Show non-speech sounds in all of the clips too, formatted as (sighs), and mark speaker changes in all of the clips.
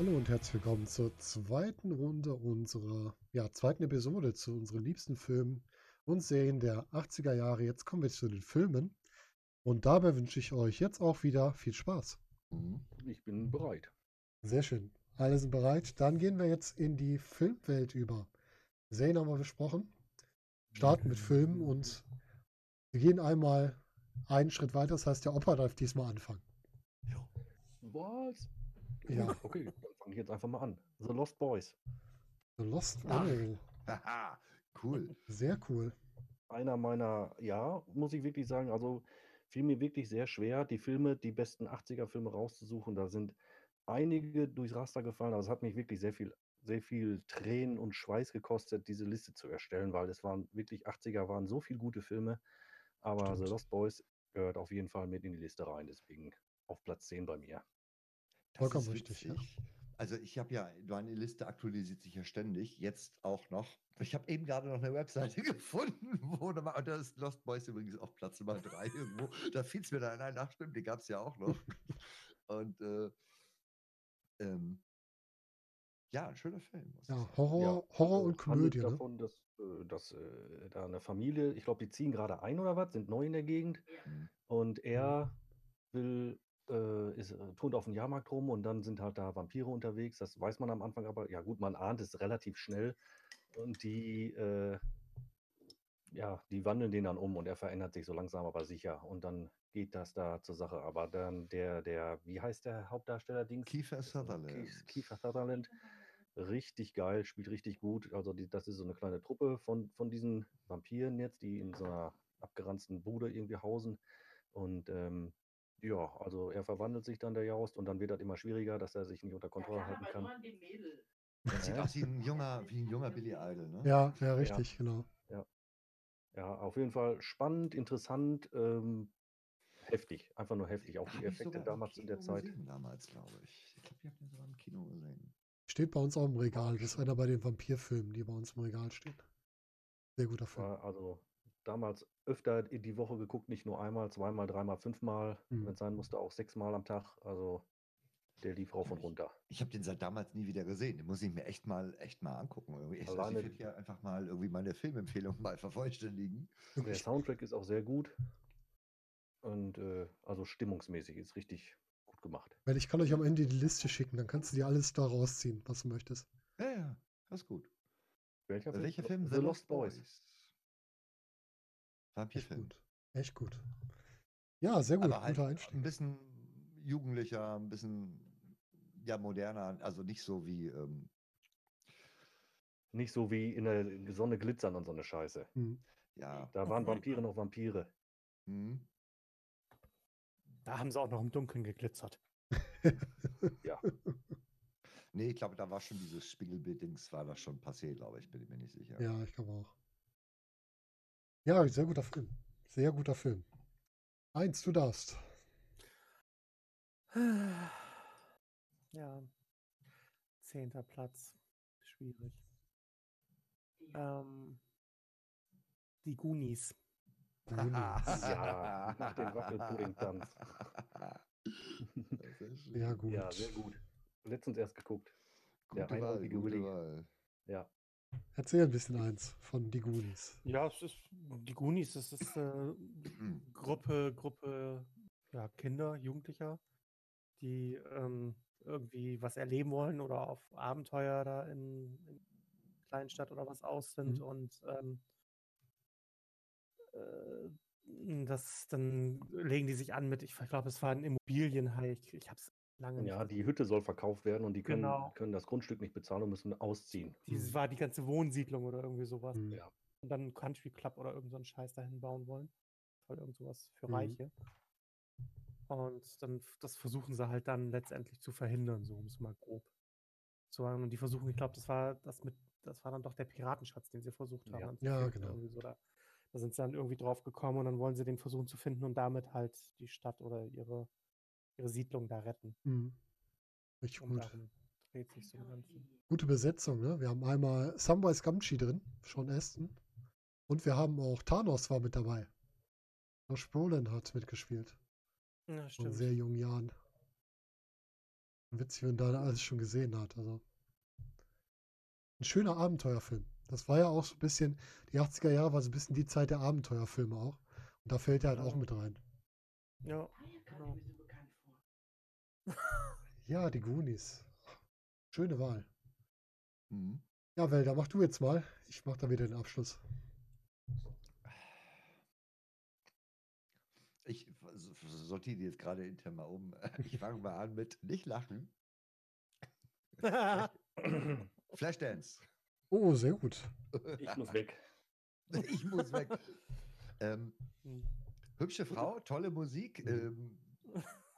Speaker 1: Hallo und herzlich willkommen zur zweiten Runde unserer, ja, zweiten Episode zu unseren liebsten Filmen und Serien der 80er Jahre. Jetzt kommen wir zu den Filmen und dabei wünsche ich euch jetzt auch wieder viel Spaß.
Speaker 2: Mhm. Ich bin bereit.
Speaker 1: Sehr schön. Alle sind bereit. Dann gehen wir jetzt in die Filmwelt über. Serien haben wir besprochen. Starten mit Filmen und wir gehen einmal einen Schritt weiter. Das heißt, der Opa darf diesmal anfangen.
Speaker 2: Was?
Speaker 1: Ja.
Speaker 2: Okay, dann fange ich jetzt einfach mal an. The Lost Boys.
Speaker 1: The Lost. Oil.
Speaker 3: Haha, (laughs) cool.
Speaker 1: Sehr cool.
Speaker 2: Einer meiner, ja, muss ich wirklich sagen, also fiel mir wirklich sehr schwer, die Filme, die besten 80er-Filme rauszusuchen. Da sind einige durchs Raster gefallen, aber es hat mich wirklich sehr viel, sehr viel Tränen und Schweiß gekostet, diese Liste zu erstellen, weil es waren wirklich 80er, waren so viele gute Filme. Aber
Speaker 1: Stimmt.
Speaker 2: The Lost Boys gehört auf jeden Fall mit in die Liste rein, deswegen auf Platz 10 bei mir.
Speaker 3: Das
Speaker 1: Vollkommen
Speaker 3: ist
Speaker 1: richtig, ja.
Speaker 3: Also ich habe ja, meine Liste aktualisiert sich ja ständig, jetzt auch noch. Ich habe eben gerade noch eine Webseite (laughs) gefunden, wo da, und da ist Lost Boys übrigens auf Platz Nummer 3 irgendwo. Da fiel es mir dann ein, ach stimmt, die gab es ja auch noch. (laughs) Und äh, ähm, ja, ein schöner Film. muss ich
Speaker 1: Ja. Horror, Horror
Speaker 2: Also,
Speaker 1: und Komödie, ne?
Speaker 2: davon, dass, äh, dass äh, da eine Familie, ich glaube, die ziehen gerade ein oder was, sind neu in der Gegend
Speaker 3: Mhm.
Speaker 2: und er will, äh, ist, äh, turnt auf dem Jahrmarkt rum und dann sind halt da Vampire unterwegs. Das weiß man am Anfang, aber ja gut, man ahnt es relativ schnell und die, äh, ja, die wandeln den dann um und er verändert sich so langsam aber sicher und dann geht das da zur Sache. Aber dann der, der, wie heißt der Hauptdarsteller Dings?
Speaker 3: Kiefer Sutherland.
Speaker 2: Kief- Kiefer Sutherland. Richtig geil, spielt richtig gut. Also die, das ist so eine kleine Truppe von, von diesen Vampiren jetzt, die in so einer abgeranzten Bude irgendwie hausen. Und ähm, ja, also er verwandelt sich dann der Jaust und dann wird das immer schwieriger, dass er sich nicht unter Kontrolle halten kann.
Speaker 3: Das sieht
Speaker 2: Ja.
Speaker 3: aus wie ein junger, wie ein junger Billy Idol, ne?
Speaker 1: Ja, ja, richtig, genau.
Speaker 2: Ja, auf jeden Fall spannend, interessant, ähm, heftig. Einfach nur heftig. Auch die
Speaker 3: ich
Speaker 2: Effekte damals in der Zeit.
Speaker 3: Gesehen, damals, glaube ich. Ich glaube, ich habe den sogar im Kino gesehen.
Speaker 1: Steht bei uns auch im Regal. Das ist einer bei den Vampirfilmen, die bei uns im Regal stehen. Sehr guter Film.
Speaker 2: Also damals öfter in die Woche geguckt, nicht nur einmal, zweimal, dreimal, fünfmal,
Speaker 1: Mhm.
Speaker 2: wenn es sein musste, auch sechsmal am Tag. Also der lief rauf und
Speaker 3: Ja, ich-
Speaker 2: runter.
Speaker 3: Ich habe den seit damals nie wieder gesehen. Den muss ich mir echt mal, echt mal angucken. Irgendwie. Ich, also werde hier einfach mal irgendwie meine Filmempfehlung mal (laughs) vervollständigen.
Speaker 2: Der. Soundtrack ist auch sehr gut. Und äh, also stimmungsmäßig ist richtig gut gemacht.
Speaker 1: Weil ich kann euch am Ende die Liste schicken, dann kannst du dir alles da rausziehen, was du möchtest.
Speaker 3: Ja, ja, das ist gut.
Speaker 2: Welcher
Speaker 3: Äh, Welcher Film?
Speaker 2: The, Lost Boys.
Speaker 1: Echt
Speaker 3: Vampirfilm.
Speaker 1: gut. Echt gut. Ja, sehr gut.
Speaker 3: Aber halt
Speaker 1: Guter
Speaker 3: ein
Speaker 1: Einstieg.
Speaker 3: bisschen jugendlicher, ein bisschen ja moderner, also nicht so wie ähm,
Speaker 2: Nicht so wie in der Sonne glitzern und so eine Scheiße.
Speaker 1: Hm.
Speaker 3: ja.
Speaker 2: Da waren Vampire noch Vampire.
Speaker 3: Hm.
Speaker 4: Da haben sie auch noch im Dunkeln geglitzert. (laughs)
Speaker 2: Ja. (laughs)
Speaker 3: Nee, ich glaube, da war schon dieses Spiegelbild-Dings, war das schon passé, glaube ich, bin ich mir nicht sicher.
Speaker 1: Ja, ich glaube auch. Ja, sehr guter Film. Sehr guter Film. Eins, du darfst. (sighs)
Speaker 4: Ja. Zehnter Platz. Schwierig. Ähm, die Goonies.
Speaker 1: Goonies. (laughs)
Speaker 2: Ja, nach dem Wackelpudding-Tanz.
Speaker 1: Ja, gut.
Speaker 2: Ja, sehr gut. Letztens erst geguckt. Der
Speaker 3: Gute Wahl,
Speaker 2: einäugige
Speaker 3: gute. Wahl.
Speaker 2: Ja.
Speaker 1: Erzähl ein bisschen eins von die Goonies.
Speaker 4: Ja, es ist die Goonies, das ist äh, (clears throat) Gruppe, Gruppe ja, Kinder, Jugendlicher, die ähm, irgendwie was erleben wollen oder auf Abenteuer da in, in Kleinstadt oder was aus sind
Speaker 1: Mhm.
Speaker 4: und ähm, äh, das dann legen die sich an mit, ich glaube, es war ein Immobilienhai, ich, ich habe es lange nicht
Speaker 2: Ja, die Hütte soll verkauft werden und die können,
Speaker 4: Genau.
Speaker 2: können das Grundstück nicht bezahlen und müssen ausziehen.
Speaker 4: Dieses war die ganze Wohnsiedlung oder irgendwie sowas.
Speaker 1: Hm.
Speaker 2: Ja.
Speaker 4: Und dann einen Country Club oder irgend so einen Scheiß dahin bauen wollen. Voll irgend sowas für
Speaker 1: Mhm.
Speaker 4: Reiche. Und dann, das versuchen sie halt dann letztendlich zu verhindern, so um es mal grob zu sagen. Und die versuchen, ich glaube, das war das mit, das war dann doch der Piratenschatz, den sie versucht haben.
Speaker 2: Ja.
Speaker 1: Ja, genau.
Speaker 4: irgendwie So da, da sind sie dann irgendwie drauf gekommen und dann wollen sie den versuchen zu finden und damit halt die Stadt oder ihre, ihre Siedlung da retten.
Speaker 1: Hm. Richtig
Speaker 4: Und
Speaker 1: gut.
Speaker 4: dreht sich so.
Speaker 1: Gute Besetzung, ne? Wir haben einmal Samwise Gamgee drin, Sean Aston. Und wir haben auch Thanos war mit dabei. Josh Brolin hat mitgespielt.
Speaker 4: Ja,
Speaker 1: In
Speaker 4: stimmt.
Speaker 1: sehr jungen Jahren. Witzig, wenn da alles schon gesehen hat. Also. Ein schöner Abenteuerfilm. Das war ja auch so ein bisschen, die 80er Jahre war so ein bisschen die Zeit der Abenteuerfilme auch. Und da fällt er halt auch
Speaker 4: Ja.
Speaker 1: mit rein.
Speaker 4: Ja, genau. (laughs)
Speaker 1: Ja, die Goonies. Schöne Wahl.
Speaker 3: Mhm.
Speaker 1: Ja, Welder, mach du jetzt mal. Ich mach da wieder den Abschluss.
Speaker 3: Ich sortiere jetzt gerade intern mal um. (laughs) Ich fange mal an mit nicht lachen. (laughs) Flashdance.
Speaker 1: Oh, sehr gut.
Speaker 2: Ich muss weg. (laughs)
Speaker 3: ich muss weg. Ähm,
Speaker 4: Hm.
Speaker 3: hübsche Frau, tolle Musik.
Speaker 1: Mhm.
Speaker 3: Ähm,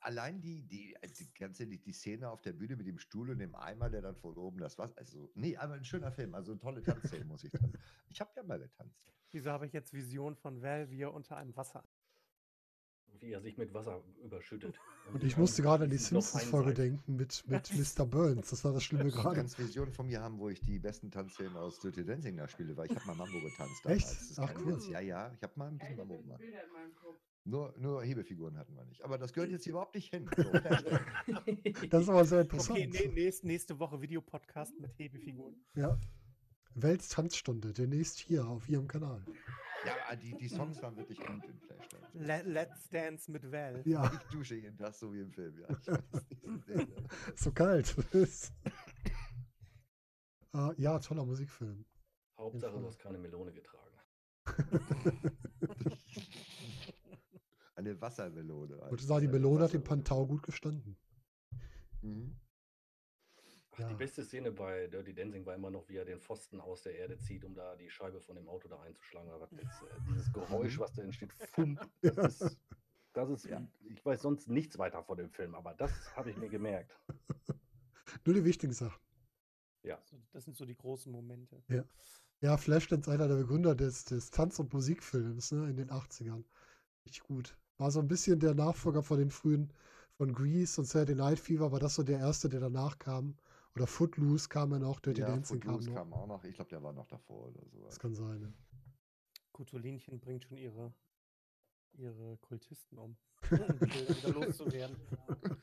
Speaker 3: allein die, die, die, ganz ehrlich, die Szene auf der Bühne mit dem Stuhl und dem Eimer, der dann von oben das was. Also, nee, aber ein schöner Film. Also, tolle Tanzszene, muss ich sagen. Ich habe ja mal getanzt.
Speaker 4: Wieso habe ich jetzt Vision von Val, wie er unter einem Wasser.
Speaker 2: Wie er sich mit Wasser überschüttet. (laughs)
Speaker 1: Und ich musste gerade an die Simpsons-Folge denken mit, (laughs) mit Mr. Burns. Das war das Schlimme
Speaker 3: Du
Speaker 1: gerade.
Speaker 3: kannst Visionen von mir haben, wo ich die besten Tanzszenen aus Dirty Dancing nachspiele, weil ich habe mal Mambo getanzt.
Speaker 1: Echt?
Speaker 3: damals. Das ist
Speaker 1: Ach, cool.
Speaker 3: Witz. Ja, ja, ich habe mal ein bisschen Mambo gemacht. Nur, nur Hebefiguren hatten wir nicht. Aber das gehört jetzt hier überhaupt nicht hin. So. (laughs)
Speaker 1: Das ist aber sehr interessant.
Speaker 4: Okay, nee, nächst, nächste Woche Videopodcast mit Hebefiguren.
Speaker 1: Ja. Welttanzstunde, demnächst hier auf Ihrem Kanal.
Speaker 3: Ja, die, die Songs waren wirklich gut in Flashdance.
Speaker 4: Le Let's Dance mit Val.
Speaker 1: Ja,
Speaker 3: Ich dusche jeden Tag so wie im Film, ja. Ich weiß nicht, (laughs) so
Speaker 1: kalt. äh, (laughs) ja, toller Musikfilm.
Speaker 2: Hauptsache, du hast keine Melone getragen. (laughs)
Speaker 3: Eine Wassermelone.
Speaker 1: Ich würde sagen, die Melone hat dem. Pantau gut gestanden.
Speaker 3: Mhm.
Speaker 2: Ach,
Speaker 1: Ja.
Speaker 2: Die beste Szene bei Dirty Dancing war immer noch, wie er den Pfosten aus der Erde zieht, um da die Scheibe von dem Auto da einzuschlagen. Aber das, äh, dieses (laughs) Geräusch,
Speaker 3: Mhm.
Speaker 2: was da entsteht, fump,
Speaker 1: Ja.
Speaker 2: das ist, das ist
Speaker 3: Ja.
Speaker 2: ich weiß sonst nichts weiter von dem Film, aber das habe ich mir gemerkt. (laughs)
Speaker 1: Nur die wichtigen Sachen.
Speaker 4: So, das sind so die großen Momente.
Speaker 1: Ja, Flashdance, einer der Begründer des, des Tanz- und Musikfilms ne, in den 80ern. Richtig gut. War so ein bisschen der Nachfolger von den frühen, von Grease und Saturday Night Fever, war das so der erste, der danach kam. Oder Footloose kam dann auch, Dirty
Speaker 3: ja,
Speaker 1: Dancing kam
Speaker 3: Footloose
Speaker 1: noch.
Speaker 3: kam auch noch. Ich glaube, der war noch davor oder so.
Speaker 1: Das kann sein. Ne?
Speaker 4: Kutulinchen bringt schon ihre, ihre Kultisten um. (laughs) um wieder loszuwerden. (laughs)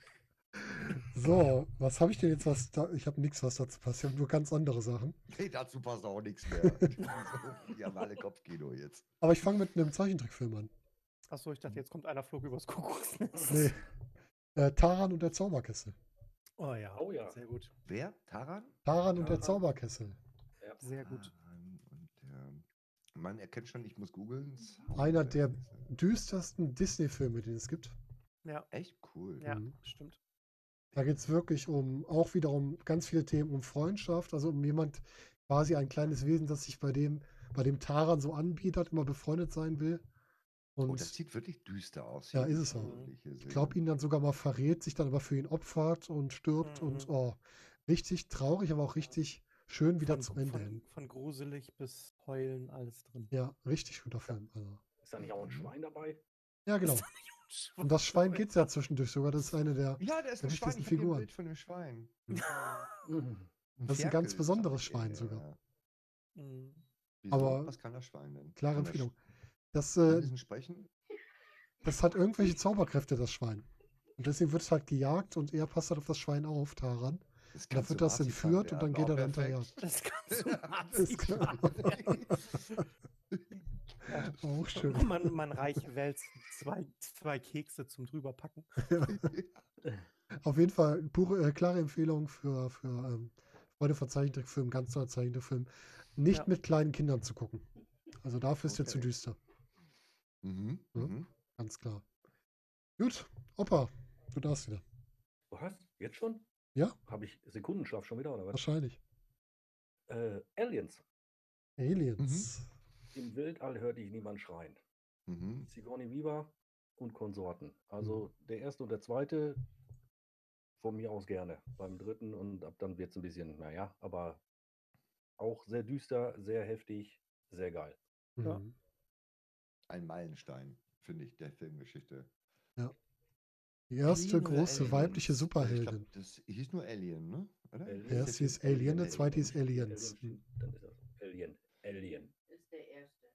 Speaker 1: So, was habe ich denn jetzt was da? Ich habe nichts, was dazu passt. Ich habe nur ganz andere Sachen.
Speaker 3: Hey, dazu passt auch nichts mehr. so, (laughs) die haben alle Kopfkino jetzt.
Speaker 1: Aber ich fange mit einem Zeichentrickfilm an.
Speaker 4: Achso, ich dachte, jetzt kommt einer Flug übers Kuckucksnest.
Speaker 1: Nee. Äh, Taran und der Zauberkessel.
Speaker 4: Oh ja.
Speaker 2: Oh ja.
Speaker 4: Sehr gut.
Speaker 3: Wer? Taran?
Speaker 1: Taran und der. Zauberkessel.
Speaker 4: Sehr gut.
Speaker 3: Taran und der. Man erkennt schon, ich muss googeln.
Speaker 1: Einer der düstersten Disney-Filme, den es gibt.
Speaker 4: Ja,
Speaker 3: Echt cool.
Speaker 4: ja,
Speaker 1: Mhm.
Speaker 4: stimmt.
Speaker 1: Da geht es wirklich um, auch wieder um ganz viele Themen, um Freundschaft, also um jemand, quasi ein kleines Wesen, das sich bei dem, bei dem Taran so anbietet, immer befreundet sein will. Und
Speaker 3: Oh, das sieht wirklich düster aus.
Speaker 1: Ja, ist es auch. ich glaube, ihn dann sogar mal verrät, sich dann aber für ihn opfert und stirbt und
Speaker 4: Mhm.
Speaker 1: oh, richtig traurig, aber auch richtig schön wieder
Speaker 4: Von,
Speaker 1: zum Ende
Speaker 4: von,
Speaker 1: hin.
Speaker 4: von gruselig bis heulen, alles drin.
Speaker 1: Ja, richtig guter Film. Also.
Speaker 2: Ist da nicht auch ein Schwein dabei?
Speaker 1: Ja, genau. Und das Schwein geht ja zwischendurch sogar. Das ist eine der.
Speaker 3: Ja, der ist
Speaker 1: der
Speaker 3: ein Schwein.
Speaker 1: wichtigsten
Speaker 3: Ich habe hier ein
Speaker 1: Figuren.
Speaker 3: Bild von dem Schwein. (laughs)
Speaker 2: Mhm. (laughs)
Speaker 1: Das ist ein ganz besonderes Schwein sogar.
Speaker 4: Mhm.
Speaker 3: Wieso?
Speaker 1: Aber
Speaker 3: Was kann das Schwein denn?
Speaker 1: Klare Empfehlung. Das, äh, das hat irgendwelche Zauberkräfte, das Schwein. Und deswegen wird es halt gejagt und er passt halt auf das Schwein auf, Taran.
Speaker 3: Das
Speaker 1: dann wird das entführt und dann geht er dann hinterher. (laughs)
Speaker 4: Das kannst du (laughs)
Speaker 1: Das kann- (laughs) Auch schön.
Speaker 4: man, man reicht wälzt zwei, zwei Kekse zum drüberpacken.
Speaker 1: Auf jeden Fall pure, äh, klare Empfehlung für, für ähm, Freunde von Zeichentrickfilmen, ganz toller Zeichentrickfilm. Nicht
Speaker 4: Ja.
Speaker 1: mit kleinen Kindern zu gucken. Also dafür ist der zu
Speaker 3: Okay.
Speaker 1: düster,
Speaker 3: Mhm.
Speaker 1: Ja.
Speaker 3: Mhm.
Speaker 1: ganz klar. Gut, Opa, du darfst wieder.
Speaker 2: Was? Jetzt schon?
Speaker 1: Ja.
Speaker 2: Habe ich Sekundenschlaf schon wieder oder was?
Speaker 1: Wahrscheinlich.
Speaker 2: Äh, Aliens.
Speaker 1: Aliens.
Speaker 2: Im Weltall hörte ich niemand schreien.
Speaker 3: Mhm.
Speaker 2: Sigourney Weaver und Konsorten. Also der erste und der zweite von mir aus gerne. Beim dritten und ab dann wird es ein bisschen, naja, aber auch sehr düster, sehr heftig, sehr geil.
Speaker 4: Ja.
Speaker 3: Ein Meilenstein, finde ich, der Filmgeschichte.
Speaker 1: Die erste
Speaker 3: Alien
Speaker 1: große weibliche Superheldin.
Speaker 3: das hieß nur Alien, ne? Oder?
Speaker 2: Alien.
Speaker 1: Der erste ist Alien, der zweite ist Aliens.
Speaker 2: Alien, dann ist das Alien. Alien
Speaker 5: ist der erste.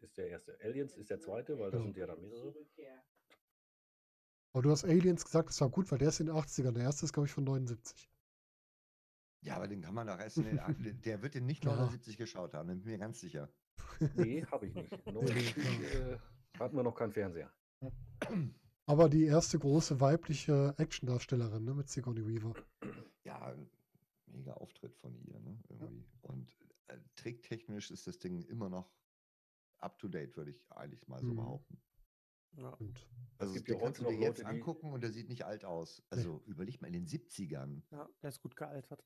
Speaker 2: ist der erste. Aliens ist der zweite, weil da
Speaker 1: Genau.
Speaker 2: sind ja dann mehrere.
Speaker 1: Aber du hast Aliens gesagt, das war gut, weil der ist in den 80ern. Der erste ist, glaube ich, von 79.
Speaker 3: Ja, aber den kann man doch erst in den, (laughs) ach, der wird den nicht
Speaker 1: Ja.
Speaker 3: 79 geschaut haben, bin ich mir ganz sicher.
Speaker 2: Nee, habe ich nicht. (laughs) No, äh, hatten wir noch keinen Fernseher.
Speaker 1: Aber die erste große weibliche Actiondarstellerin, ne, mit Sigourney Weaver.
Speaker 3: Ja, mega Auftritt von ihr, ne? Irgendwie. Und äh, tricktechnisch ist das Ding immer noch up to date, würde ich eigentlich mal so
Speaker 1: Mhm.
Speaker 3: behaupten.
Speaker 4: Ja.
Speaker 1: Und
Speaker 3: Also
Speaker 2: gibt
Speaker 3: den
Speaker 2: ja
Speaker 3: kannst du dir jetzt
Speaker 2: Leute,
Speaker 3: angucken und der sieht nicht alt aus. Also überleg mal in den 70ern.
Speaker 4: ja, der ist gut gealtert.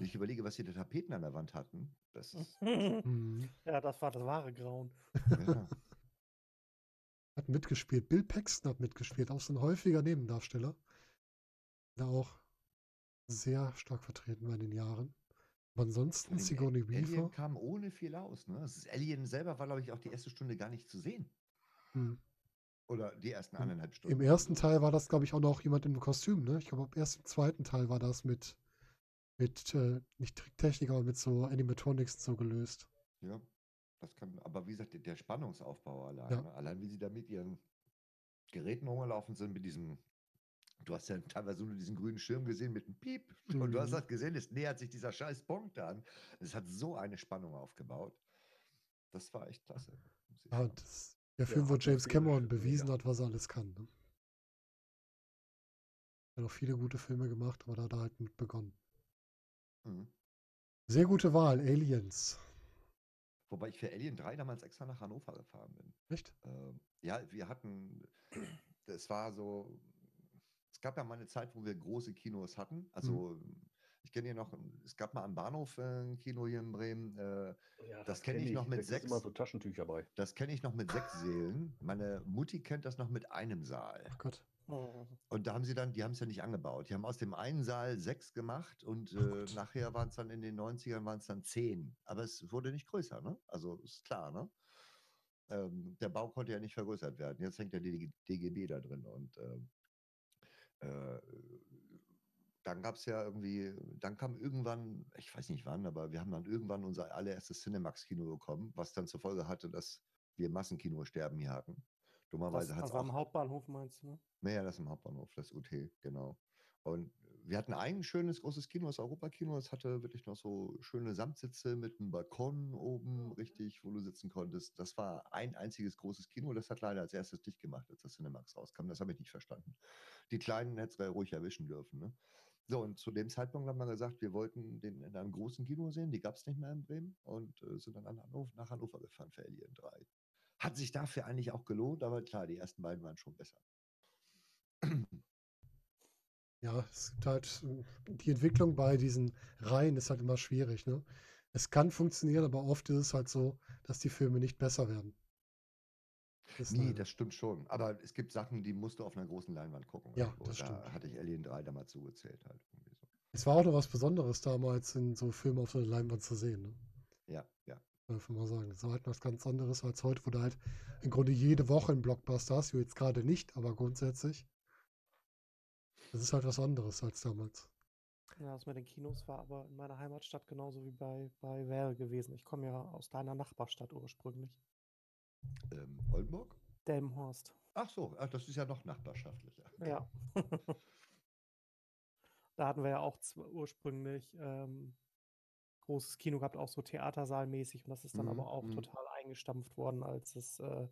Speaker 3: Ich überlege, was sie da Tapeten an der Wand hatten. Das ist, (laughs)
Speaker 1: mhm.
Speaker 4: ja, das war das wahre Grauen.
Speaker 3: ja. (laughs)
Speaker 1: hat mitgespielt. Bill Paxton hat mitgespielt, auch so ein häufiger Nebendarsteller. Der auch sehr stark vertreten war in den Jahren. Aber ansonsten
Speaker 3: allem
Speaker 1: Sigourney
Speaker 3: Alien
Speaker 1: Weaver.
Speaker 3: kam ohne viel aus. Ne? Das ist, Alien selber war, glaube ich, auch die erste Stunde gar nicht zu sehen.
Speaker 1: Mhm.
Speaker 3: Oder die ersten anderthalb Stunden.
Speaker 1: Im ersten Teil war das, glaube ich, auch noch jemand im Kostüm, ne? Ich glaube, im ersten, zweiten Teil war das mit, mit äh, nicht Tricktechnik, aber mit so Animatronics so gelöst.
Speaker 3: Ja, das kann, aber wie gesagt, der- Spannungsaufbau allein,
Speaker 1: Ja.
Speaker 3: ne? allein wie sie da mit ihren Geräten rumgelaufen sind, mit diesem, du hast ja teilweise nur diesen grünen Schirm gesehen mit einem Piep (laughs) und du hast
Speaker 1: Mhm.
Speaker 3: halt gesehen, es nähert sich dieser scheiß Punkt an. Es hat so eine Spannung aufgebaut. Das war echt klasse.
Speaker 1: Ja, das, der Film, wo James Cameron (laughs) bewiesen hat, was er alles kann. Ne? Er hat auch viele gute Filme gemacht, aber da hat er halt mit begonnen.
Speaker 3: Mhm.
Speaker 1: Sehr gute Wahl, Aliens.
Speaker 3: Wobei ich für Alien 3 damals extra nach Hannover gefahren bin.
Speaker 1: Echt?
Speaker 3: Ähm, ja, wir hatten, es war so, es gab ja mal eine Zeit, wo wir große Kinos hatten. Also ich kenne hier noch, es gab mal am Bahnhof äh, ein Kino hier in Bremen. Äh,
Speaker 2: Ja,
Speaker 3: Das kenn ich noch mit
Speaker 2: Da
Speaker 3: sechs.
Speaker 2: immer so Taschentücher bei.
Speaker 3: das kenne ich noch mit sechs Sälen. Meine Mutti kennt das noch mit einem Saal.
Speaker 1: Ach Gott.
Speaker 3: Und da haben sie dann, die haben es ja nicht angebaut. Die haben aus dem einen Saal sechs gemacht und
Speaker 1: Oh
Speaker 3: äh,
Speaker 1: Gott.
Speaker 3: nachher waren es dann in den 90ern waren es dann zehn. Aber es wurde nicht größer, ne? Also ist klar, ne? Ähm, der Bau konnte ja nicht vergrößert werden. Jetzt hängt ja die DGB da drin und ähm, äh, dann gab es ja irgendwie, dann kam irgendwann, ich weiß nicht wann, aber wir haben dann irgendwann unser allererstes Cinemax-Kino bekommen, was dann zur Folge hatte, dass wir Massenkinosterben hier hatten.
Speaker 4: Das,
Speaker 3: Dummerweise hat es
Speaker 4: also am
Speaker 3: auch
Speaker 4: Hauptbahnhof meinst du, ne?
Speaker 3: Naja, das im Hauptbahnhof, das UT, genau. Und wir hatten ein schönes großes Kino, das Europakino. Es hatte wirklich noch so schöne Samtsitze mit einem Balkon oben, richtig, wo du sitzen konntest. Das war ein einziges großes Kino. Das hat leider als erstes dicht gemacht, als das Cinemax rauskam. Das habe ich nicht verstanden. Die Kleinen hätte es ruhig erwischen dürfen. Ne? So, und zu dem Zeitpunkt haben wir gesagt, wir wollten den in einem großen Kino sehen. Die gab es nicht mehr in Bremen und äh, sind dann an Hannover, nach Hannover gefahren für Alien 3. Hat sich dafür eigentlich auch gelohnt, aber klar, die ersten beiden waren schon besser. (clears throat)
Speaker 1: Ja, es gibt halt, äh, die Entwicklung bei diesen Reihen ist halt immer schwierig, ne? Es kann funktionieren, aber oft ist es halt so, dass die Filme nicht besser werden. Das
Speaker 3: Nee, das stimmt schon. Aber es gibt Sachen, die musst du auf einer großen Leinwand gucken.
Speaker 1: Ja,
Speaker 3: irgendwo.
Speaker 1: das
Speaker 3: da
Speaker 1: stimmt.
Speaker 3: hatte ich Alien 3 damals zugezählt halt. Irgendwie so.
Speaker 1: Es war auch noch was Besonderes damals, in so Filmen auf so einer Leinwand zu sehen, ne?
Speaker 3: Ja, ja.
Speaker 1: Darf mal sagen. Das war halt was ganz anderes als heute, wo du halt im Grunde jede Woche einen Blockbuster hast. Jetzt gerade nicht, aber grundsätzlich. Das ist halt was anderes als damals.
Speaker 4: Ja, das mit den Kinos war aber in meiner Heimatstadt genauso wie bei, bei Well gewesen. Ich komme ja aus deiner Nachbarstadt ursprünglich.
Speaker 3: Ähm, Oldenburg?
Speaker 4: Delmenhorst.
Speaker 3: Ach so, ach, das ist ja noch nachbarschaftlicher.
Speaker 4: Ja. (laughs) da hatten wir ja auch ursprünglich ähm, großes Kino gehabt, auch so theatersaalmäßig. Und das ist dann
Speaker 3: Mhm,
Speaker 4: aber auch
Speaker 3: mhm.
Speaker 4: total eingestampft worden, als es äh,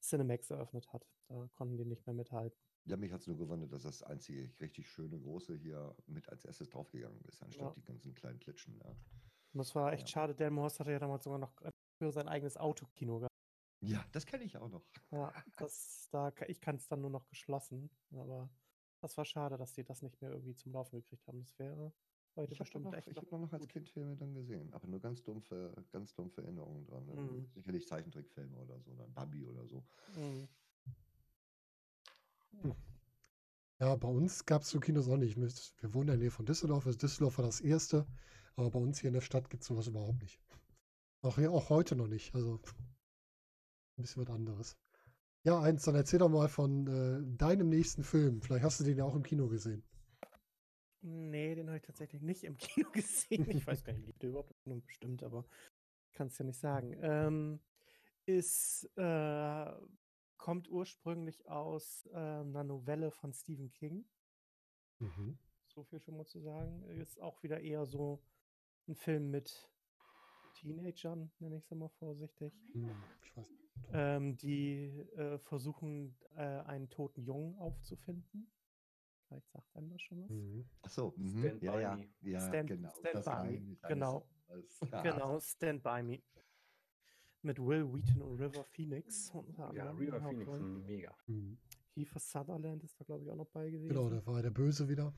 Speaker 4: Cinemax eröffnet hat. Da konnten die nicht mehr mithalten.
Speaker 3: Ja, mich hat es nur gewundert, dass das einzige richtig schöne große hier mit als erstes draufgegangen ist, anstatt
Speaker 4: Ja.
Speaker 3: die ganzen kleinen Klitschen. Ja,
Speaker 4: Und das war echt
Speaker 3: Ja.
Speaker 4: schade. Delmenhorst hatte ja damals sogar noch äh, für sein eigenes Autokino gehabt.
Speaker 3: Ja das kenne ich auch noch.
Speaker 4: Ja, das, da, ich kann es dann nur noch geschlossen. Aber das war schade, dass die das nicht mehr irgendwie zum Laufen gekriegt haben. Das wäre heute
Speaker 3: Ich habe
Speaker 4: bestimmt
Speaker 3: noch,
Speaker 4: echt
Speaker 3: ich
Speaker 4: noch
Speaker 3: hab noch, noch als. Kind Filme dann gesehen, aber nur ganz dumpfe, ganz dumpfe Erinnerungen dran. ne?
Speaker 4: Mhm.
Speaker 3: Sicherlich Zeichentrickfilme oder so, dann Bambi oder so.
Speaker 4: Mhm.
Speaker 1: Ja, bei uns gab es so Kinos auch nicht. Wir wir wohnen in der Nähe von Düsseldorf. Also Düsseldorf war das erste, aber bei uns hier in der Stadt gibt es sowas überhaupt nicht. Auch, hier- auch heute noch nicht. Also ein bisschen was anderes. Ja, eins, dann erzähl doch mal von äh, deinem nächsten Film. Vielleicht hast du den ja auch im Kino gesehen.
Speaker 4: Nee, den habe ich tatsächlich nicht im (laughs) Kino gesehen. Ich weiß gar nicht, liegt der überhaupt Kino bestimmt, aber kann es ja nicht sagen. Ähm, ist, äh, kommt ursprünglich aus äh, einer Novelle von Stephen King.
Speaker 1: Mhm.
Speaker 4: So viel schon mal zu sagen. Ist auch wieder eher so ein Film mit Teenagern, nenne ich es mal vorsichtig,
Speaker 1: Hm, ich weiß nicht.
Speaker 4: Ähm, die äh, versuchen, äh, einen toten Jungen aufzufinden. Vielleicht sagt einem das schon was.
Speaker 1: Mhm.
Speaker 3: Ach so, mhm.
Speaker 2: Stand
Speaker 3: ja,
Speaker 2: by
Speaker 3: ja,
Speaker 2: me.
Speaker 3: ja,
Speaker 4: Stand-
Speaker 3: genau.
Speaker 4: Stand by me, genau.
Speaker 3: Ja.
Speaker 4: Genau, Stand By Me. Mit Will Wheaton und River Phoenix. unter
Speaker 2: Ja, River Phoenix, mega.
Speaker 1: Mhm.
Speaker 4: Kiefer Sutherland ist da, glaube ich, auch noch bei gewesen.
Speaker 1: Genau, da war der Böse wieder.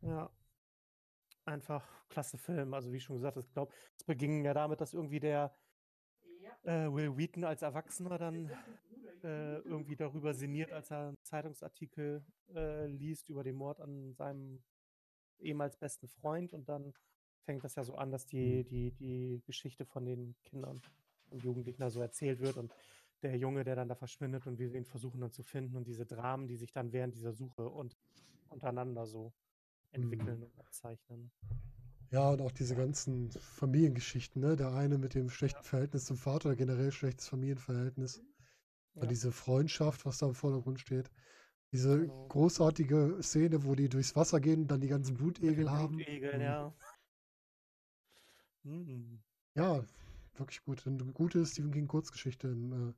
Speaker 4: Ja. Einfach klasse Film. Also wie schon gesagt, ich glaube, es beging ja damit, dass irgendwie der äh, Will Wheaton als Erwachsener dann äh, irgendwie darüber sinniert, als er einen Zeitungsartikel äh, liest über den Mord an seinem ehemals besten Freund und dann fängt das ja so an, dass die, die, die Geschichte von den Kindern und Jugendlichen da so erzählt wird und der Junge, der dann da verschwindet und wir ihn versuchen dann zu finden und diese Dramen, die sich dann während dieser Suche und untereinander so entwickeln und abzeichnen.
Speaker 1: Ja, und auch diese ganzen Familiengeschichten, ne? Der eine mit dem schlechten Verhältnis zum Vater oder generell schlechtes Familienverhältnis.
Speaker 4: Ja.
Speaker 1: diese Freundschaft, was da im Vordergrund steht. Diese
Speaker 4: Genau.
Speaker 1: großartige Szene, wo die durchs Wasser gehen und dann die ganzen Blutegel haben.
Speaker 4: Blutegel,
Speaker 1: Mhm.
Speaker 4: ja. Mhm.
Speaker 1: Ja, wirklich gut. Eine gute Stephen King Kurzgeschichte im, äh,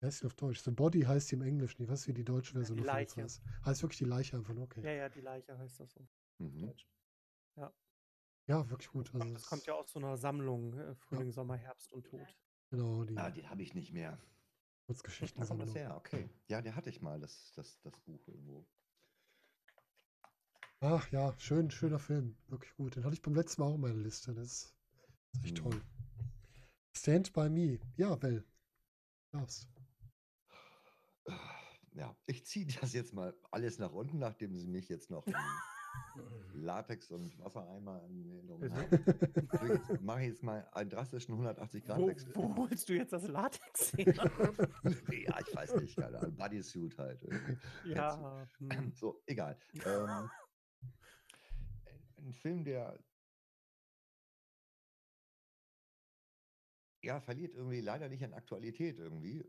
Speaker 1: wie heißt die auf Deutsch? The Body heißt die im Englischen. Ich weiß, wie die deutsche Version
Speaker 4: Die
Speaker 1: davon jetzt
Speaker 4: Leiche.
Speaker 1: heißt. Heißt wirklich die Leiche einfach nur, okay.
Speaker 4: Ja, ja, die Leiche heißt das auf
Speaker 3: Mhm.
Speaker 4: Deutsch.
Speaker 1: Ja, wirklich gut. Also
Speaker 4: Das kommt
Speaker 1: es-
Speaker 4: ja aus so einer Sammlung, äh, Frühling, Sommer, Herbst und Tod.
Speaker 1: Genau, die
Speaker 3: Ah, den habe ich nicht mehr.
Speaker 1: Kurzgeschichten.
Speaker 3: kommt das her, okay. Ja, der hatte ich mal, das, das, das Buch irgendwo.
Speaker 1: Ach ja, schön, schöner Film. Wirklich gut. Den hatte ich beim letzten Mal auch in meiner Liste. Das ist, echt
Speaker 3: Mhm.
Speaker 1: toll. Stand by Me. Ja, Well. Darfst.
Speaker 3: Ja, ich ziehe das jetzt mal alles nach unten, nachdem sie mich jetzt noch (laughs) Latex und Wassereimer in (laughs) Mache ich jetzt mal einen drastischen 180-Grad-Wechsel.
Speaker 4: Wo, wo holst du jetzt das Latex (laughs) her?
Speaker 3: ja, ich weiß nicht, keine Ahnung. Bodysuit halt.
Speaker 4: ja, hm. (clears throat)
Speaker 3: So, egal. Ähm, ein Film, der ja, verliert irgendwie leider nicht an Aktualität irgendwie.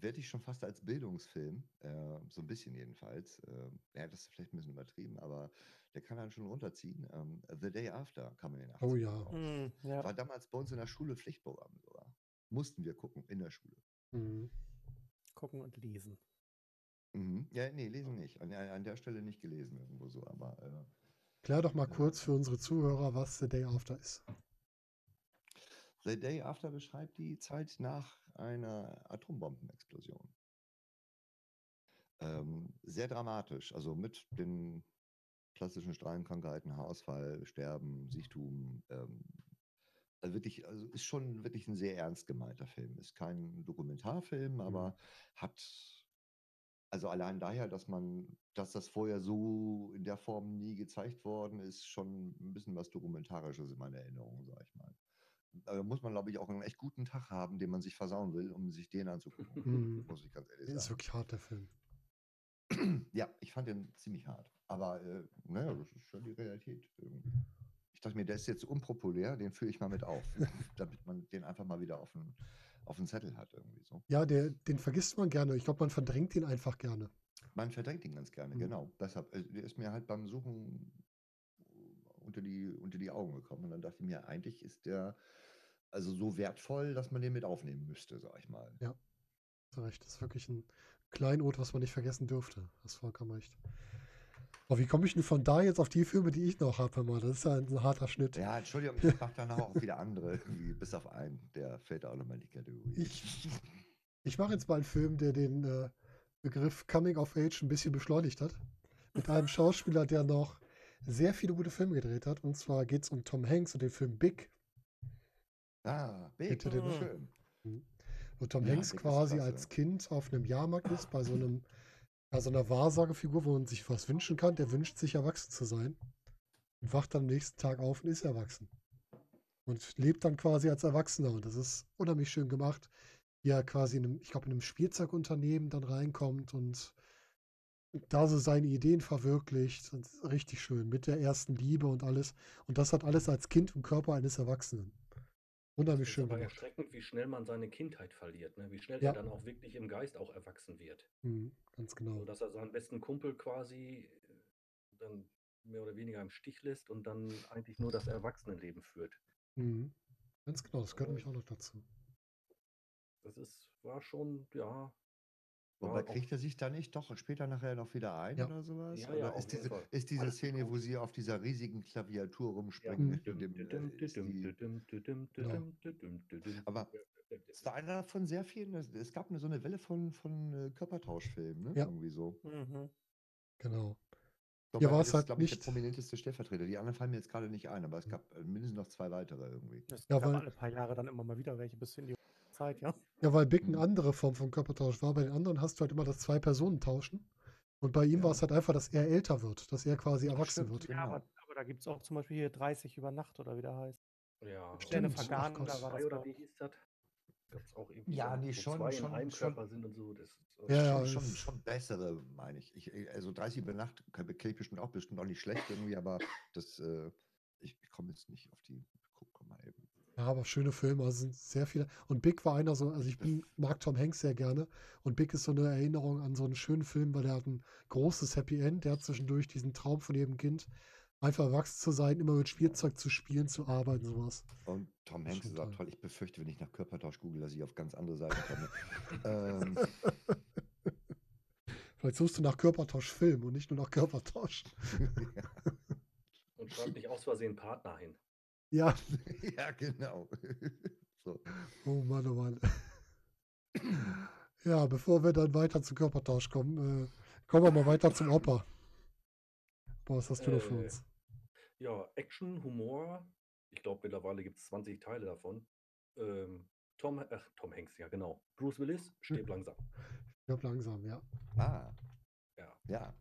Speaker 3: Werde ich schon fast als Bildungsfilm, äh, so ein bisschen jedenfalls. Äh, ja, das ist vielleicht ein bisschen übertrieben, aber der kann einen schon runterziehen. Ähm, The Day After kam in den 80ern
Speaker 1: Oh ja.
Speaker 4: Hm, ja.
Speaker 3: War damals bei uns in der Schule Pflichtprogramm sogar. Mussten wir gucken in der Schule.
Speaker 1: Mhm.
Speaker 4: Gucken und lesen.
Speaker 3: Mhm. Ja, nee, lesen nicht. An, an der Stelle nicht gelesen irgendwo so, aber äh,
Speaker 1: Klär doch mal kurz für unsere Zuhörer, was The Day After ist.
Speaker 3: The Day After beschreibt die Zeit nach einer Atombombenexplosion. Ähm, sehr dramatisch, also mit den klassischen Strahlenkrankheiten, Haarausfall, Sterben, Siechtum. Ähm, also wirklich, also ist schon wirklich ein sehr ernst gemeinter Film. Ist kein Dokumentarfilm, aber hat also allein daher, dass man, dass das vorher so in der Form nie gezeigt worden ist, schon ein bisschen was Dokumentarisches in meiner Erinnerung, sag ich mal. Da muss man, glaube ich, auch einen echt guten Tag haben, den man sich versauen will, um sich den anzugucken.
Speaker 1: Mhm.
Speaker 3: Muss ich ganz ehrlich
Speaker 1: Der ist
Speaker 3: sagen.
Speaker 1: wirklich hart, der Film. (clears throat)
Speaker 3: Ja, ich fand den ziemlich hart. Aber äh, naja, das ist schon die Realität. irgendwie. Ich dachte mir, der ist jetzt unpopulär, den führe ich mal mit auf, (laughs) damit man den einfach mal wieder auf den, auf den Zettel hat irgendwie so.
Speaker 1: Ja, der, den vergisst man gerne. Ich glaube, man verdrängt ihn einfach gerne.
Speaker 3: Man verdrängt ihn ganz gerne,
Speaker 1: Mhm.
Speaker 3: genau. Deshalb, äh, der ist mir halt beim Suchen unter die, unter die Augen gekommen. Und dann dachte ich mir, eigentlich ist der also so wertvoll, dass man den mit aufnehmen müsste, sag ich mal.
Speaker 1: Hast du recht. Das ist wirklich ein Kleinod, was man nicht vergessen dürfte. Hast vollkommen recht. Aber wie komme ich denn von da jetzt auf die Filme, die ich noch habe, mal? Das ist ja ein harter Schnitt.
Speaker 3: Ja, Entschuldigung, ich mache dann auch wieder andere, bis auf einen, der fällt auch nochmal in die Kategorie.
Speaker 1: Ich, ich mache jetzt mal einen Film, der den äh, Begriff Coming of Age ein bisschen beschleunigt hat. Mit einem Schauspieler, der noch sehr viele gute Filme gedreht hat. Und zwar geht es um Tom Hanks und den Film Big.
Speaker 3: Ah, Big,
Speaker 1: den-
Speaker 3: schön.
Speaker 1: Wo Tom
Speaker 3: Ja,
Speaker 1: Hanks quasi als Kind auf einem Jahrmarkt ist, bei so einem, bei so einer Wahrsagefigur, wo man sich was wünschen kann. Der wünscht sich erwachsen zu sein. Und wacht dann am nächsten Tag auf und ist erwachsen. Und lebt dann quasi als Erwachsener. Und das ist unheimlich schön gemacht. wie er quasi in einem, ich glaube, in einem Spielzeugunternehmen dann reinkommt und da so seine Ideen verwirklicht. Und richtig schön, mit der ersten Liebe und alles. Und das hat alles als Kind im Körper eines Erwachsenen.
Speaker 2: Ist
Speaker 1: schön
Speaker 2: aber
Speaker 1: gemacht.
Speaker 2: erschreckend, wie schnell man seine Kindheit verliert, ne? Wie schnell
Speaker 1: Ja.
Speaker 2: er dann auch wirklich im Geist auch erwachsen wird.
Speaker 1: Mhm, ganz genau.
Speaker 2: So dass er seinen besten Kumpel quasi äh, dann mehr oder weniger im Stich lässt und dann eigentlich nur das Erwachsenenleben führt.
Speaker 1: Mhm. Ganz genau, das gehört nämlich auch noch dazu.
Speaker 2: Das ist, war schon, ja.
Speaker 3: Wobei kriegt er sich da nicht doch später nachher noch wieder ein
Speaker 1: Ja.
Speaker 3: oder sowas?
Speaker 2: Ja,
Speaker 3: oder
Speaker 2: ja,
Speaker 3: ist, diese, ist diese
Speaker 2: Alles
Speaker 3: Szene, wo sie auf dieser riesigen Klaviatur
Speaker 2: Ja.
Speaker 3: rumspringen? Aber es war einer von sehr vielen, es- gab eine, so eine Welle von, von äh, Körpertauschfilmen, ne?
Speaker 1: Ja.
Speaker 3: Irgendwie so.
Speaker 4: Mhm.
Speaker 1: Genau.
Speaker 3: Doch, weil
Speaker 1: war es
Speaker 3: das ist,
Speaker 1: halt
Speaker 3: glaub ich,
Speaker 1: nicht-
Speaker 3: der prominenteste Stellvertreter. Die anderen fallen mir jetzt gerade nicht ein, aber es gab äh, mindestens noch zwei weitere irgendwie.
Speaker 4: Es
Speaker 1: Ja,
Speaker 4: gab
Speaker 1: weil-
Speaker 4: alle paar Jahre dann immer mal wieder welche bis in die Zeit, ja.
Speaker 1: Ja, weil Big eine andere Form von Körpertausch war. Bei den anderen hast du halt immer das zwei Personen tauschen. Und bei ihm
Speaker 3: Ja.
Speaker 1: war es halt einfach, dass er älter wird, dass er quasi erwachsen
Speaker 3: stimmt.
Speaker 1: wird.
Speaker 3: Genau.
Speaker 4: Ja, aber, aber da gibt es auch zum Beispiel hier 30 über Nacht oder wie der heißt.
Speaker 2: Ja.
Speaker 4: Sterne vergangen, da war das
Speaker 2: oder wie hieß das? Gab's auch irgendwie
Speaker 3: Ja,
Speaker 2: so,
Speaker 3: nee, schon-
Speaker 2: zwei
Speaker 3: schon-
Speaker 2: in einem
Speaker 3: schon-
Speaker 2: Körper sind und so. Das,
Speaker 1: Ja, ja,
Speaker 3: schon, schon, schon bessere, meine ich. ich. ich- Also 30 über Nacht kenne ich bestimmt auch, bestimmt auch nicht schlecht irgendwie, aber das, äh, ich, ich komme jetzt nicht auf die. Guck mal eben.
Speaker 1: Ja, aber schöne Filme, also sind sehr viele. Und Big war einer so, also ich bin, mag Tom Hanks sehr gerne. Und Big ist so eine Erinnerung an so einen schönen Film, weil der hat ein großes Happy End. Der hat zwischendurch diesen Traum von jedem Kind, einfach erwachsen zu sein, immer mit Spielzeug zu spielen, zu arbeiten, sowas.
Speaker 3: Und Tom Hanks ist auch
Speaker 1: toll.
Speaker 3: toll. Ich befürchte, wenn ich nach Körpertausch google, dass ich auf ganz andere Seiten komme. (laughs) ähm,
Speaker 1: Vielleicht suchst du nach Körpertausch-Film und nicht nur nach Körpertausch. (laughs)
Speaker 2: und schreibt nicht aus Versehen Partner hin.
Speaker 1: Ja, (laughs)
Speaker 3: ja, genau. (laughs) so.
Speaker 1: oh Mann, oh Mann. Ja, bevor wir dann weiter zu Körpertausch kommen, äh, kommen wir mal weiter zum Opa. Boah, was hast du noch für
Speaker 2: Äh,
Speaker 1: uns?
Speaker 2: Ja, Action, Humor. Ich glaube, mittlerweile gibt es 20 Teile davon. Ähm, Tom, ach, Tom Hanks, ja genau. Bruce Willis, stirb (laughs) langsam.
Speaker 1: Ich glaube langsam, ja.
Speaker 3: Ah,
Speaker 2: Ja.
Speaker 3: ja.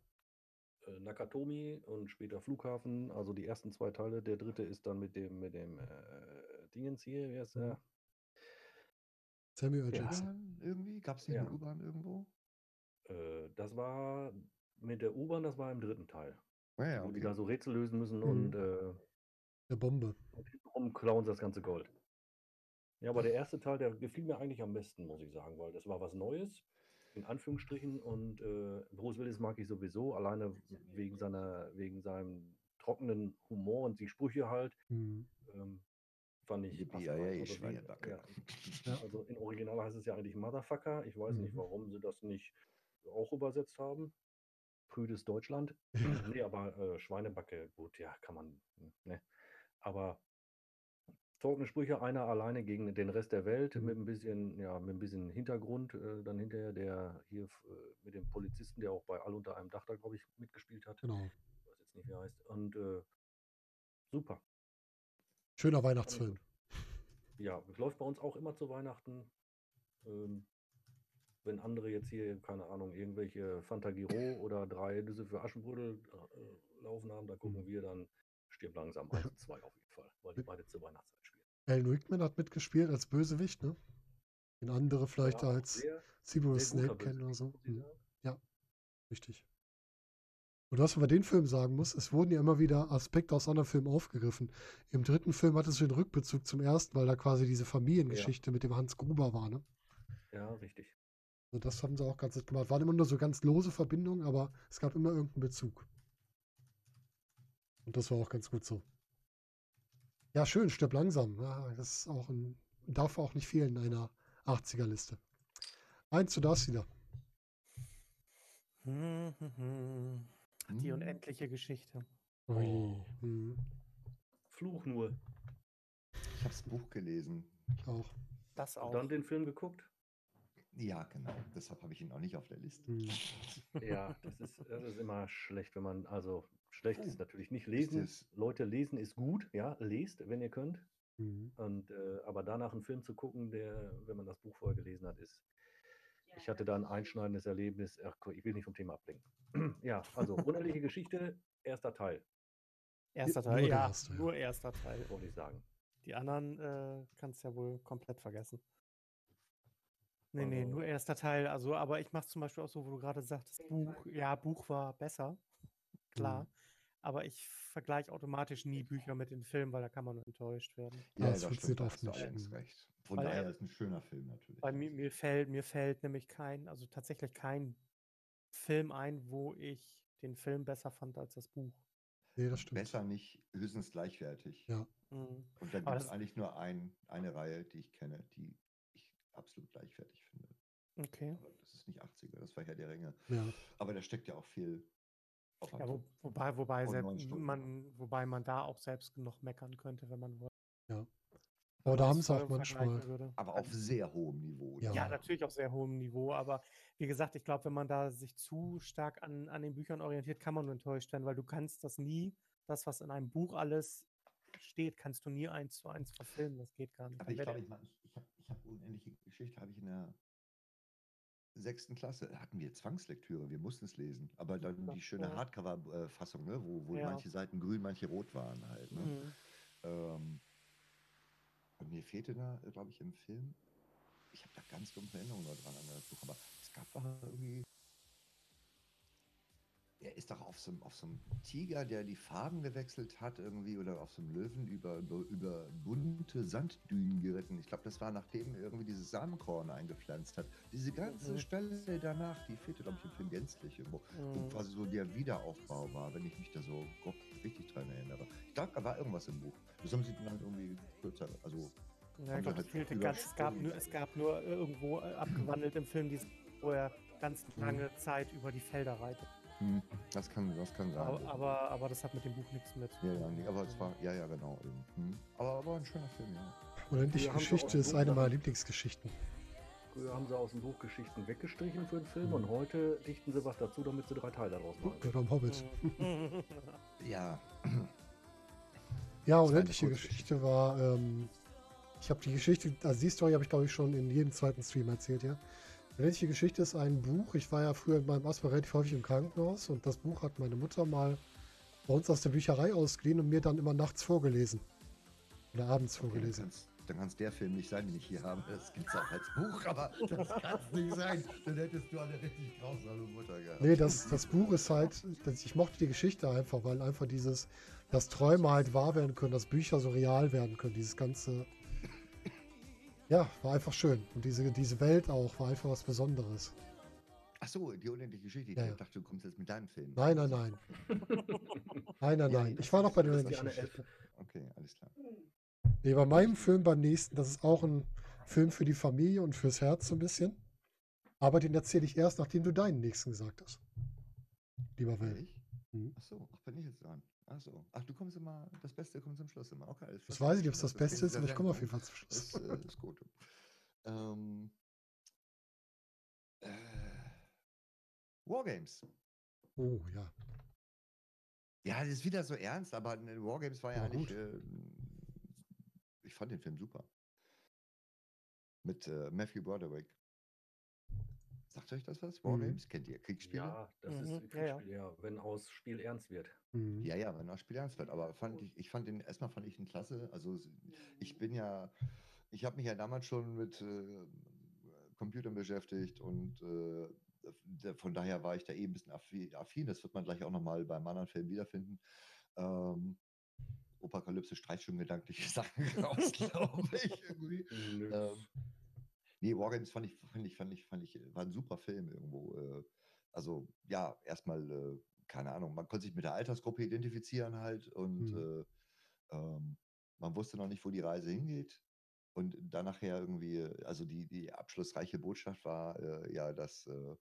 Speaker 2: Äh, Nakatomi und später Flughafen, also die ersten zwei Teile. Der dritte ist dann mit dem, mit dem äh, Dingens hier, wie heißt der?
Speaker 1: Samuel L.
Speaker 2: Ja.
Speaker 1: Jackson.
Speaker 3: Irgendwie? Gab es nicht
Speaker 2: Ja.
Speaker 3: eine U-Bahn irgendwo?
Speaker 2: Äh, das war mit der U-Bahn, das war im dritten Teil.
Speaker 3: Ah, ja,
Speaker 2: Wo die
Speaker 3: okay.
Speaker 2: da so Rätsel lösen müssen
Speaker 1: Mhm.
Speaker 2: und, äh,
Speaker 1: Der Bombe.
Speaker 2: und hintenrum klauen sie das ganze Gold. Ja, aber der erste Teil, der gefiel mir eigentlich am besten, muss ich sagen, weil das war was Neues, in Anführungsstrichen. Und äh, Bruce Willis mag ich sowieso, alleine wegen seiner, wegen seinem trockenen Humor und die Sprüche halt.
Speaker 1: Hm.
Speaker 2: Ähm, fand ich.
Speaker 3: Die. BIA,
Speaker 2: Also, ja.
Speaker 1: Ja.
Speaker 2: Also in Original heißt es ja eigentlich Motherfucker. Ich weiß nicht,
Speaker 1: Mhm.
Speaker 2: warum sie das nicht auch übersetzt haben. Prüdes Deutschland. (laughs) nee, aber äh, Schweinebacke, gut, ja, kann man. Ne. Aber trockene Sprüche, einer alleine gegen den Rest der Welt,
Speaker 1: Mhm.
Speaker 2: mit ein bisschen, ja, mit ein bisschen Hintergrund, äh, dann hinterher der hier äh, mit dem Polizisten, der auch bei All unter einem Dach da, glaube ich, mitgespielt hat.
Speaker 1: Genau.
Speaker 2: Ich weiß jetzt nicht, wie er heißt. Und äh, super.
Speaker 1: Schöner Weihnachtsfilm.
Speaker 2: Ja, läuft bei uns auch immer zu Weihnachten. Ähm, wenn andere jetzt hier, keine Ahnung, irgendwelche Fantagiro (laughs) oder drei Nüsse für Aschenbrödel äh, laufen haben, da gucken
Speaker 1: Mhm.
Speaker 2: wir dann stirb langsam 1 und 2 auf jeden Fall, weil die beide zur Weihnachtszeit.
Speaker 1: Alan Rickman hat mitgespielt als Bösewicht, ne? Den andere vielleicht
Speaker 2: Ja,
Speaker 1: als
Speaker 2: sehr,
Speaker 1: Severus Snape kennen oder so.
Speaker 2: Bösewicht, muss ich
Speaker 1: Hm.
Speaker 2: sagen.
Speaker 1: Richtig. Und was man bei den Filmen sagen muss, es wurden ja immer wieder Aspekte aus anderen Filmen aufgegriffen. Im dritten Film hat es den Rückbezug zum ersten, weil da quasi diese Familiengeschichte mit dem Hans Gruber war, ne?
Speaker 2: Ja, richtig.
Speaker 1: Also das haben sie auch ganz nett gemacht. Waren immer nur so ganz lose Verbindungen, aber es gab immer irgendeinen Bezug. Und das war auch ganz gut so. Ja, schön, stirb langsam. Ja, das ist auch ein, darf auch nicht fehlen in einer 80er-Liste. Eins, du darfst wieder.
Speaker 4: Hm, hm, hm. Die
Speaker 3: Hm.
Speaker 4: unendliche Geschichte.
Speaker 2: Oh.
Speaker 1: Hm,
Speaker 2: Fluch nur.
Speaker 3: Ich habe das Buch gelesen.
Speaker 1: ich auch.
Speaker 4: Das
Speaker 2: Und
Speaker 4: auch.
Speaker 2: dann den Film geguckt.
Speaker 3: Ja, genau. Deshalb habe ich ihn auch nicht auf der Liste.
Speaker 1: Hm. (laughs)
Speaker 2: Ja, das ist, das ist immer schlecht, wenn man, also schlecht
Speaker 3: Oh,
Speaker 2: ist natürlich nicht lesen. Leute, lesen ist gut, ja, lest, wenn ihr könnt.
Speaker 1: Hm.
Speaker 2: Und äh, aber danach einen Film zu gucken, der, wenn man das Buch vorher gelesen hat, ist. Ich hatte da ein einschneidendes Erlebnis. Ach, guck, ich will nicht vom Thema ablenken. (clears throat) ja, also unendliche (laughs) Geschichte, erster Teil,
Speaker 4: Erster Teil, ja,
Speaker 1: erste,
Speaker 4: nur erster Teil.
Speaker 2: wollte ich sagen.
Speaker 4: Die anderen äh, kannst ja wohl komplett vergessen. Nee, nee,
Speaker 2: Also-
Speaker 4: nur erster Teil. Also, aber ich mache zum Beispiel auch so, wo du gerade sagtest, Buch, ja, Buch war besser, klar.
Speaker 1: Mhm.
Speaker 4: Aber ich vergleiche automatisch nie Bücher mit den Filmen, weil da kann man nur enttäuscht werden.
Speaker 1: Ja, das funktioniert
Speaker 3: da
Speaker 1: oft nicht.
Speaker 3: allerdings recht. Von
Speaker 4: Weil
Speaker 3: daher
Speaker 4: er-
Speaker 3: ist ein schöner Film natürlich.
Speaker 4: Bei mir, mir fällt, mir fällt nämlich kein, also tatsächlich kein Film ein, wo ich den Film besser fand als das Buch.
Speaker 1: Nee, das stimmt.
Speaker 3: Besser nicht, höchstens gleichwertig.
Speaker 1: Ja.
Speaker 4: Mhm.
Speaker 3: Und da
Speaker 4: Aber
Speaker 3: gibt es
Speaker 4: das-
Speaker 3: eigentlich nur ein, eine Reihe, die ich kenne, die ich absolut gleichwertig finde.
Speaker 4: Okay.
Speaker 3: Aber das ist nicht 80er, das war Herr der Ringe.
Speaker 1: Ja.
Speaker 3: Aber da steckt ja auch viel
Speaker 4: Ja, wo, wobei, wobei, selbst, man, wobei man da auch selbst noch meckern könnte, wenn man wollte.
Speaker 1: Aber da haben sie auch manchmal.
Speaker 4: würde.
Speaker 3: Aber auf sehr hohem Niveau.
Speaker 1: Ja.
Speaker 4: Ja, natürlich auf sehr hohem Niveau, aber wie gesagt, ich glaube, wenn man da sich zu stark an, an den Büchern orientiert, kann man nur enttäuscht werden, weil du kannst das nie, das, was in einem Buch alles steht, kannst du nie eins zu eins verfilmen. Das geht gar nicht.
Speaker 3: Aber ich glaube, ich, mein, ich, ich habe ich hab unendliche Geschichte, habe ich in der sechsten Klasse, hatten wir Zwangslektüre, wir mussten es lesen. Aber dann die schöne. Hardcover-Fassung, ne, wo, wo
Speaker 4: Ja.
Speaker 3: manche Seiten grün, manche rot waren halt. Ne?
Speaker 4: Mhm.
Speaker 3: Ähm, mir fehlte da, glaube ich, im Film, ich habe da ganz dumme Erinnerungen dran an das Buch, aber es gab da irgendwie. Er ist doch auf so, einem- auf so einem Tiger, der die Farben gewechselt hat, irgendwie, oder auf so einem Löwen über, über, über bunte Sanddünen geritten. Ich glaube, das war nachdem er irgendwie dieses Samenkorn eingepflanzt hat. Diese ganze
Speaker 4: Mhm.
Speaker 3: Stelle danach, die fehlte, glaube ich, im Film gänzlich irgendwo. Wo
Speaker 4: Mhm.
Speaker 3: quasi so der Wiederaufbau war, wenn ich mich da so grob richtig dran erinnere. Ich glaube, da war irgendwas im Buch. Das haben sie dann halt irgendwie kürzer, also
Speaker 4: Ja, ich glaube,
Speaker 3: halt
Speaker 4: es fehlte ganz, es gab nur, es gab nur irgendwo äh, abgewandelt im Film, wo er ganz lange Zeit über die Felder reitet.
Speaker 3: Hm, das kann, das kann sein.
Speaker 4: Aber, aber, aber das hat mit dem Buch nichts mehr zu
Speaker 3: ja,
Speaker 4: tun.
Speaker 3: ja, nee, aber es war, ja, ja, genau. eben. Hm. Aber, aber ein schöner Film, ja.
Speaker 1: Unendliche Geschichte ist eine meiner Lieblingsgeschichten.
Speaker 2: Früher haben sie aus dem Buch Geschichten weggestrichen für den Film
Speaker 1: Mhm.
Speaker 2: und heute dichten sie was dazu, damit sie drei Teile daraus machen.
Speaker 1: Beim Hobbit.
Speaker 4: Mhm. (laughs)
Speaker 3: Ja,
Speaker 1: Ja, unendliche
Speaker 3: kurze
Speaker 1: Geschichte war, ähm, ich habe die Geschichte, also die Story habe ich glaube ich schon in jedem zweiten Stream erzählt, ja. Unendliche Geschichte ist ein Buch. Ich war ja früher in meinem Asthma relativ häufig im Krankenhaus und das Buch hat meine Mutter mal bei uns aus der Bücherei ausgeliehen und mir dann immer nachts vorgelesen. Oder abends
Speaker 3: okay,
Speaker 1: vorgelesen.
Speaker 3: kann's- dann kann es der Film nicht sein, den ich hier habe. Das gibt es auch als Buch, aber das kann es nicht sein. Dann hättest du eine richtig grausame Mutter gehabt.
Speaker 1: Nee, das, das Buch ist halt, ich mochte die Geschichte einfach, weil einfach dieses, dass Träume halt wahr werden können, dass Bücher so real werden können, dieses ganze, ja, war einfach schön. Und diese, diese Welt auch war einfach was Besonderes.
Speaker 3: Ach so, die unendliche Geschichte.
Speaker 1: Ja,
Speaker 3: Ich dachte, du kommst jetzt mit deinem Film.
Speaker 1: Nein, nein, nein. (laughs) Nein, nein, nein. Ich war noch bei der unendlichen Geschichte.
Speaker 3: Okay, alles klar.
Speaker 1: Nee, bei meinem Film beim nächsten, das ist auch ein Film für die Familie und fürs Herz so ein bisschen. Aber den erzähle ich erst, nachdem du deinen nächsten gesagt hast. Lieber Will. Mhm.
Speaker 3: Ach so, ach, bin ich jetzt dran. Ach so. Ach, du kommst immer, das Beste kommt zum Schluss immer. Okay,
Speaker 1: Das weiß ich nicht, ob es das
Speaker 3: geht
Speaker 1: Beste ist, aber ich komme auf jeden Fall zum Schluss.
Speaker 3: Das äh, ist gut. Ähm, äh, Wargames.
Speaker 1: Oh, ja.
Speaker 3: Ja, das ist wieder so ernst, aber ne, Wargames war ja
Speaker 1: Ja,
Speaker 3: eigentlich.
Speaker 1: gut.
Speaker 3: Äh, ich fand den Film super. Mit äh, Matthew Broderick. Sagt euch das was?
Speaker 1: Mhm.
Speaker 3: Wargames? Kennt ihr? Kriegsspiele?
Speaker 2: Ja, das
Speaker 4: Mhm,
Speaker 2: ist
Speaker 4: ja,
Speaker 2: ein
Speaker 4: ja.
Speaker 2: Kriegsspiel, ja, wenn aus Spiel ernst wird.
Speaker 1: Mhm.
Speaker 3: Ja, ja, wenn das Spiel ernst wird. Aber fand ich, ich fand den, erstmal fand ich ihn klasse. Also s- ich bin ja, ich habe mich ja damals schon mit äh, Computern beschäftigt und äh, von daher war ich da eh ein bisschen affi- affin. Das wird man gleich auch nochmal beim anderen Film wiederfinden. Ähm, Apokalypse streicht schon gedankliche (laughs) Sachen raus, (laughs) glaube ich. Irgendwie.
Speaker 2: Nö.
Speaker 3: Ähm, nee, Wargames fand ich, fand ich, fand ich, fand ich, war ein super Film irgendwo. Äh, also ja, erstmal, äh, keine Ahnung, man konnte sich mit der Altersgruppe identifizieren halt und
Speaker 1: Mhm.
Speaker 3: äh, ähm, man wusste noch nicht, wo die Reise hingeht. Und dann nachher irgendwie, äh, also die, die abschlussreiche Botschaft war äh, ja, dass äh,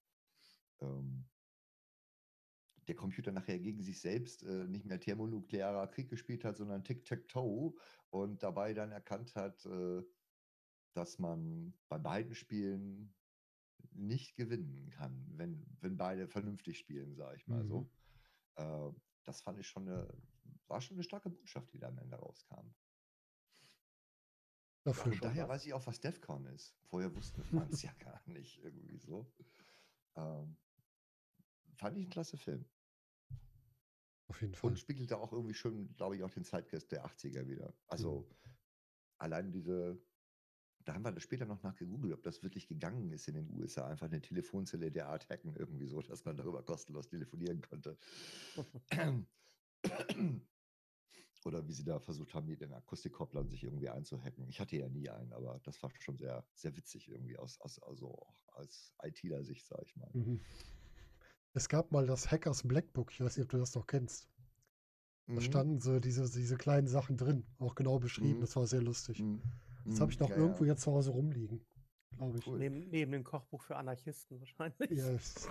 Speaker 3: ähm, der Computer nachher gegen sich selbst äh, nicht mehr thermonuklearer Krieg gespielt hat, sondern Tic-Tac-Toe und dabei dann erkannt hat, äh, dass man bei beiden Spielen nicht gewinnen kann, wenn, wenn beide vernünftig spielen, sage ich mal so. Äh, das fand ich schon eine, war schon eine starke Botschaft, die da am Ende rauskam.
Speaker 1: Dafür.
Speaker 3: Und daher
Speaker 2: was.
Speaker 3: weiß ich auch, was DEFCON ist. Vorher wusste (laughs) man es ja gar nicht irgendwie so. Ähm, fand ich ein klasse Film.
Speaker 1: Auf jeden Fall.
Speaker 3: Und spiegelte auch irgendwie schön, glaube ich, auch den Zeitgeist der 80er wieder. Also allein diese da haben wir das später noch nachgegoogelt, ob das wirklich gegangen ist in den USA. Einfach eine Telefonzelle der Art hacken, irgendwie so, dass man darüber kostenlos telefonieren konnte. (clears throat) Oder wie sie da versucht haben, mit den Akustikkopplern sich irgendwie einzuhacken. Ich hatte ja nie einen, aber das war schon sehr, sehr witzig irgendwie aus, aus also auch als ITler-Sicht, sage ich mal.
Speaker 1: Mhm. Es gab mal das Hackers Blackbook, ich weiß nicht, ob du das noch kennst. Da
Speaker 3: Mhm.
Speaker 1: standen so diese, diese kleinen Sachen drin, auch genau beschrieben.
Speaker 3: Mhm.
Speaker 1: Das war sehr lustig.
Speaker 3: Mhm.
Speaker 1: Das habe ich noch
Speaker 3: Ja,
Speaker 1: irgendwo
Speaker 3: ja.
Speaker 1: jetzt zu Hause rumliegen, glaube ich.
Speaker 3: Cool.
Speaker 4: Neben, neben dem Kochbuch für Anarchisten wahrscheinlich.
Speaker 1: Yes.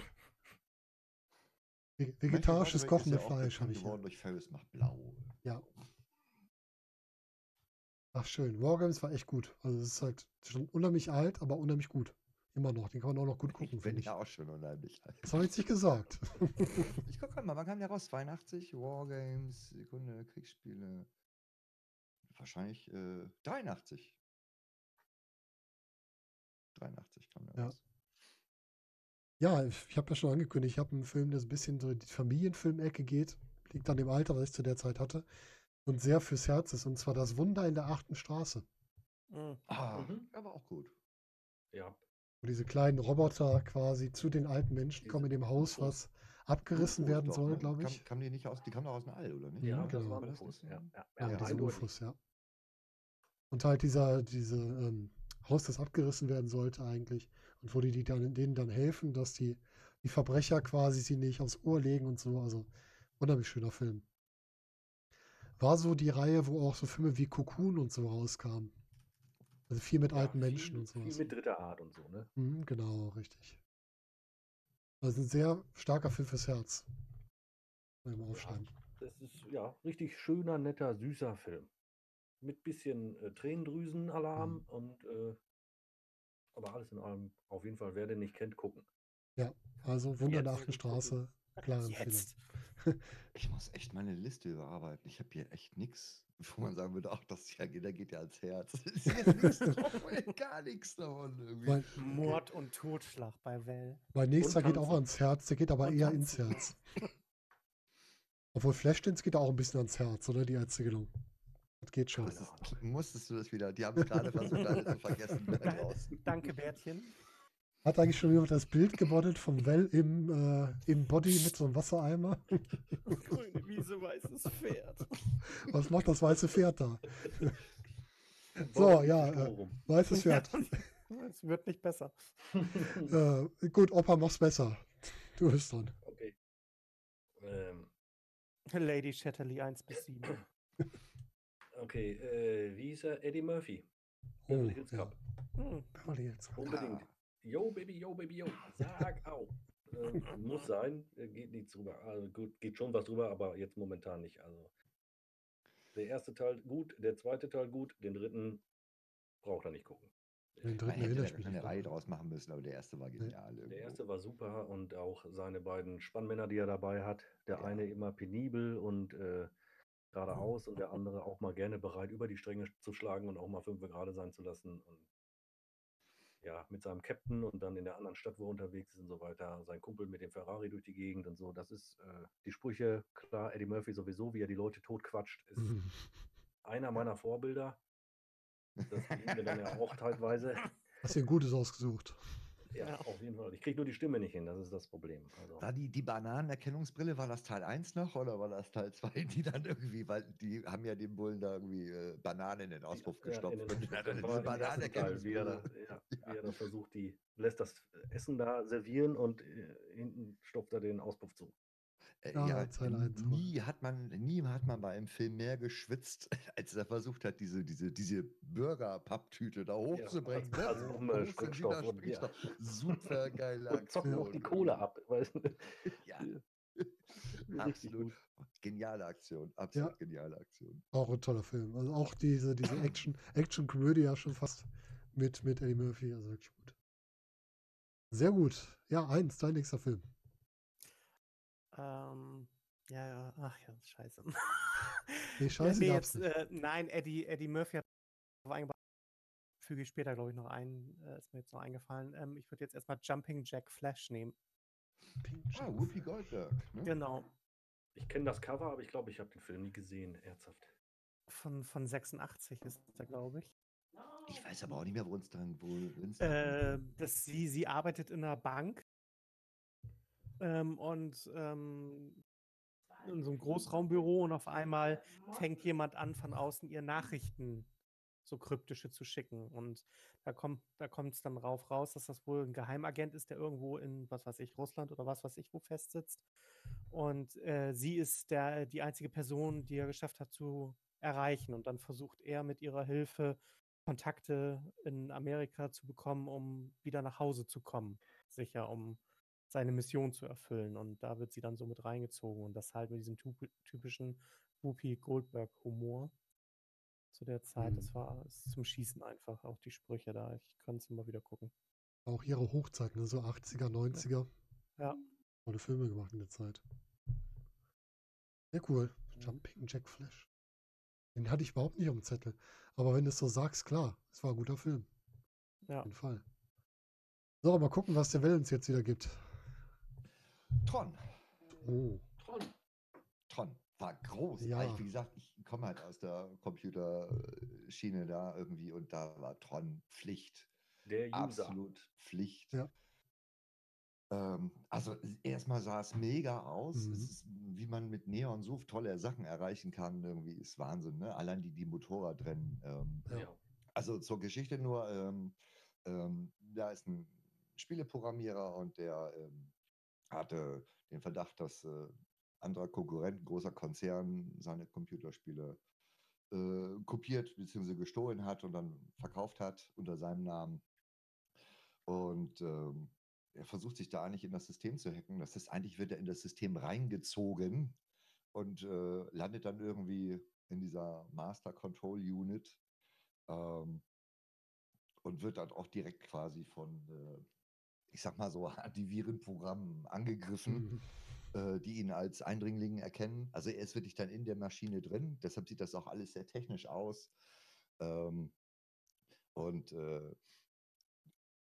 Speaker 1: Vegetarisches Kochen
Speaker 3: ist
Speaker 1: mit
Speaker 3: ja
Speaker 1: Fleisch habe ich
Speaker 3: geworden
Speaker 1: hier.
Speaker 3: durch Ferris macht blau.
Speaker 1: Ja. Ach schön, Wargames war echt gut. Also es ist halt schon unheimlich alt, aber unheimlich gut. Immer noch. Den kann man auch noch gut gucken,
Speaker 3: Ich bin
Speaker 1: finde ich.
Speaker 3: ja auch schon unheimlich alt.
Speaker 1: Das habe ich nicht gesagt.
Speaker 3: Ich gucke mal, wann kam der raus? 82, Wargames, Sekunde, Kriegsspiele. Wahrscheinlich äh, 83. 83 kam der
Speaker 1: Ja.
Speaker 3: raus.
Speaker 1: Ja, ich, habe ja schon angekündigt, ich habe einen Film, der so ein bisschen so in die Familienfilmecke geht. Liegt an dem Alter, was ich zu der Zeit hatte. Und sehr fürs Herz ist. Und zwar Das Wunder in der achten Straße.
Speaker 4: Mhm.
Speaker 3: Ah,
Speaker 2: Mhm.
Speaker 3: aber auch gut.
Speaker 2: Ja,
Speaker 1: Wo diese kleinen Roboter quasi zu den alten Menschen kommen in dem Haus,
Speaker 2: UFOs.
Speaker 1: was abgerissen
Speaker 3: UFOs
Speaker 1: werden
Speaker 3: doch,
Speaker 1: soll,
Speaker 3: ne?
Speaker 1: glaube
Speaker 3: Kam,
Speaker 1: ich.
Speaker 3: kamen die nicht aus, die kamen doch aus dem All, oder nicht?
Speaker 2: ja, das
Speaker 1: genau.
Speaker 2: waren
Speaker 3: War das
Speaker 2: UFOs.
Speaker 3: das?
Speaker 2: Ja, ja,
Speaker 1: Ja,
Speaker 2: ja,
Speaker 1: diese. UFOs, ja. Und halt dieser, diese ähm, Haus, das abgerissen werden sollte eigentlich. Und wo die, die dann, denen dann helfen, dass die, die Verbrecher quasi sie nicht aufs Ohr legen und so. Also unheimlich schöner Film. War so die Reihe, wo auch so Filme wie Cocoon und so rauskamen. Also viel mit
Speaker 2: Ja,
Speaker 1: alten
Speaker 2: viel,
Speaker 1: Menschen und sowas.
Speaker 2: Viel mit dritter Art und so, ne?
Speaker 1: Mhm, genau, richtig. Also ein sehr starker Film fürs Herz. Mal aufschreiben.
Speaker 2: Das ist ja richtig schöner, netter, süßer Film. Mit bisschen äh, Tränendrüsenalarm
Speaker 1: Mhm.
Speaker 2: und äh, aber alles in allem auf jeden Fall, wer den nicht kennt, gucken.
Speaker 1: Also Wunder in der
Speaker 4: Jetzt.
Speaker 1: achten Straße, klare Empfehlung.
Speaker 4: Jetzt. (laughs) (laughs)
Speaker 3: Ich muss echt meine Liste überarbeiten. Ich habe hier echt nichts, wo man sagen würde, ach, das ja, da geht ja ans Herz. (laughs) Es ist jetzt nichts drauf, ey, gar nichts davon irgendwie.
Speaker 1: Mein,
Speaker 4: Mord und Totschlag bei Well.
Speaker 1: mein nächster geht auch ans Herz, der geht aber
Speaker 4: Und
Speaker 1: eher ins. Herz. Obwohl Flashdance geht auch ein bisschen ans Herz, oder? Die Erzählung. Das geht schon.
Speaker 3: Das ist, (laughs) musstest du das wieder? Die haben es gerade versucht, alle zu vergessen.
Speaker 4: Danke, Bärtchen.
Speaker 1: Hat eigentlich schon jemand das Bild gemodelt vom Well im, äh, im Body mit so einem Wassereimer? (laughs)
Speaker 4: Grüne Wiese, weißes Pferd.
Speaker 1: Was macht das weiße Pferd da? (laughs) So, ja, äh? Weißes Pferd.
Speaker 4: Es wird nicht besser.
Speaker 1: Äh, gut, Opa, mach's besser. Du bist dran.
Speaker 2: okay. Ähm,
Speaker 4: Lady Shatterly 1 bis 7. (coughs)
Speaker 2: okay, äh, wie hieß er? Eddie Murphy.
Speaker 1: Oh,
Speaker 2: Beverly Hills
Speaker 1: ja.
Speaker 2: Cop.
Speaker 4: Hm.
Speaker 1: Beverly Hills Cop.
Speaker 2: Unbedingt. Yo, Baby, yo, Baby, yo. Sag au. Äh, muss sein. Äh, Geht nichts drüber. Also gut, geht schon was drüber, aber jetzt momentan nicht. Also der erste Teil gut, der zweite Teil gut, den dritten braucht er nicht gucken.
Speaker 1: Den
Speaker 3: Man
Speaker 1: dritten
Speaker 3: hätte
Speaker 1: ich mich
Speaker 3: eine
Speaker 1: nicht.
Speaker 3: Reihe draus machen müssen, aber der erste war genial.
Speaker 2: Der
Speaker 3: irgendwo.
Speaker 2: erste war super und auch seine beiden Spannmänner, die er dabei hat. Der
Speaker 3: Ja.
Speaker 2: eine immer penibel und äh, geradeaus und der andere auch mal gerne bereit, über die Stränge zu schlagen und auch mal fünf gerade sein zu lassen. Und ja, mit seinem Captain und dann in der anderen Stadt, wo er unterwegs ist und so weiter, sein Kumpel mit dem Ferrari durch die Gegend und so. Das ist äh, die Sprüche, klar, Eddie Murphy sowieso, wie er die Leute totquatscht, ist
Speaker 1: Mhm. (laughs)
Speaker 2: einer meiner Vorbilder. Das (laughs) gelingt mir dann ja auch teilweise.
Speaker 1: Hast dir ein gutes ausgesucht.
Speaker 2: Ja,
Speaker 4: Ja.
Speaker 2: auf jeden Fall. Ich kriege nur die Stimme nicht hin, das ist das Problem. Also,
Speaker 3: War die, die Bananenerkennungsbrille, war das Teil 1 noch oder war das Teil 2, die dann irgendwie, weil die haben ja dem Bullen da irgendwie äh, Bananen in den Auspuff
Speaker 2: Ja,
Speaker 3: gestopft.
Speaker 2: in den- (laughs)
Speaker 3: und dann diese
Speaker 2: wie er, ja, (laughs)
Speaker 3: Ja.
Speaker 2: wie er da versucht, die lässt das Essen da servieren und äh, hinten stopft er den Auspuff zu.
Speaker 3: Äh,
Speaker 1: Ja,
Speaker 3: ja, nie hat man, nie hat man bei einem Film mehr geschwitzt, (laughs) als er versucht hat, diese, diese, diese Burger-Papptüte da hochzubringen.
Speaker 2: als- als
Speaker 3: ne?
Speaker 2: um,
Speaker 3: Hochsensibler
Speaker 2: Sprengstoff und- ja.
Speaker 3: Super geile
Speaker 2: Und zocken auch die
Speaker 3: Aktion.
Speaker 2: Kohle ab. (laughs) Weißt du?
Speaker 3: Ja, (laughs) absolut. Geniale Aktion. Absolut geniale Aktion.
Speaker 1: Auch ein toller Film. Also auch diese, diese Action, Action-Komödie ja schon fast mit, mit Eddie Murphy. Also wirklich gut. Sehr gut. Ja, eins, dein nächster Film.
Speaker 4: Ähm, ja, ja, ach ja, scheiße.
Speaker 1: Nee, (laughs) scheiße,
Speaker 4: nee, jetzt, äh, nein, Eddie, Eddie Murphy hat darauf eingebaut. Füge ich später, glaube ich, noch ein. Äh, ist mir jetzt noch eingefallen. Ähm, ich würde jetzt erstmal Jumping Jack Flash nehmen.
Speaker 3: Ah. Whoopi Goldberg. Ne?
Speaker 4: Genau.
Speaker 2: Ich kenne das Cover, aber ich glaube, ich habe den Film nie gesehen. Ernsthaft.
Speaker 4: Von, von 86 ist der, glaube ich.
Speaker 3: Ich weiß aber auch nicht mehr, wo uns dann, wo uns
Speaker 4: Äh, dass sie, sie arbeitet in einer Bank ähm, und ähm, in so einem Großraumbüro und auf einmal fängt jemand an, von außen ihr Nachrichten, so kryptische zu schicken. Und da kommt da es dann rauf raus, dass das wohl ein Geheimagent ist, der irgendwo in, was weiß ich, Russland oder was weiß ich, wo festsitzt. Und äh, sie ist der, die einzige Person, die er geschafft hat zu erreichen. Und dann versucht er mit ihrer Hilfe Kontakte in Amerika zu bekommen, um wieder nach Hause zu kommen, sicher, um seine Mission zu erfüllen. Und da wird sie dann so mit reingezogen und das halt mit diesem typ- typischen Whoopi Goldberg-Humor zu der Zeit. Das
Speaker 1: Mhm.
Speaker 4: war ist zum Schießen einfach, auch die Sprüche da. Ich kann es immer wieder gucken.
Speaker 1: Auch ihre Hochzeit, ne? so 80er, 90er.
Speaker 4: Ja.
Speaker 1: Tolle Filme gemacht in der Zeit. Sehr cool. Jumping Jack Flash. Den hatte ich überhaupt nicht auf dem Zettel. Aber wenn du es so sagst, klar, es war ein guter Film.
Speaker 4: Ja.
Speaker 1: Auf jeden Fall. So, mal gucken, was der Wellens jetzt wieder gibt.
Speaker 3: Tron.
Speaker 1: Oh,
Speaker 2: Tron.
Speaker 3: Tron war groß.
Speaker 1: Ja.
Speaker 3: Ich, wie gesagt, ich komme halt aus der Computerschiene da irgendwie und da war Tron Pflicht.
Speaker 2: Der User.
Speaker 3: Absolut Pflicht.
Speaker 1: Ja.
Speaker 3: Ähm, also erstmal sah es mega aus.
Speaker 1: Mhm.
Speaker 3: Es ist, wie man mit Neon so tolle Sachen erreichen kann, irgendwie ist Wahnsinn. Ne? Allein die, die Motorradrennen. Ähm,
Speaker 1: Ja.
Speaker 2: Ja.
Speaker 3: also zur Geschichte nur, ähm, ähm, da ist ein Spieleprogrammierer und der ähm, hatte den Verdacht, dass äh, anderer Konkurrent, großer Konzern, seine Computerspiele äh, kopiert bzw. gestohlen hat und dann verkauft hat unter seinem Namen. Und ähm, er versucht sich da eigentlich in das System zu hacken. Das ist eigentlich, wird er in das System reingezogen und äh, landet dann irgendwie in dieser Master Control Unit ähm, und wird dann auch direkt quasi von, äh, ich sag mal so, (laughs) Antivirenprogrammen angegriffen,
Speaker 1: Mhm.
Speaker 3: äh, die ihn als Eindringling erkennen. Also er ist wirklich dann in der Maschine drin, deshalb sieht das auch alles sehr technisch aus. Ähm, und äh,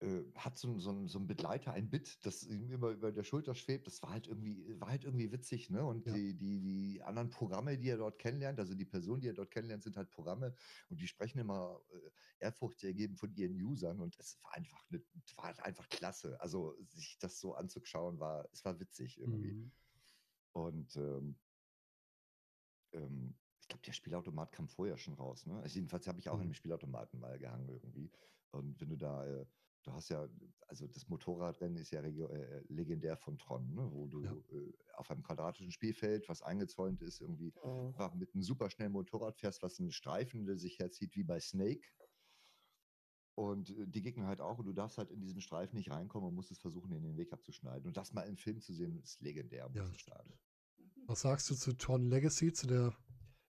Speaker 3: äh, hat so, so, so einen Begleiter, ein Bit, das ihm immer über der Schulter schwebt. Das war halt irgendwie, war halt irgendwie witzig, ne? Und
Speaker 1: Ja.
Speaker 3: die, die, die anderen Programme, die er dort kennenlernt, also die Personen, die er dort kennenlernt, sind halt Programme und die sprechen immer äh, ehrfurchtsergeben von ihren Usern und es war einfach, ne, war halt einfach klasse. Also sich das so anzuschauen, war, es war witzig irgendwie.
Speaker 1: Mhm.
Speaker 3: Und ähm, ähm, ich glaube, der Spielautomat kam vorher schon raus. Ne? Also jedenfalls habe ich auch in
Speaker 1: Mhm.
Speaker 3: einem Spielautomaten mal gehangen irgendwie. Und wenn du da, äh, du hast ja, also das Motorradrennen ist ja äh, legendär von Tron, ne? wo du
Speaker 1: Ja.
Speaker 3: äh, auf einem quadratischen Spielfeld, was eingezäunt ist, irgendwie einfach mit einem superschnellen Motorrad fährst, was einen Streifen, der sich herzieht wie bei Snake. Und äh, die Gegner halt auch. Und du darfst halt in diesen Streifen nicht reinkommen und musst es versuchen, in den Weg abzuschneiden. Und das mal im Film zu sehen, ist legendär, muss
Speaker 1: Ja,
Speaker 3: ich sagen.
Speaker 1: Was sagst du zu Tron Legacy, zu der,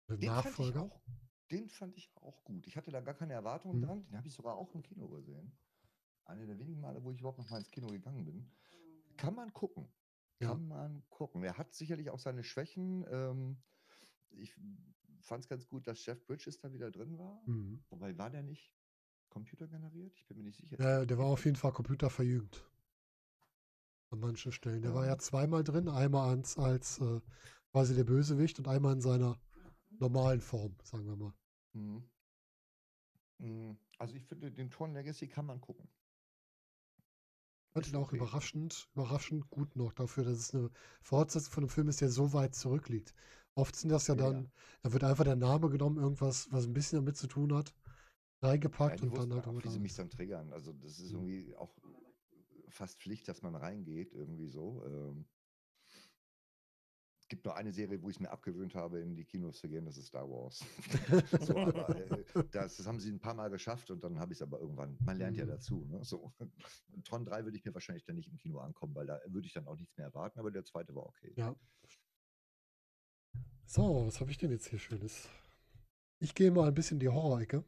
Speaker 1: dem
Speaker 3: Den fand,
Speaker 1: Nachfolger?
Speaker 3: auch, den fand ich auch gut. Ich hatte da gar keine Erwartungen
Speaker 1: Mhm.
Speaker 3: dran. Den habe ich sogar auch im Kino gesehen. Eine der wenigen Male, wo ich überhaupt noch mal ins Kino gegangen bin. Kann man gucken.
Speaker 1: Ja.
Speaker 3: Kann man gucken. Er hat sicherlich auch seine Schwächen. Ähm, ich fand es ganz gut, dass Jeff Bridges da wieder drin war.
Speaker 1: Mhm.
Speaker 3: Wobei war der nicht computergeneriert? Ich bin mir nicht sicher.
Speaker 1: Ja, der war auf jeden Fall computerverjüngt. An manchen Stellen. Der war ja
Speaker 3: Ähm.
Speaker 1: zweimal drin, einmal als, als äh, quasi der Bösewicht und einmal in seiner normalen Form, sagen wir mal.
Speaker 3: Mhm. Mhm. Also ich finde, den Tron Legacy kann man gucken.
Speaker 1: Ich fand ihn auch
Speaker 3: okay.
Speaker 1: überraschend, überraschend gut noch dafür, dass es eine Fortsetzung von einem Film ist, der so weit zurückliegt. Oft sind das ja
Speaker 3: Ja, ja.
Speaker 1: dann, da wird einfach der Name genommen, irgendwas, was ein bisschen damit zu tun hat,
Speaker 3: Ja,
Speaker 1: reingepackt
Speaker 3: die
Speaker 1: und dann halt
Speaker 3: sie mich dann triggern. Also das ist
Speaker 1: Mhm.
Speaker 3: irgendwie auch fast Pflicht, dass man reingeht, irgendwie so. Ähm, gibt nur eine Serie, wo ich es mir abgewöhnt habe, in die Kinos zu gehen, das ist Star Wars. (laughs) so, aber, äh, das, das haben sie ein paar Mal geschafft und dann habe ich es aber irgendwann, man lernt ja
Speaker 1: Mhm.
Speaker 3: dazu. Ne? So. Tron 3 würde ich mir wahrscheinlich dann nicht im Kino ankommen, weil da würde ich dann auch nichts mehr erwarten, aber der zweite war okay.
Speaker 1: Ja. So, was habe ich denn jetzt hier Schönes? Ich gehe mal ein bisschen in die Horror-Ecke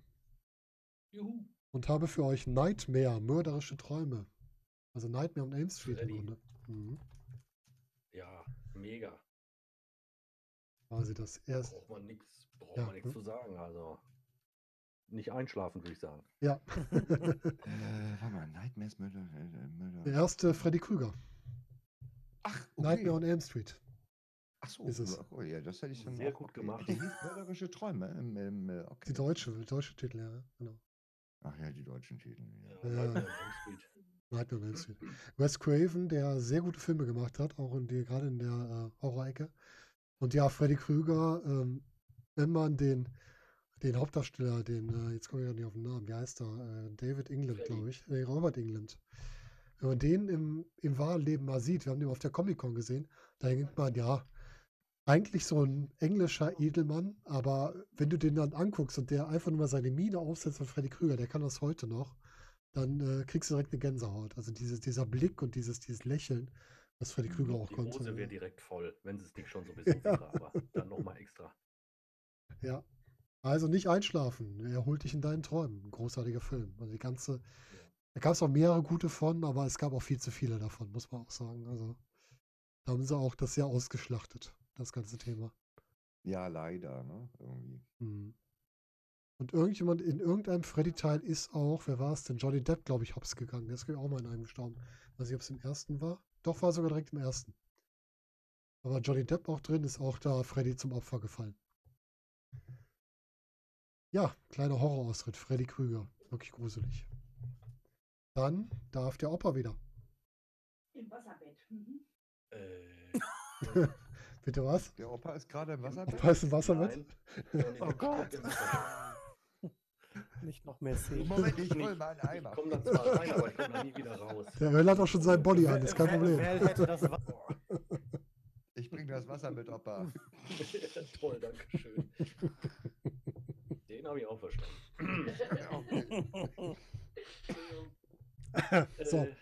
Speaker 2: Juhu.
Speaker 1: und habe für euch Nightmare, mörderische Träume. Also Nightmare on Elm Street im
Speaker 2: Freddy.
Speaker 1: Grunde. Mhm.
Speaker 2: Ja, mega.
Speaker 1: Quasi das erste.
Speaker 2: Braucht man nichts braucht
Speaker 1: Ja,
Speaker 2: man nichts
Speaker 1: ne?
Speaker 2: zu sagen. Also nicht einschlafen, würde ich sagen.
Speaker 1: Ja. (laughs)
Speaker 3: Äh, warte mal, Nightmares Murder. Äh, Murder.
Speaker 1: Der erste Freddy Krüger.
Speaker 3: Ach,
Speaker 1: Nightmare
Speaker 3: okay.
Speaker 1: on Elm Street.
Speaker 3: Ach so,
Speaker 1: ist es.
Speaker 3: oh ja, das hätte ich dann
Speaker 2: Sehr gut
Speaker 3: okay.
Speaker 2: gemacht.
Speaker 3: Der hieß Mörderische Träume. Im, im, äh, okay.
Speaker 1: Die deutsche, deutsche Titel, ja. Genau.
Speaker 3: Ach ja, die deutschen Titel.
Speaker 2: Ja,
Speaker 3: Ja.
Speaker 1: Ja.
Speaker 2: Nightmare on Elm Street.
Speaker 1: Nightmare on Elm Street. Wes Craven, der sehr gute Filme gemacht hat, auch in die, gerade in der äh, Horror-Ecke. Und ja, Freddy Krüger, ähm, wenn man den, den Hauptdarsteller, den, äh, jetzt komme ich ja nicht auf den Namen, wie heißt er? Äh, David England, glaube ich. Nee, Robert England. Wenn man den im, im wahren Leben mal sieht, wir haben den auf der Comic-Con gesehen, da denkt man, ja, eigentlich so ein englischer Edelmann, aber wenn du den dann anguckst und der einfach nur mal seine Miene aufsetzt von Freddy Krüger, der kann das heute noch, dann äh, kriegst du direkt eine Gänsehaut. Also dieses, dieser Blick und dieses, dieses Lächeln, was Freddy Krüger auch
Speaker 2: Die
Speaker 1: konnte.
Speaker 2: Hose wäre
Speaker 1: ja.
Speaker 2: direkt voll, wenn es nicht schon sowieso wäre, (laughs) aber dann nochmal extra.
Speaker 1: Ja. Also nicht einschlafen. Er holt dich in deinen Träumen. Ein großartiger Film. Also die ganze. Da gab es auch mehrere gute von, aber es gab auch viel zu viele davon, muss man auch sagen. Also da haben sie auch das sehr ausgeschlachtet, das ganze Thema.
Speaker 3: Ja, leider, ne? Irgendwie.
Speaker 1: Mhm. Und irgendjemand in irgendeinem Freddy-Teil ist auch, wer war es denn? Johnny Depp, glaube ich, hops gegangen. Der ist auch mal in einem gestorben. Weiß nicht, ob es im ersten war. Doch, war sogar direkt im ersten. Aber Johnny Depp auch drin, ist auch da Freddy zum Opfer gefallen. Ja, kleiner Horrorausritt. Freddy Krüger. Wirklich gruselig. Dann darf der Opa wieder.
Speaker 5: Im Wasserbett. Mhm.
Speaker 2: Äh, (laughs)
Speaker 1: Bitte was?
Speaker 3: Der Opa ist gerade im Wasserbett.
Speaker 1: Opa ist im Wasserbett?
Speaker 2: nein. (laughs)
Speaker 4: Oh Gott. Nicht noch mehr Szenen.
Speaker 3: Moment, ich hol
Speaker 4: Nicht.
Speaker 3: mal einen
Speaker 2: Ich
Speaker 3: Eimer.
Speaker 2: komme da zwar rein, aber ich komme da nie wieder raus.
Speaker 1: Der Öl hat auch schon seinen Body an, ist kein
Speaker 4: Wer-
Speaker 1: Problem.
Speaker 4: Wer hätte das wa-
Speaker 2: Boah. (laughs)
Speaker 3: Ich bring das Wasser mit, Opa. (laughs)
Speaker 2: Toll, danke schön. Den habe ich auch verstanden.
Speaker 1: So.
Speaker 2: Äh,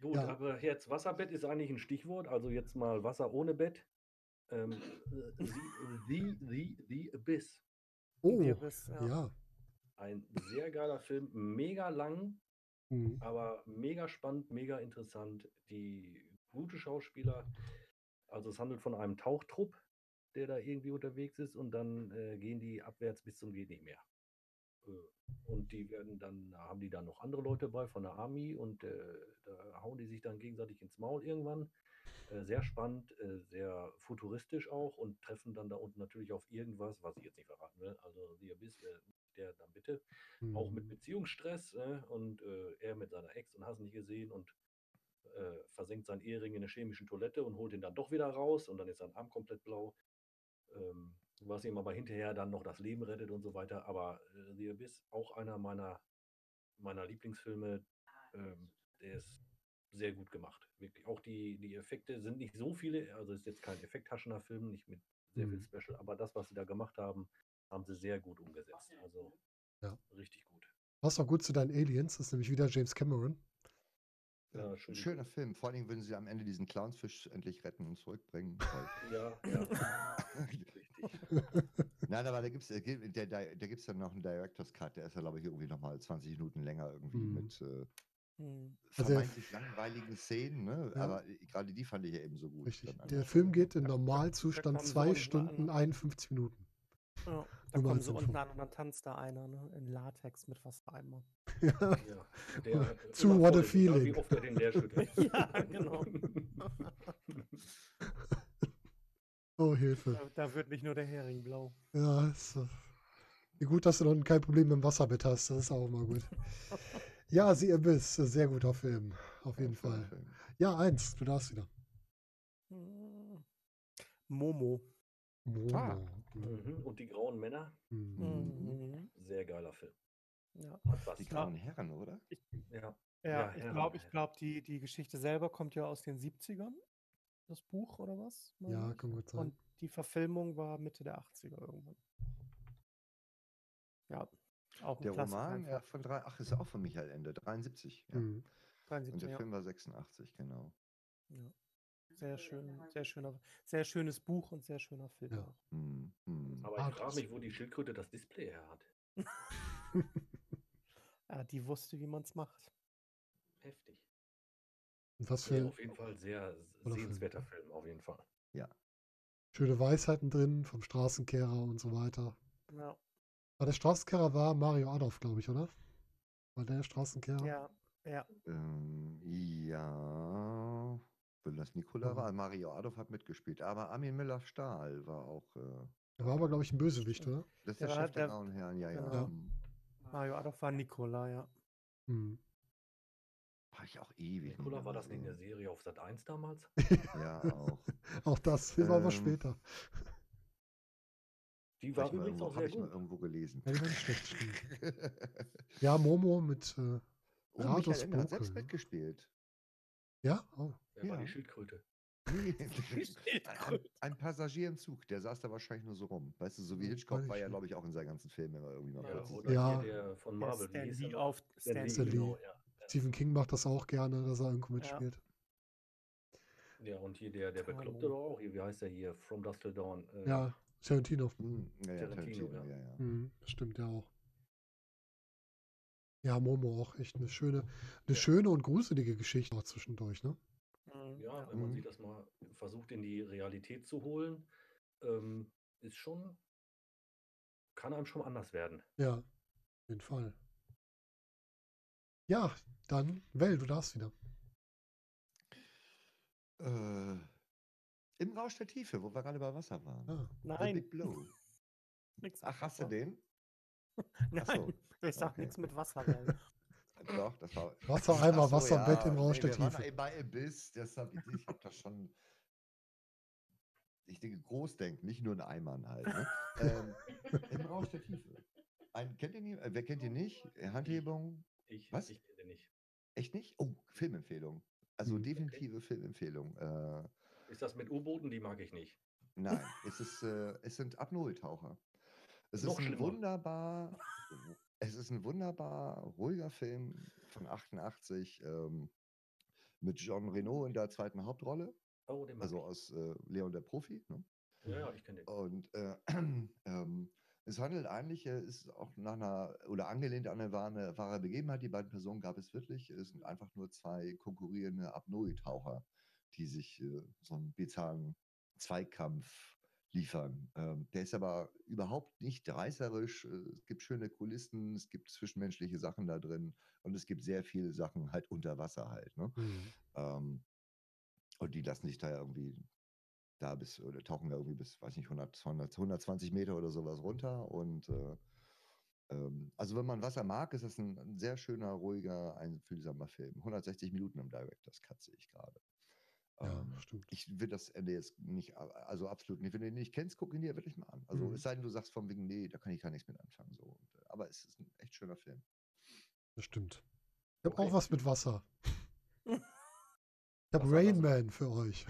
Speaker 2: gut,
Speaker 1: Ja.
Speaker 2: aber jetzt Wasserbett ist eigentlich ein Stichwort. Also jetzt mal Wasser ohne Bett. Ähm, äh, the, the, the, the Abyss.
Speaker 1: Oh,
Speaker 4: Die Abyss, ja.
Speaker 1: ja.
Speaker 2: Ein sehr geiler Film, mega lang,
Speaker 1: Mhm.
Speaker 2: aber mega spannend, mega interessant. Die gute Schauspieler. Also es handelt von einem Tauchtrupp, der da irgendwie unterwegs ist und dann äh, gehen die abwärts bis zum geht nicht mehr. Äh, Und die werden dann, da haben die dann noch andere Leute bei von der Army und äh, da hauen die sich dann gegenseitig ins Maul irgendwann. Äh, sehr spannend, äh, sehr futuristisch auch und treffen dann da unten natürlich auf irgendwas, was ich jetzt nicht verraten will. Also The Abyss, äh, der dann bitte auch mit
Speaker 1: Mhm.
Speaker 2: Beziehungsstress äh, und äh, er mit seiner Ex und hast nicht gesehen und äh, versenkt seinen Ehering in der chemischen Toilette und holt ihn dann doch wieder raus und dann ist sein Arm komplett blau. Ähm, was ihm aber hinterher dann noch das Leben rettet und so weiter. Aber äh, The Abyss, auch einer meiner, meiner Lieblingsfilme, ähm, der ist sehr gut gemacht. Wirklich. Auch die, die Effekte sind nicht so viele, also ist jetzt kein effekthaschender Film, nicht mit sehr viel
Speaker 1: Mhm.
Speaker 2: Special, aber das, was sie da gemacht haben, haben sie sehr gut umgesetzt. Also
Speaker 1: Ja.
Speaker 2: richtig gut.
Speaker 1: Passt auch gut zu deinen Aliens, das ist nämlich wieder James Cameron.
Speaker 2: Ja,
Speaker 3: Ein
Speaker 2: schön.
Speaker 3: schöner Film. Vor allem würden sie am Ende diesen Clownsfisch endlich retten und zurückbringen. (laughs)
Speaker 2: Ja, ja. (laughs) richtig.
Speaker 3: Nein, aber da gibt es der, da gibt's dann noch einen Director's Cut, der ist ja, glaube ich, irgendwie nochmal 20 Minuten länger irgendwie
Speaker 1: Mhm.
Speaker 3: mit äh,
Speaker 4: Hm.
Speaker 1: Also der-
Speaker 3: vermeintlich langweiligen Szenen, ne?
Speaker 1: Ja.
Speaker 3: aber äh, gerade die fand ich ja eben so gut.
Speaker 1: Richtig. Der. Film geht in Normalzustand
Speaker 4: kommen sie
Speaker 1: zwei
Speaker 4: unten
Speaker 1: Stunden
Speaker 4: an.
Speaker 1: 51 Minuten.
Speaker 4: Ja, da
Speaker 1: Nur mal
Speaker 4: kommen sie unten an und dann tanzt da einer ne? in Latex mit Wassereimer. (laughs)
Speaker 1: Ja.
Speaker 2: Ja, der
Speaker 1: Zu What a
Speaker 2: egal
Speaker 1: Feeling.
Speaker 2: Wie oft er den leer. (laughs)
Speaker 4: Ja, genau. (laughs)
Speaker 1: Oh, Hilfe.
Speaker 4: Da, da wird nicht nur der Hering blau.
Speaker 1: Ja, ist, wie gut, dass du noch kein Problem mit dem Wasserbett hast. Das ist auch mal gut. Ja, Sie Abyss, sehr guter Film. Auf jeden Fall.
Speaker 3: Film.
Speaker 1: Ja, eins, du darfst wieder.
Speaker 4: Momo.
Speaker 1: Momo.
Speaker 3: Ah.
Speaker 2: Mhm. Und die grauen Männer,
Speaker 1: Mhm.
Speaker 4: Mhm.
Speaker 2: sehr geiler Film.
Speaker 4: Ja.
Speaker 3: Die
Speaker 4: Ja.
Speaker 3: grauen Herren, oder?
Speaker 2: Ja.
Speaker 4: Ja,
Speaker 2: Ja,
Speaker 4: ich glaube, ich glaub, die, die Geschichte selber kommt ja aus den 70ern, das Buch oder was?
Speaker 1: Ja,
Speaker 4: ich.
Speaker 1: kann gut sein.
Speaker 4: Und die Verfilmung war Mitte der 80er irgendwann. Ja, auch
Speaker 3: Der Roman, ja, von drei, ach, ist auch von Michael Ende, 73. Ja.
Speaker 1: Mhm.
Speaker 3: Und
Speaker 4: 73,
Speaker 3: der
Speaker 4: ja.
Speaker 3: Film war 86, genau.
Speaker 4: ja. Sehr schön, sehr schöner, sehr schönes Buch und sehr schöner Film.
Speaker 1: Ja.
Speaker 4: auch.
Speaker 3: Hm, hm.
Speaker 2: Aber
Speaker 1: Ah,
Speaker 2: ich frage mich, wo die Schildkröte das Display her hat. (laughs)
Speaker 4: Ja, die wusste, wie man es macht.
Speaker 2: Heftig.
Speaker 1: Was
Speaker 2: Ja,
Speaker 1: für
Speaker 2: auf jeden Fall sehr
Speaker 1: Oder Film.
Speaker 2: sehenswerter Film, auf jeden Fall.
Speaker 1: schöne Weisheiten drin vom Straßenkehrer und so weiter.
Speaker 4: Ja,
Speaker 1: Aber der Straßenkehrer war Mario Adolf, glaube ich, oder? War der Straßenkehrer?
Speaker 4: ja, ja.
Speaker 3: Ähm, ja, wenn das Nikola
Speaker 1: Mhm.
Speaker 3: war, Mario Adolf hat mitgespielt, aber Armin Müller-Stahl war auch, äh,
Speaker 1: Er war aber, glaube ich, ein Bösewicht, oder?
Speaker 3: das ist
Speaker 4: Der
Speaker 3: der,
Speaker 4: war-
Speaker 3: Chef der
Speaker 4: der-
Speaker 3: Grauen Herren, ja, ja.
Speaker 4: genau.
Speaker 3: hm.
Speaker 4: Mario Adolf war Nikola, ja.
Speaker 1: Hm.
Speaker 3: Habe ich auch ewig. mehr
Speaker 2: war das nicht eine
Speaker 3: gesehen.
Speaker 2: Serie auf Sat 1 damals? (laughs)
Speaker 3: Ja, auch.
Speaker 1: Auch das war aber
Speaker 3: Ähm,
Speaker 1: später.
Speaker 2: Die war übrigens
Speaker 3: irgendwo,
Speaker 2: auch sehr
Speaker 3: ich mal
Speaker 2: gut.
Speaker 3: irgendwo gelesen.
Speaker 1: Ja, war. (laughs) Ja, Momo mit äh,
Speaker 3: oh, Michael Ende hat selbst mitgespielt.
Speaker 1: Ja, oh.
Speaker 2: War
Speaker 3: Ja. (laughs) (laughs)
Speaker 2: die Schildkröte?
Speaker 3: Ein, ein, Passagier im Zug, der saß da wahrscheinlich nur so rum. Weißt du, so wie Hitchcock war ja, glaube ich, auch in seinen ganzen Filmen immer irgendwie mal
Speaker 2: Ja, oder
Speaker 1: Ja.
Speaker 2: der von
Speaker 4: Der
Speaker 2: Marvel. wie
Speaker 4: Stan Lee
Speaker 2: der?
Speaker 4: auf
Speaker 2: Stan
Speaker 4: Stan
Speaker 2: Lee, genau, ja.
Speaker 1: Stephen King macht das auch gerne, dass er irgendwo mitspielt.
Speaker 2: Ja, und hier der, der Bekloppte doch auch. Hier, wie heißt der hier? From Dusk Till Dawn. Äh,
Speaker 1: Ja, Tarantino.
Speaker 3: Hm, ja, ja,
Speaker 2: Tarantino,
Speaker 3: Tarantino,
Speaker 2: ja.
Speaker 3: ja, ja.
Speaker 1: Mhm, stimmt ja auch. Ja, Momo auch echt eine schöne, eine
Speaker 2: Ja.
Speaker 1: schöne und gruselige Geschichte auch zwischendurch, ne?
Speaker 4: Mhm,
Speaker 2: Ja, wenn man
Speaker 3: Mhm.
Speaker 2: sich das mal versucht in die Realität zu holen, ähm, ist schon, kann einem schon anders werden.
Speaker 1: Ja, auf jeden Fall. Ja, dann, Well, du darfst wieder.
Speaker 3: Äh, Im Rausch der Tiefe, wo wir gerade bei Wasser waren.
Speaker 1: Ah,
Speaker 3: The
Speaker 4: Nein,
Speaker 3: Big (laughs)
Speaker 4: nix
Speaker 3: Ach, hast du den? (laughs)
Speaker 4: Nein,
Speaker 3: so,
Speaker 4: ich sag
Speaker 3: okay.
Speaker 4: nichts mit Wasser. (laughs)
Speaker 3: Doch, das war. (laughs)
Speaker 1: Wassereimer,
Speaker 3: so,
Speaker 1: Wasserbett im
Speaker 3: ja,
Speaker 1: Rausch der
Speaker 3: wir waren
Speaker 1: Tiefe.
Speaker 3: Bei Abyss, deshalb, ich, ich habe das schon. Ich denke, groß denken, nicht nur in Eimern halt. Ne? ähm, Im Rausch der Tiefe. Ein, kennt ihr nie, äh, wer kennt ihr nicht? Handhebung?
Speaker 2: Ich,
Speaker 3: Was?
Speaker 2: ich kenne den nicht.
Speaker 3: Echt nicht? Oh, Filmempfehlung. Also
Speaker 1: Mhm.
Speaker 3: definitive Filmempfehlung. Äh,
Speaker 2: Ist das mit U-Booten? Die mag ich nicht.
Speaker 3: Nein, es, ist, äh, es sind Apnoe-Taucher. Es
Speaker 2: Noch
Speaker 3: ist ein
Speaker 2: schlimmer.
Speaker 3: wunderbar, es ist ein wunderbar ruhiger Film von 88 ähm, mit Jean Reno in der zweiten Hauptrolle,
Speaker 2: Oh, den
Speaker 3: also
Speaker 2: ich.
Speaker 3: aus äh, Leon der Profi. Ne?
Speaker 2: Ja, ja, ich kenne den.
Speaker 3: Und äh, (clears throat) ähm, es handelt eigentlich, äh, ist auch nach einer oder angelehnt an eine wahre, wahre Begebenheit. Die beiden Personen gab es wirklich. Es sind einfach nur zwei konkurrierende Apnoe-Taucher, die sich äh, so einen bizarren Zweikampf liefern. Ähm, der ist aber überhaupt nicht reißerisch. äh, Es gibt schöne Kulissen, es gibt zwischenmenschliche Sachen da drin und es gibt sehr viele Sachen halt unter Wasser halt. Ne?
Speaker 1: Mhm.
Speaker 3: Ähm, und die lassen sich da irgendwie da bis, oder tauchen da irgendwie bis, weiß nicht, 100, 100 120 Meter oder sowas runter. Und äh, ähm, also wenn man Wasser mag, ist das ein, ein sehr schöner, ruhiger, einfühlsamer Film. 160 Minuten im Director's Cut sehe ich gerade.
Speaker 1: Ja,
Speaker 3: Ähm,
Speaker 1: stimmt.
Speaker 3: ich will das Ende jetzt nicht, also absolut nicht. Wenn du ihn nicht kennst, guck ihn dir wirklich mal an. Also
Speaker 1: Mhm.
Speaker 3: es sei denn, du sagst von wegen, nee, da kann ich gar nichts mit anfangen. So. Und, äh, aber es ist ein echt schöner Film.
Speaker 1: Das stimmt. Ich habe auch was mit Wasser. (laughs) Ich habe Rain
Speaker 2: Wasser.
Speaker 1: Man für euch.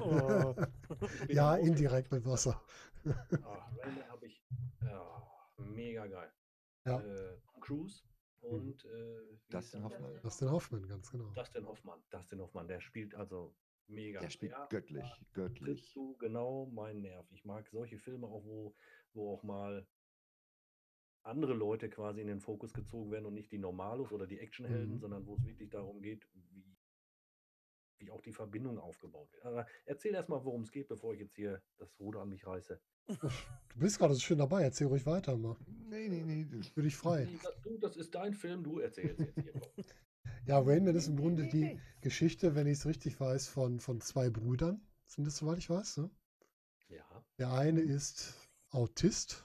Speaker 4: oh, (laughs)
Speaker 1: Ja, indirekt mit Wasser.
Speaker 2: Ah, Rayman habe ich. Ja, mega geil.
Speaker 1: Ja.
Speaker 2: Äh, Cruise und äh,
Speaker 3: Dustin Hoffmann.
Speaker 1: Dustin Hoffman, ganz genau.
Speaker 2: Dustin Hoffmann. Dustin Hoffmann, der spielt also mega.
Speaker 3: Der spielt
Speaker 2: Ja,
Speaker 3: göttlich, göttlich.
Speaker 2: du genau meinen Nerv. Ich mag solche Filme auch, wo, wo auch mal andere Leute quasi in den Fokus gezogen werden und nicht die Normalos oder die Actionhelden,
Speaker 1: Mhm.
Speaker 2: sondern wo es wirklich darum geht, wie, wie auch die Verbindung aufgebaut wird. Aber erzähl erst mal, worum es geht, bevor ich jetzt hier das Ruder an mich reiße.
Speaker 1: Du bist gerade so schön dabei, erzähl ruhig weiter mal.
Speaker 3: Nee, nee, nee. das-
Speaker 1: Für dich frei.
Speaker 2: Du, das ist dein Film, du erzählst jetzt hier. (laughs)
Speaker 1: Ja, Rain Man ist im Grunde die Geschichte, wenn ich es richtig weiß, von, von zwei Brüdern. Sind das, soweit ich weiß, ne?
Speaker 2: Ja,
Speaker 1: Der eine ist Autist.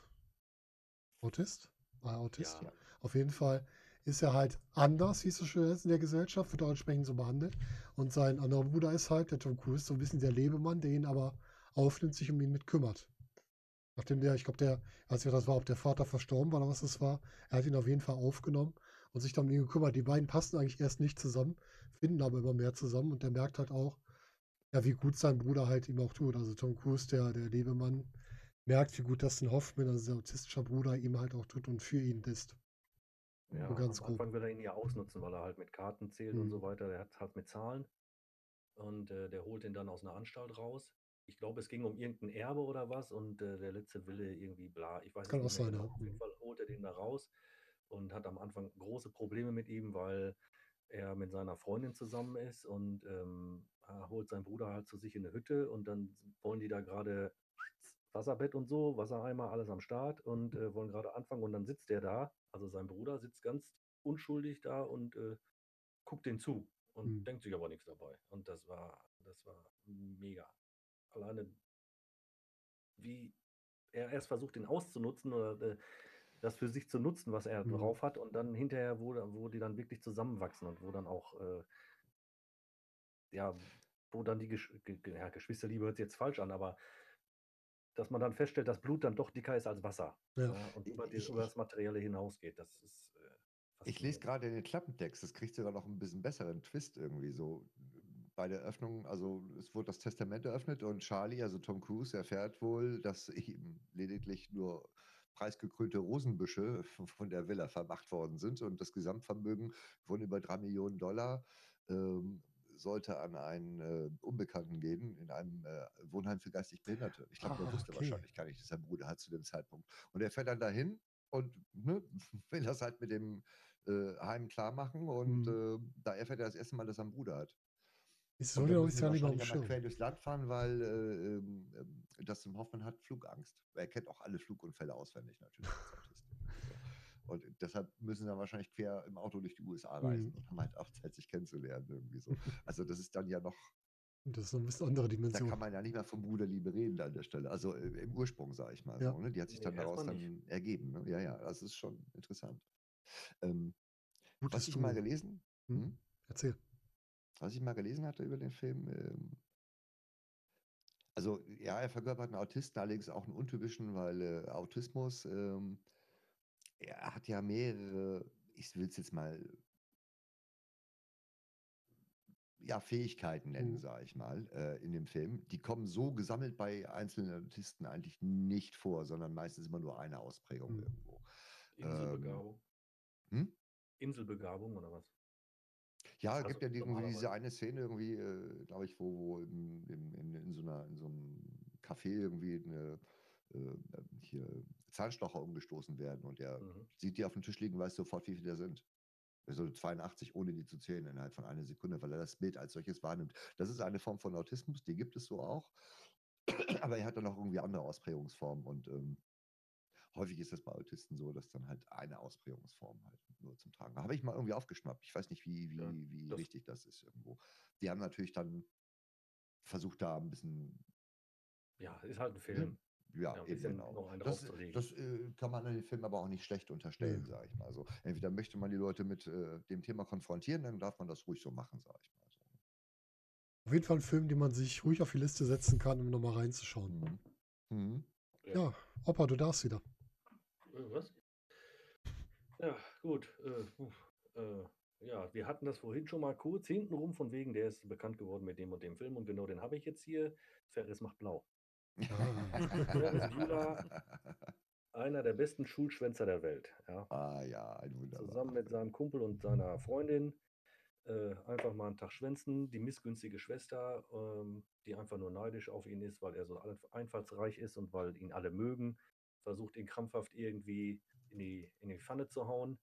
Speaker 1: Autist? War er Autist?
Speaker 2: ja.
Speaker 1: Auf jeden Fall ist er halt anders, wie es so schön ist in der Gesellschaft, wird auch entsprechend so behandelt. Und sein anderer Bruder ist halt, der Tom Cruise, so ein bisschen der Lebemann, der ihn aber aufnimmt, sich um ihn mit kümmert. Nachdem der, ich glaube, der, weiß nicht, das war, ob der Vater verstorben war oder was das war, er hat ihn auf jeden Fall aufgenommen und sich dann um ihn gekümmert. Die beiden passen eigentlich erst nicht zusammen, finden aber immer mehr zusammen und der merkt halt auch, ja, wie gut sein Bruder halt ihm auch tut. Also Tom Cruise, der, der Lebemann, merkt, wie gut Dustin Hoffman, also sein autistischer Bruder, ihm halt auch tut und für ihn ist.
Speaker 2: Ja,
Speaker 1: Nur ganz
Speaker 2: am
Speaker 1: grob.
Speaker 2: Anfang will er ihn ja ausnutzen, weil er halt mit Karten zählt und
Speaker 1: Mhm.
Speaker 2: so weiter. Der hat halt mit Zahlen. Und äh, der holt ihn dann aus einer Anstalt raus. Ich glaube, es ging um irgendein Erbe oder was und äh, der letzte Wille irgendwie bla. Ich weiß
Speaker 1: Kann
Speaker 2: nicht
Speaker 1: sein, ja.
Speaker 2: genau. Auf jeden
Speaker 1: Mhm.
Speaker 2: Fall holt er den da raus und hat am Anfang große Probleme mit ihm, weil er mit seiner Freundin zusammen ist und ähm, er holt seinen Bruder halt zu sich in eine Hütte und dann wollen die da gerade Wasserbett und so, Wassereimer, alles am Start und äh, wollen gerade anfangen und dann sitzt der da, also sein Bruder sitzt ganz unschuldig da und äh, guckt den zu und
Speaker 1: Hm.
Speaker 2: denkt sich aber nichts dabei. Und das war, das war mega. Alleine wie er erst versucht, den auszunutzen oder äh, das für sich zu nutzen, was er
Speaker 1: Mhm.
Speaker 2: drauf hat und dann hinterher, wo, wo die dann wirklich zusammenwachsen und wo dann auch, äh, ja, wo dann die Gesch Ge Ge ja, Geschwisterliebe hört sich jetzt falsch an, aber dass man dann feststellt, dass Blut dann doch dicker ist als Wasser.
Speaker 1: Ja.
Speaker 2: Ja, und über, die, über das Materielle hinausgeht. Das ist. Äh,
Speaker 3: Ich lese gerade den Klappentext, das kriegt sogar noch ein bisschen besseren Twist irgendwie so. Bei der Öffnung, also es wurde das Testament eröffnet und Charlie, also Tom Cruise, erfährt wohl, dass ihm lediglich nur preisgekrönte Rosenbüsche von der Villa vermacht worden sind und das Gesamtvermögen von über drei Millionen Dollar ähm, sollte an einen äh, Unbekannten gehen in einem äh, Wohnheim für geistig Behinderte. Ich glaube, er
Speaker 1: Ah,
Speaker 3: wusste
Speaker 1: okay.
Speaker 3: wahrscheinlich gar nicht, dass er einen Bruder hat zu dem Zeitpunkt. Und er fährt dann dahin und ne, (laughs) will das halt mit dem äh, Heim klar machen und
Speaker 1: Mhm.
Speaker 3: äh, da erfährt er das erste Mal, dass er einen Bruder hat.
Speaker 1: Ich auch
Speaker 3: müssen
Speaker 1: nicht
Speaker 3: sie
Speaker 1: gar nicht
Speaker 3: einmal quer durchs Land fahren, weil äh, ähm, Dustin Hoffman hat Flugangst. Er kennt auch alle Flugunfälle auswendig natürlich. So. Und deshalb müssen sie dann wahrscheinlich quer im Auto durch die USA reisen
Speaker 1: Mhm.
Speaker 3: und haben halt auch Zeit, sich kennenzulernen. Irgendwie so. Also das ist dann ja noch,
Speaker 1: Das ist eine bisschen andere
Speaker 3: da
Speaker 1: Dimension.
Speaker 3: kann man ja nicht mehr von Bruderliebe reden an der Stelle. Also äh, im Ursprung, sage ich mal.
Speaker 1: Ja.
Speaker 3: So, ne? Die hat sich
Speaker 2: Nee,
Speaker 3: dann daraus dann ergeben. Ne? Ja, ja, das ist schon interessant. Ähm, was ich
Speaker 1: du-
Speaker 3: mal gelesen,
Speaker 1: Hm?
Speaker 3: hm?
Speaker 1: Erzähl.
Speaker 3: Was ich mal gelesen hatte über den Film, ähm, also ja, er verkörpert einen Autisten, allerdings auch einen untypischen, weil äh, Autismus, ähm, er hat ja mehrere, ich will es jetzt mal, ja, Fähigkeiten nennen,
Speaker 1: Mhm.
Speaker 3: sage ich mal, äh, in dem Film. Die kommen so gesammelt bei einzelnen Autisten eigentlich nicht vor, sondern meistens immer nur eine Ausprägung
Speaker 1: Mhm.
Speaker 3: irgendwo.
Speaker 2: Inselbegabung.
Speaker 3: Hm?
Speaker 2: Inselbegabung oder was?
Speaker 3: Ja, es
Speaker 2: Also
Speaker 3: gibt ja die- diese eine Szene irgendwie, äh, glaube ich, wo, wo im, im, in, in, so einer, in so einem Café irgendwie eine, äh, hier Zahnstocher umgestoßen werden und er
Speaker 2: Mhm.
Speaker 3: sieht die auf dem Tisch liegen, weiß sofort, wie viele da sind. Also 82, ohne die zu zählen, innerhalb von einer Sekunde, weil er das Bild als solches wahrnimmt. Das ist eine Form von Autismus, die gibt es so auch. (clears throat) Aber er hat dann auch irgendwie andere Ausprägungsformen und ähm, häufig ist das bei Autisten so, dass dann halt eine Ausprägungsform halt nur zum Tragen. Habe ich mal irgendwie aufgeschnappt. Ich weiß nicht, wie, wie,
Speaker 2: Ja,
Speaker 3: wie
Speaker 2: das-
Speaker 3: richtig das ist irgendwo. Die haben natürlich dann versucht, da ein bisschen,
Speaker 2: Ja, ist halt ein Film.
Speaker 3: ja,
Speaker 2: Ja, ein
Speaker 3: eben genau. Das, das äh, kann man an den Film aber auch nicht schlecht unterstellen,
Speaker 1: Nö.
Speaker 3: sage ich mal. So, entweder möchte man die Leute mit äh, dem Thema konfrontieren, dann darf man das ruhig so machen, sage ich mal. So.
Speaker 1: Auf jeden Fall ein Film, den man sich ruhig auf die Liste setzen kann, um nochmal reinzuschauen.
Speaker 3: Mhm. Mhm.
Speaker 1: Ja, Opa, du darfst wieder.
Speaker 2: Äh, Was? Ja, gut. Äh, äh, ja, wir hatten das vorhin schon mal kurz hintenrum, von wegen, der ist bekannt geworden mit dem und dem Film und genau den habe ich jetzt hier. Ferris macht blau. (laughs) Ferris Bueller, einer der besten Schulschwänzer der Welt. Ja.
Speaker 3: ah ja, ein wunderbarer
Speaker 2: Zusammen mit seinem Kumpel und seiner Freundin äh, einfach mal einen Tag schwänzen. Die missgünstige Schwester, ähm, die einfach nur neidisch auf ihn ist, weil er so ein- einfallsreich ist und weil ihn alle mögen, versucht ihn krampfhaft irgendwie in die, in die Pfanne zu hauen.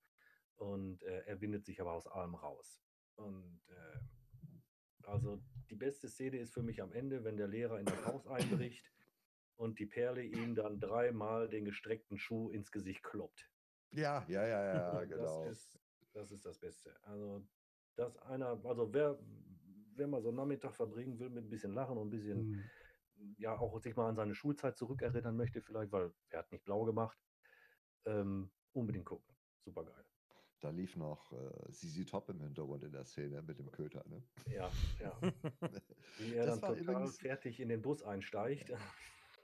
Speaker 2: Und äh, er windet sich aber aus allem raus. Und äh, also die beste Szene ist für mich am Ende, wenn der Lehrer in das Haus einbricht und die Perle ihm dann dreimal den gestreckten Schuh ins Gesicht kloppt.
Speaker 3: Ja, ja, ja, ja, (laughs) genau.
Speaker 2: Das ist, das ist das Beste. Also, dass einer, also wer, wer mal so einen Nachmittag verbringen will mit ein bisschen Lachen und ein bisschen,
Speaker 1: Hm.
Speaker 2: Ja, auch sich mal an seine Schulzeit zurückerinnern möchte, vielleicht, weil er hat nicht blau gemacht, ähm, unbedingt gucken. Super geil.
Speaker 3: Da lief noch äh, Sisi Top im Hintergrund in der Szene mit dem Köter. Ne?
Speaker 2: Ja, ja. (laughs) Wie er
Speaker 3: Das
Speaker 2: dann total
Speaker 3: übrigens-
Speaker 2: fertig in den Bus einsteigt.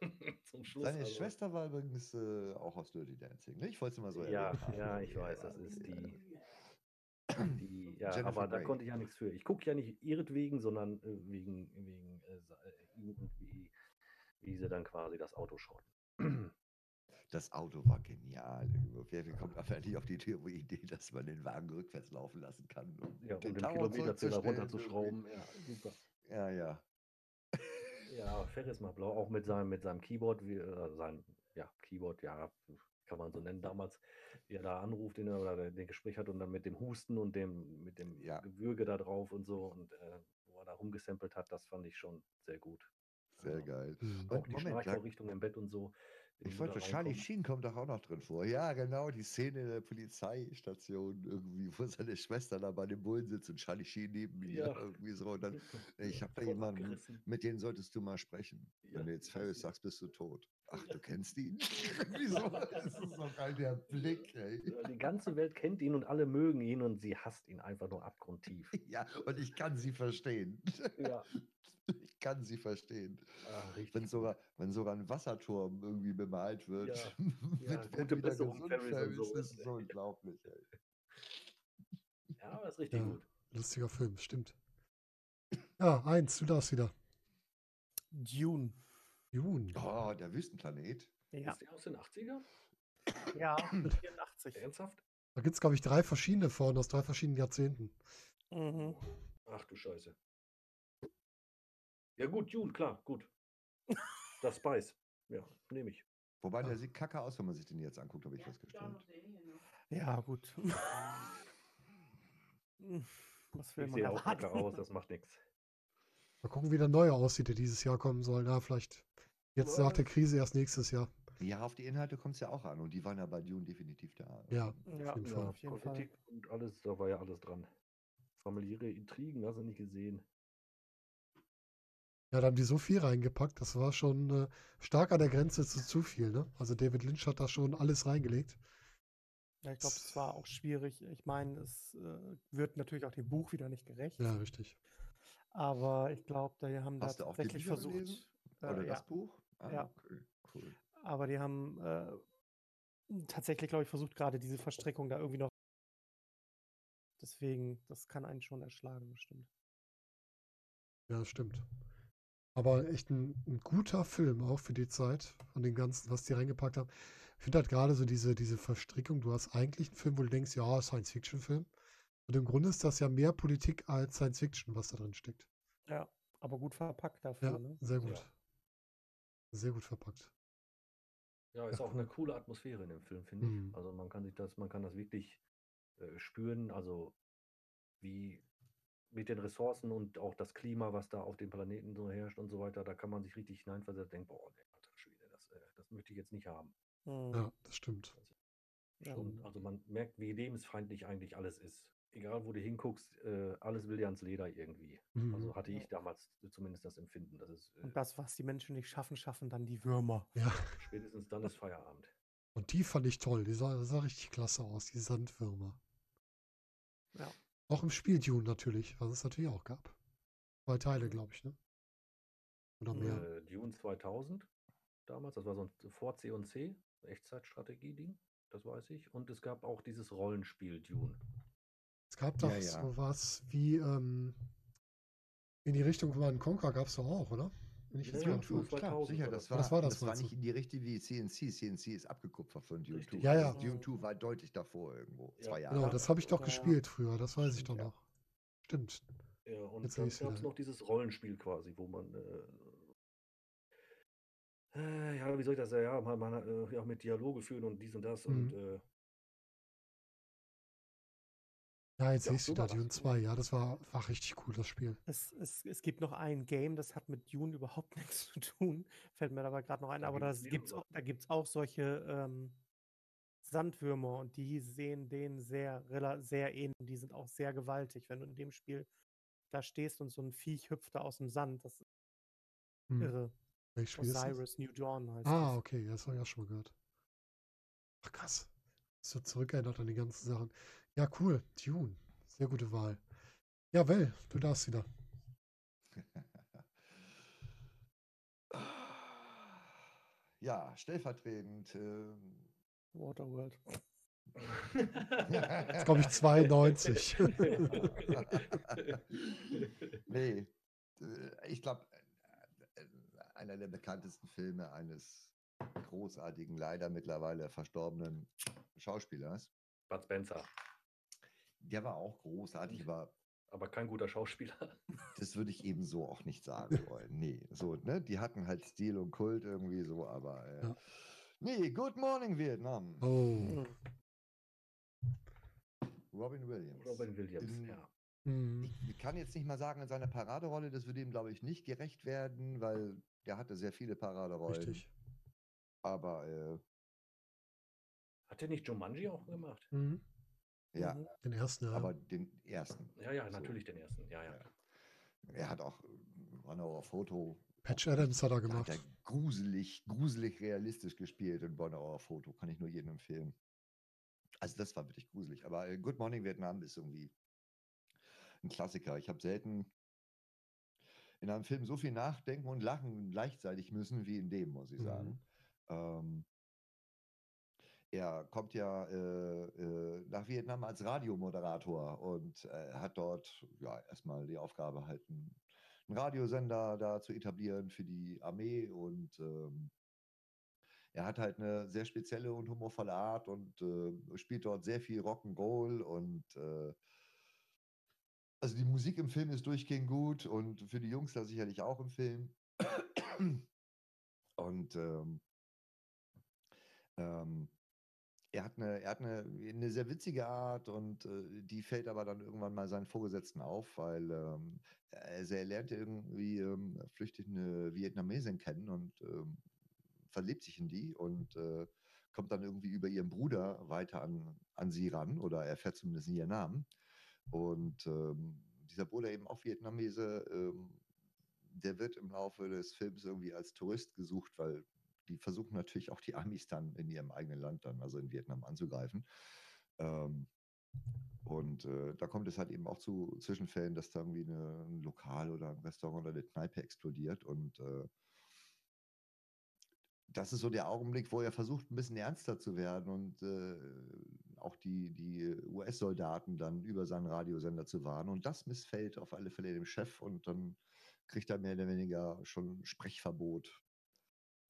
Speaker 2: (laughs)
Speaker 3: Seine
Speaker 2: also.
Speaker 3: Schwester war übrigens äh, auch aus Dirty Dancing. Ne? Ich wollte es mal so
Speaker 2: Ja, ja, ich weiß, das ist die, die ja,
Speaker 3: Jennifer
Speaker 2: aber da
Speaker 3: Grey.
Speaker 2: konnte ich ja nichts für. Ich gucke ja nicht ihretwegen, sondern äh, wegen, wegen äh, äh, ihm und wie, wie sie dann quasi das Auto schrotten. (clears throat)
Speaker 3: Das Auto war genial. Wer wer kommt einfach nicht auf die Idee, Idee, dass man den Wagen rückwärts laufen lassen kann, um
Speaker 2: Ja, um
Speaker 3: den
Speaker 2: den
Speaker 3: Tower
Speaker 2: Kilometerzähler runterzuschrauben. Ja, super.
Speaker 3: Ja, ja.
Speaker 2: Ja, Ferris macht blau, auch mit seinem, mit seinem Keyboard, wie, äh, sein ja, Keyboard, ja, kann man so nennen damals, wie er da anruft den, er- oder der- den Gespräch hat und dann mit dem Husten und dem, mit dem
Speaker 3: Ja.
Speaker 2: Gewürge da drauf und so und äh, wo er da rumgesampelt hat, das fand ich schon sehr gut.
Speaker 3: Sehr
Speaker 2: Also,
Speaker 3: geil.
Speaker 2: Auch
Speaker 3: Und
Speaker 2: die
Speaker 3: Moment, sag-
Speaker 2: Schnarchvorrichtung im Bett und so.
Speaker 3: Ich
Speaker 2: die
Speaker 3: wollte, Charlie. Sheen kommt doch auch noch drin vor. Ja, genau, die Szene in der Polizeistation, irgendwie, wo seine Schwester da bei dem Bullen sitzt und Charlie Sheen neben ihr,
Speaker 2: Ja.
Speaker 3: irgendwie so. Und dann, (laughs) ich habe da jemanden, mit denen solltest du mal sprechen.
Speaker 2: Ja,
Speaker 3: Wenn du jetzt Ferris sagst, bist du tot. Ach, du kennst ihn? (laughs) Wieso? Das ist so geil, der Blick, ey.
Speaker 2: Die ganze Welt kennt ihn und alle mögen ihn und sie hasst ihn einfach nur abgrundtief. (laughs)
Speaker 3: Ja, und ich kann sie verstehen.
Speaker 2: Ja. (laughs)
Speaker 3: Ich kann sie verstehen.
Speaker 2: Ah, richtig.
Speaker 3: Wenn sogar, wenn sogar ein Wasserturm irgendwie bemalt wird.
Speaker 2: Ja,
Speaker 3: mit
Speaker 2: ja,
Speaker 3: wer
Speaker 2: gute
Speaker 3: wieder
Speaker 2: Besserung,
Speaker 3: gesund
Speaker 2: Ferris, so.
Speaker 3: Das ist so unglaublich, ey.
Speaker 2: Ja, aber ist richtig
Speaker 1: Ja.
Speaker 2: gut.
Speaker 1: Lustiger Film, stimmt. Ja, eins, du darfst wieder.
Speaker 4: Dune.
Speaker 1: Jun.
Speaker 3: Oh, der Wüstenplanet.
Speaker 4: Ja,
Speaker 2: Ist der aus den 80ern?
Speaker 4: ja (clears throat) 84.
Speaker 2: Ernsthaft?
Speaker 1: Da gibt es, glaube ich, drei verschiedene von aus drei verschiedenen Jahrzehnten.
Speaker 4: Mhm.
Speaker 2: Ach du Scheiße. Ja gut, June, klar, gut. Das Spice. Ja, nehme ich.
Speaker 3: Wobei, der
Speaker 1: Ah.
Speaker 3: sieht kacke aus, wenn man sich den jetzt anguckt, habe ich
Speaker 5: Ja,
Speaker 3: festgestellt.
Speaker 4: Ja, gut. (laughs) Was will
Speaker 2: Ich
Speaker 4: man
Speaker 2: sehe auch kacke aus, das macht nichts.
Speaker 1: Mal gucken, wie der neue aussieht, der dieses Jahr kommen soll. Na, vielleicht jetzt nach der Krise erst nächstes Jahr.
Speaker 3: Ja, auf die Inhalte kommt es ja auch an und die waren ja bei Dune definitiv da.
Speaker 1: Ja,
Speaker 4: Ja,
Speaker 1: auf jeden
Speaker 2: Ja,
Speaker 1: Fall.
Speaker 4: auf jeden Fall.
Speaker 2: Politik und alles, da war ja alles dran. Familiäre Intrigen, hast du nicht gesehen.
Speaker 1: Ja, da haben die so viel reingepackt, das war schon äh, stark an der Grenze zu zu viel, ne? Also David Lynch hat da schon alles reingelegt.
Speaker 4: Ja, ich glaube, es war auch schwierig. Ich meine, es äh, wird natürlich auch dem Buch wieder nicht gerecht.
Speaker 1: Ja, richtig.
Speaker 4: Aber ich glaube, da haben
Speaker 3: Hast
Speaker 4: da tatsächlich versucht.
Speaker 3: gelesen?
Speaker 4: Äh,
Speaker 3: Oder
Speaker 4: ja,
Speaker 3: das Buch? Ah,
Speaker 4: Ja.
Speaker 3: okay, cool.
Speaker 4: aber die haben äh, tatsächlich, glaube ich, versucht, gerade diese Verstrickung da irgendwie noch. Deswegen, das kann einen schon erschlagen, bestimmt.
Speaker 1: Ja, das stimmt. Aber echt ein, ein guter Film auch für die Zeit von dem Ganzen, was die reingepackt haben. Ich finde halt gerade so diese, diese Verstrickung, du hast eigentlich einen Film, wo du denkst, ja, Science-Fiction-Film. Und im Grunde ist das ja mehr Politik als Science-Fiction, was da drin steckt.
Speaker 4: Ja, aber gut verpackt dafür,
Speaker 1: Ja,
Speaker 4: ne?
Speaker 1: sehr gut.
Speaker 2: Ja.
Speaker 1: Sehr gut verpackt.
Speaker 2: Ja, ist
Speaker 1: Ja,
Speaker 2: auch eine
Speaker 1: cool.
Speaker 2: coole Atmosphäre in dem Film, finde
Speaker 1: Mhm.
Speaker 2: ich. Also man kann sich das, man kann das wirklich äh, spüren, also wie mit den Ressourcen und auch das Klima, was da auf dem Planeten so herrscht und so weiter, da kann man sich richtig hineinversetzen, denken, boah, nee, alter Schwede, das, äh, das möchte ich jetzt nicht haben.
Speaker 4: Mhm.
Speaker 1: Ja, das stimmt.
Speaker 4: Ja.
Speaker 2: Und also man merkt, wie lebensfeindlich eigentlich alles ist. Egal, wo du hinguckst, äh, alles will ja ans Leder irgendwie.
Speaker 1: Mhm.
Speaker 2: Also hatte ich damals zumindest das Empfinden, dass es äh,
Speaker 4: Und das, was die Menschen nicht schaffen, schaffen dann die Würmer.
Speaker 1: Ja,
Speaker 2: spätestens dann ist Feierabend.
Speaker 1: und die fand ich toll. Die sah, sah richtig klasse aus, die Sandwürmer.
Speaker 4: Ja.
Speaker 1: Auch im Spiel Dune natürlich, was es natürlich auch gab. Zwei Teile, glaube ich, ne? Oder mehr.
Speaker 2: Äh, Dune 2000 damals, das war so ein vor C&C, Echtzeitstrategie-Ding, das weiß ich. Und es gab auch dieses Rollenspiel Dune.
Speaker 1: Es gab doch
Speaker 3: Ja, ja.
Speaker 1: so was wie ähm, in die Richtung von Conquer gab es doch auch, oder? Wenn ich
Speaker 2: Ja, Dune
Speaker 3: Klar,
Speaker 2: 2000
Speaker 3: sicher,
Speaker 2: war
Speaker 3: das war,
Speaker 1: Das war das,
Speaker 3: das war nicht in die Richtung wie CNC. CNC ist abgekupfert von. 2.
Speaker 1: Ja,
Speaker 3: Also
Speaker 1: ja.
Speaker 3: Dune 2 war deutlich davor irgendwo.
Speaker 2: Ja,
Speaker 3: Zwei Jahre.
Speaker 1: Genau, das habe ich doch gespielt früher, das weiß ich doch
Speaker 3: ja.
Speaker 1: noch. Stimmt.
Speaker 2: Ja, und
Speaker 1: Jetzt
Speaker 2: dann gab es noch dieses Rollenspiel quasi, wo man, äh, äh, ja, wie soll ich das sagen, ja, man, man äh, ja, mit Dialoge führen und dies und das und
Speaker 1: Mhm.
Speaker 2: äh,
Speaker 1: Ja, jetzt sehe ich. Dune 2. Ja, das war, war richtig cool, das Spiel.
Speaker 4: Es, es, es gibt noch ein Game, das hat mit Dune (laughs) überhaupt nichts zu tun. Fällt mir aber gerade noch ein.
Speaker 2: Da
Speaker 4: Aber
Speaker 2: gibt's
Speaker 4: das gibt's
Speaker 2: mehrere.
Speaker 4: auch, da gibt es auch solche ähm, Sandwürmer und die sehen denen sehr, sehr ähnlich. Die sind auch sehr gewaltig. Wenn du in dem Spiel da stehst und so ein Viech hüpft da aus dem Sand, das ist
Speaker 1: Hm.
Speaker 4: irre.
Speaker 1: Welches Spiel ist das?
Speaker 4: Osiris New Dawn heißt
Speaker 1: Ah,
Speaker 4: das.
Speaker 1: okay, das habe ich auch schon mal gehört. Ach krass. So zurückerinnert an die ganzen Sachen. Ja, cool. Dune. Sehr gute Wahl. Ja, Well, du darfst wieder. (laughs)
Speaker 3: ja, stellvertretend. ähm,
Speaker 4: Waterworld. (laughs)
Speaker 1: Jetzt glaube ich 92. (laughs)
Speaker 3: nee, äh, ich glaube, einer der bekanntesten Filme eines großartigen, leider mittlerweile verstorbenen Schauspielers.
Speaker 2: Bud Spencer,
Speaker 3: Der war auch großartig, aber
Speaker 2: aber kein guter Schauspieler. (laughs)
Speaker 3: das würde ich eben so auch nicht sagen (laughs) wollen. Nee, so, ne? Die hatten halt Stil und Kult irgendwie so, aber äh,
Speaker 1: Ja.
Speaker 3: nee, Good Morning Vietnam.
Speaker 1: Oh.
Speaker 3: Robin Williams.
Speaker 2: Robin Williams,
Speaker 3: In-
Speaker 2: ja.
Speaker 1: Hm.
Speaker 3: Ich kann jetzt nicht mal sagen, in seiner Paraderolle, das würde ihm, glaube ich, nicht gerecht werden, weil der hatte sehr viele Paraderollen.
Speaker 1: Richtig.
Speaker 3: Aber äh,
Speaker 2: Hat der nicht Jumanji auch gemacht?
Speaker 1: Mhm.
Speaker 3: Ja,
Speaker 4: Mhm.
Speaker 1: Den ersten, ja.
Speaker 3: aber den ersten.
Speaker 2: Ja, ja,
Speaker 3: So.
Speaker 2: natürlich den ersten. Ja, ja.
Speaker 3: Er hat auch auf Foto
Speaker 1: Patch Adams hat er
Speaker 3: Da hat
Speaker 1: gemacht.
Speaker 3: er gruselig, gruselig realistisch gespielt in Bonauer Foto. Kann ich nur jedem empfehlen. Also das war wirklich gruselig. Aber äh, Good Morning Vietnam ist irgendwie ein Klassiker. Ich habe selten in einem Film so viel nachdenken und lachen gleichzeitig müssen wie in dem, muss ich
Speaker 1: Mhm.
Speaker 3: sagen. Ähm, er kommt ja äh, äh, nach Vietnam als Radiomoderator und äh, hat dort ja erstmal die Aufgabe, halt einen, einen Radiosender da zu etablieren für die Armee und ähm, er hat halt eine sehr spezielle und humorvolle Art und äh, spielt dort sehr viel Rock'n'Roll und äh, also die Musik im Film ist durchgehend gut und für die Jungs da sicherlich auch im Film. Und ähm, ähm, er hat, eine, er hat eine, eine sehr witzige Art und äh, die fällt aber dann irgendwann mal seinen Vorgesetzten auf, weil ähm, also er lernt irgendwie ähm, flüchtig eine Vietnamesin kennen und ähm, verliebt sich in die und äh, kommt dann irgendwie über ihren Bruder weiter an, an sie ran oder erfährt zumindest ihren Namen. Und ähm, dieser Bruder eben auch Vietnamese, ähm, der wird im Laufe des Films irgendwie als Tourist gesucht, weil die versuchen natürlich auch die Amis dann in ihrem eigenen Land dann, also in Vietnam, anzugreifen. Ähm, und äh, da kommt es halt eben auch zu Zwischenfällen, dass da irgendwie eine, ein Lokal oder ein Restaurant oder eine Kneipe explodiert und äh, das ist so der Augenblick, wo er versucht, ein bisschen ernster zu werden und äh, auch die, die US-Soldaten dann über seinen Radiosender zu warnen. Und das missfällt auf alle Fälle dem Chef und dann kriegt er mehr oder weniger schon Sprechverbot.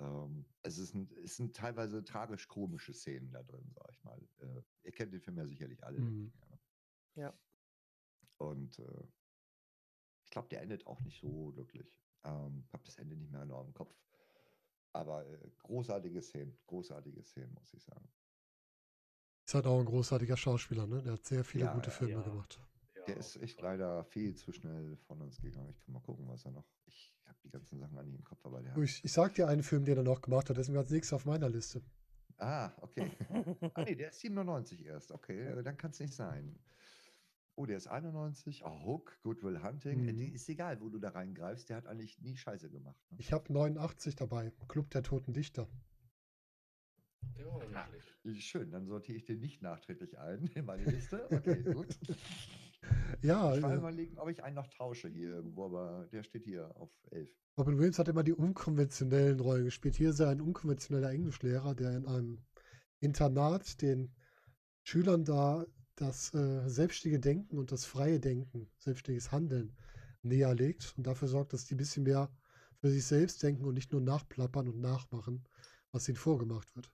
Speaker 3: Ähm, es, ist ein, es sind teilweise tragisch-komische Szenen da drin, sag ich mal. Äh, ihr kennt den Film ja sicherlich alle.
Speaker 1: Mhm.
Speaker 3: ich ne?
Speaker 4: Ja.
Speaker 3: Und äh, ich glaube, der endet auch nicht so glücklich. Ähm, habe das Ende nicht mehr genau im Kopf. Aber äh, großartige Szenen, großartige Szenen, muss ich sagen.
Speaker 1: Ist halt auch ein großartiger Schauspieler, ne? Der hat sehr viele
Speaker 3: Ja,
Speaker 1: gute Filme
Speaker 2: ja.
Speaker 1: gemacht.
Speaker 3: Der ist echt leider viel zu schnell von uns gegangen. Ich kann mal gucken, was er noch. Ich habe die ganzen Sachen an im Kopf, aber der hat.
Speaker 1: Ich, ich sag dir einen Film, den er noch gemacht hat, der ist mir als nächstes auf meiner Liste.
Speaker 3: Ah, okay. (laughs) ah, nee, der ist 97 erst. Okay, äh, dann kann es nicht sein. Oh, der ist 91. Oh, Hook, Goodwill Hunting. Äh, die
Speaker 1: Mhm.
Speaker 3: ist egal, wo du da reingreifst. Der hat eigentlich nie Scheiße gemacht. Ne?
Speaker 1: Ich habe 89 dabei, Club der Toten Dichter.
Speaker 2: Schlecht.
Speaker 3: Schön, dann sortiere ich den nicht nachträglich ein in meine (laughs) Liste. Okay, gut. (laughs)
Speaker 1: Ja,
Speaker 3: Ich war
Speaker 1: äh,
Speaker 3: überlegen, ob ich einen noch tausche hier irgendwo, aber der steht hier auf 11.
Speaker 1: Robin Williams hat immer die unkonventionellen Rollen gespielt. Hier ist er ein unkonventioneller Englischlehrer, der in einem Internat den Schülern da das äh, selbstständige Denken und das freie Denken, selbstständiges Handeln näher legt und dafür sorgt, dass die ein bisschen mehr für sich selbst denken und nicht nur nachplappern und nachmachen, was ihnen vorgemacht wird.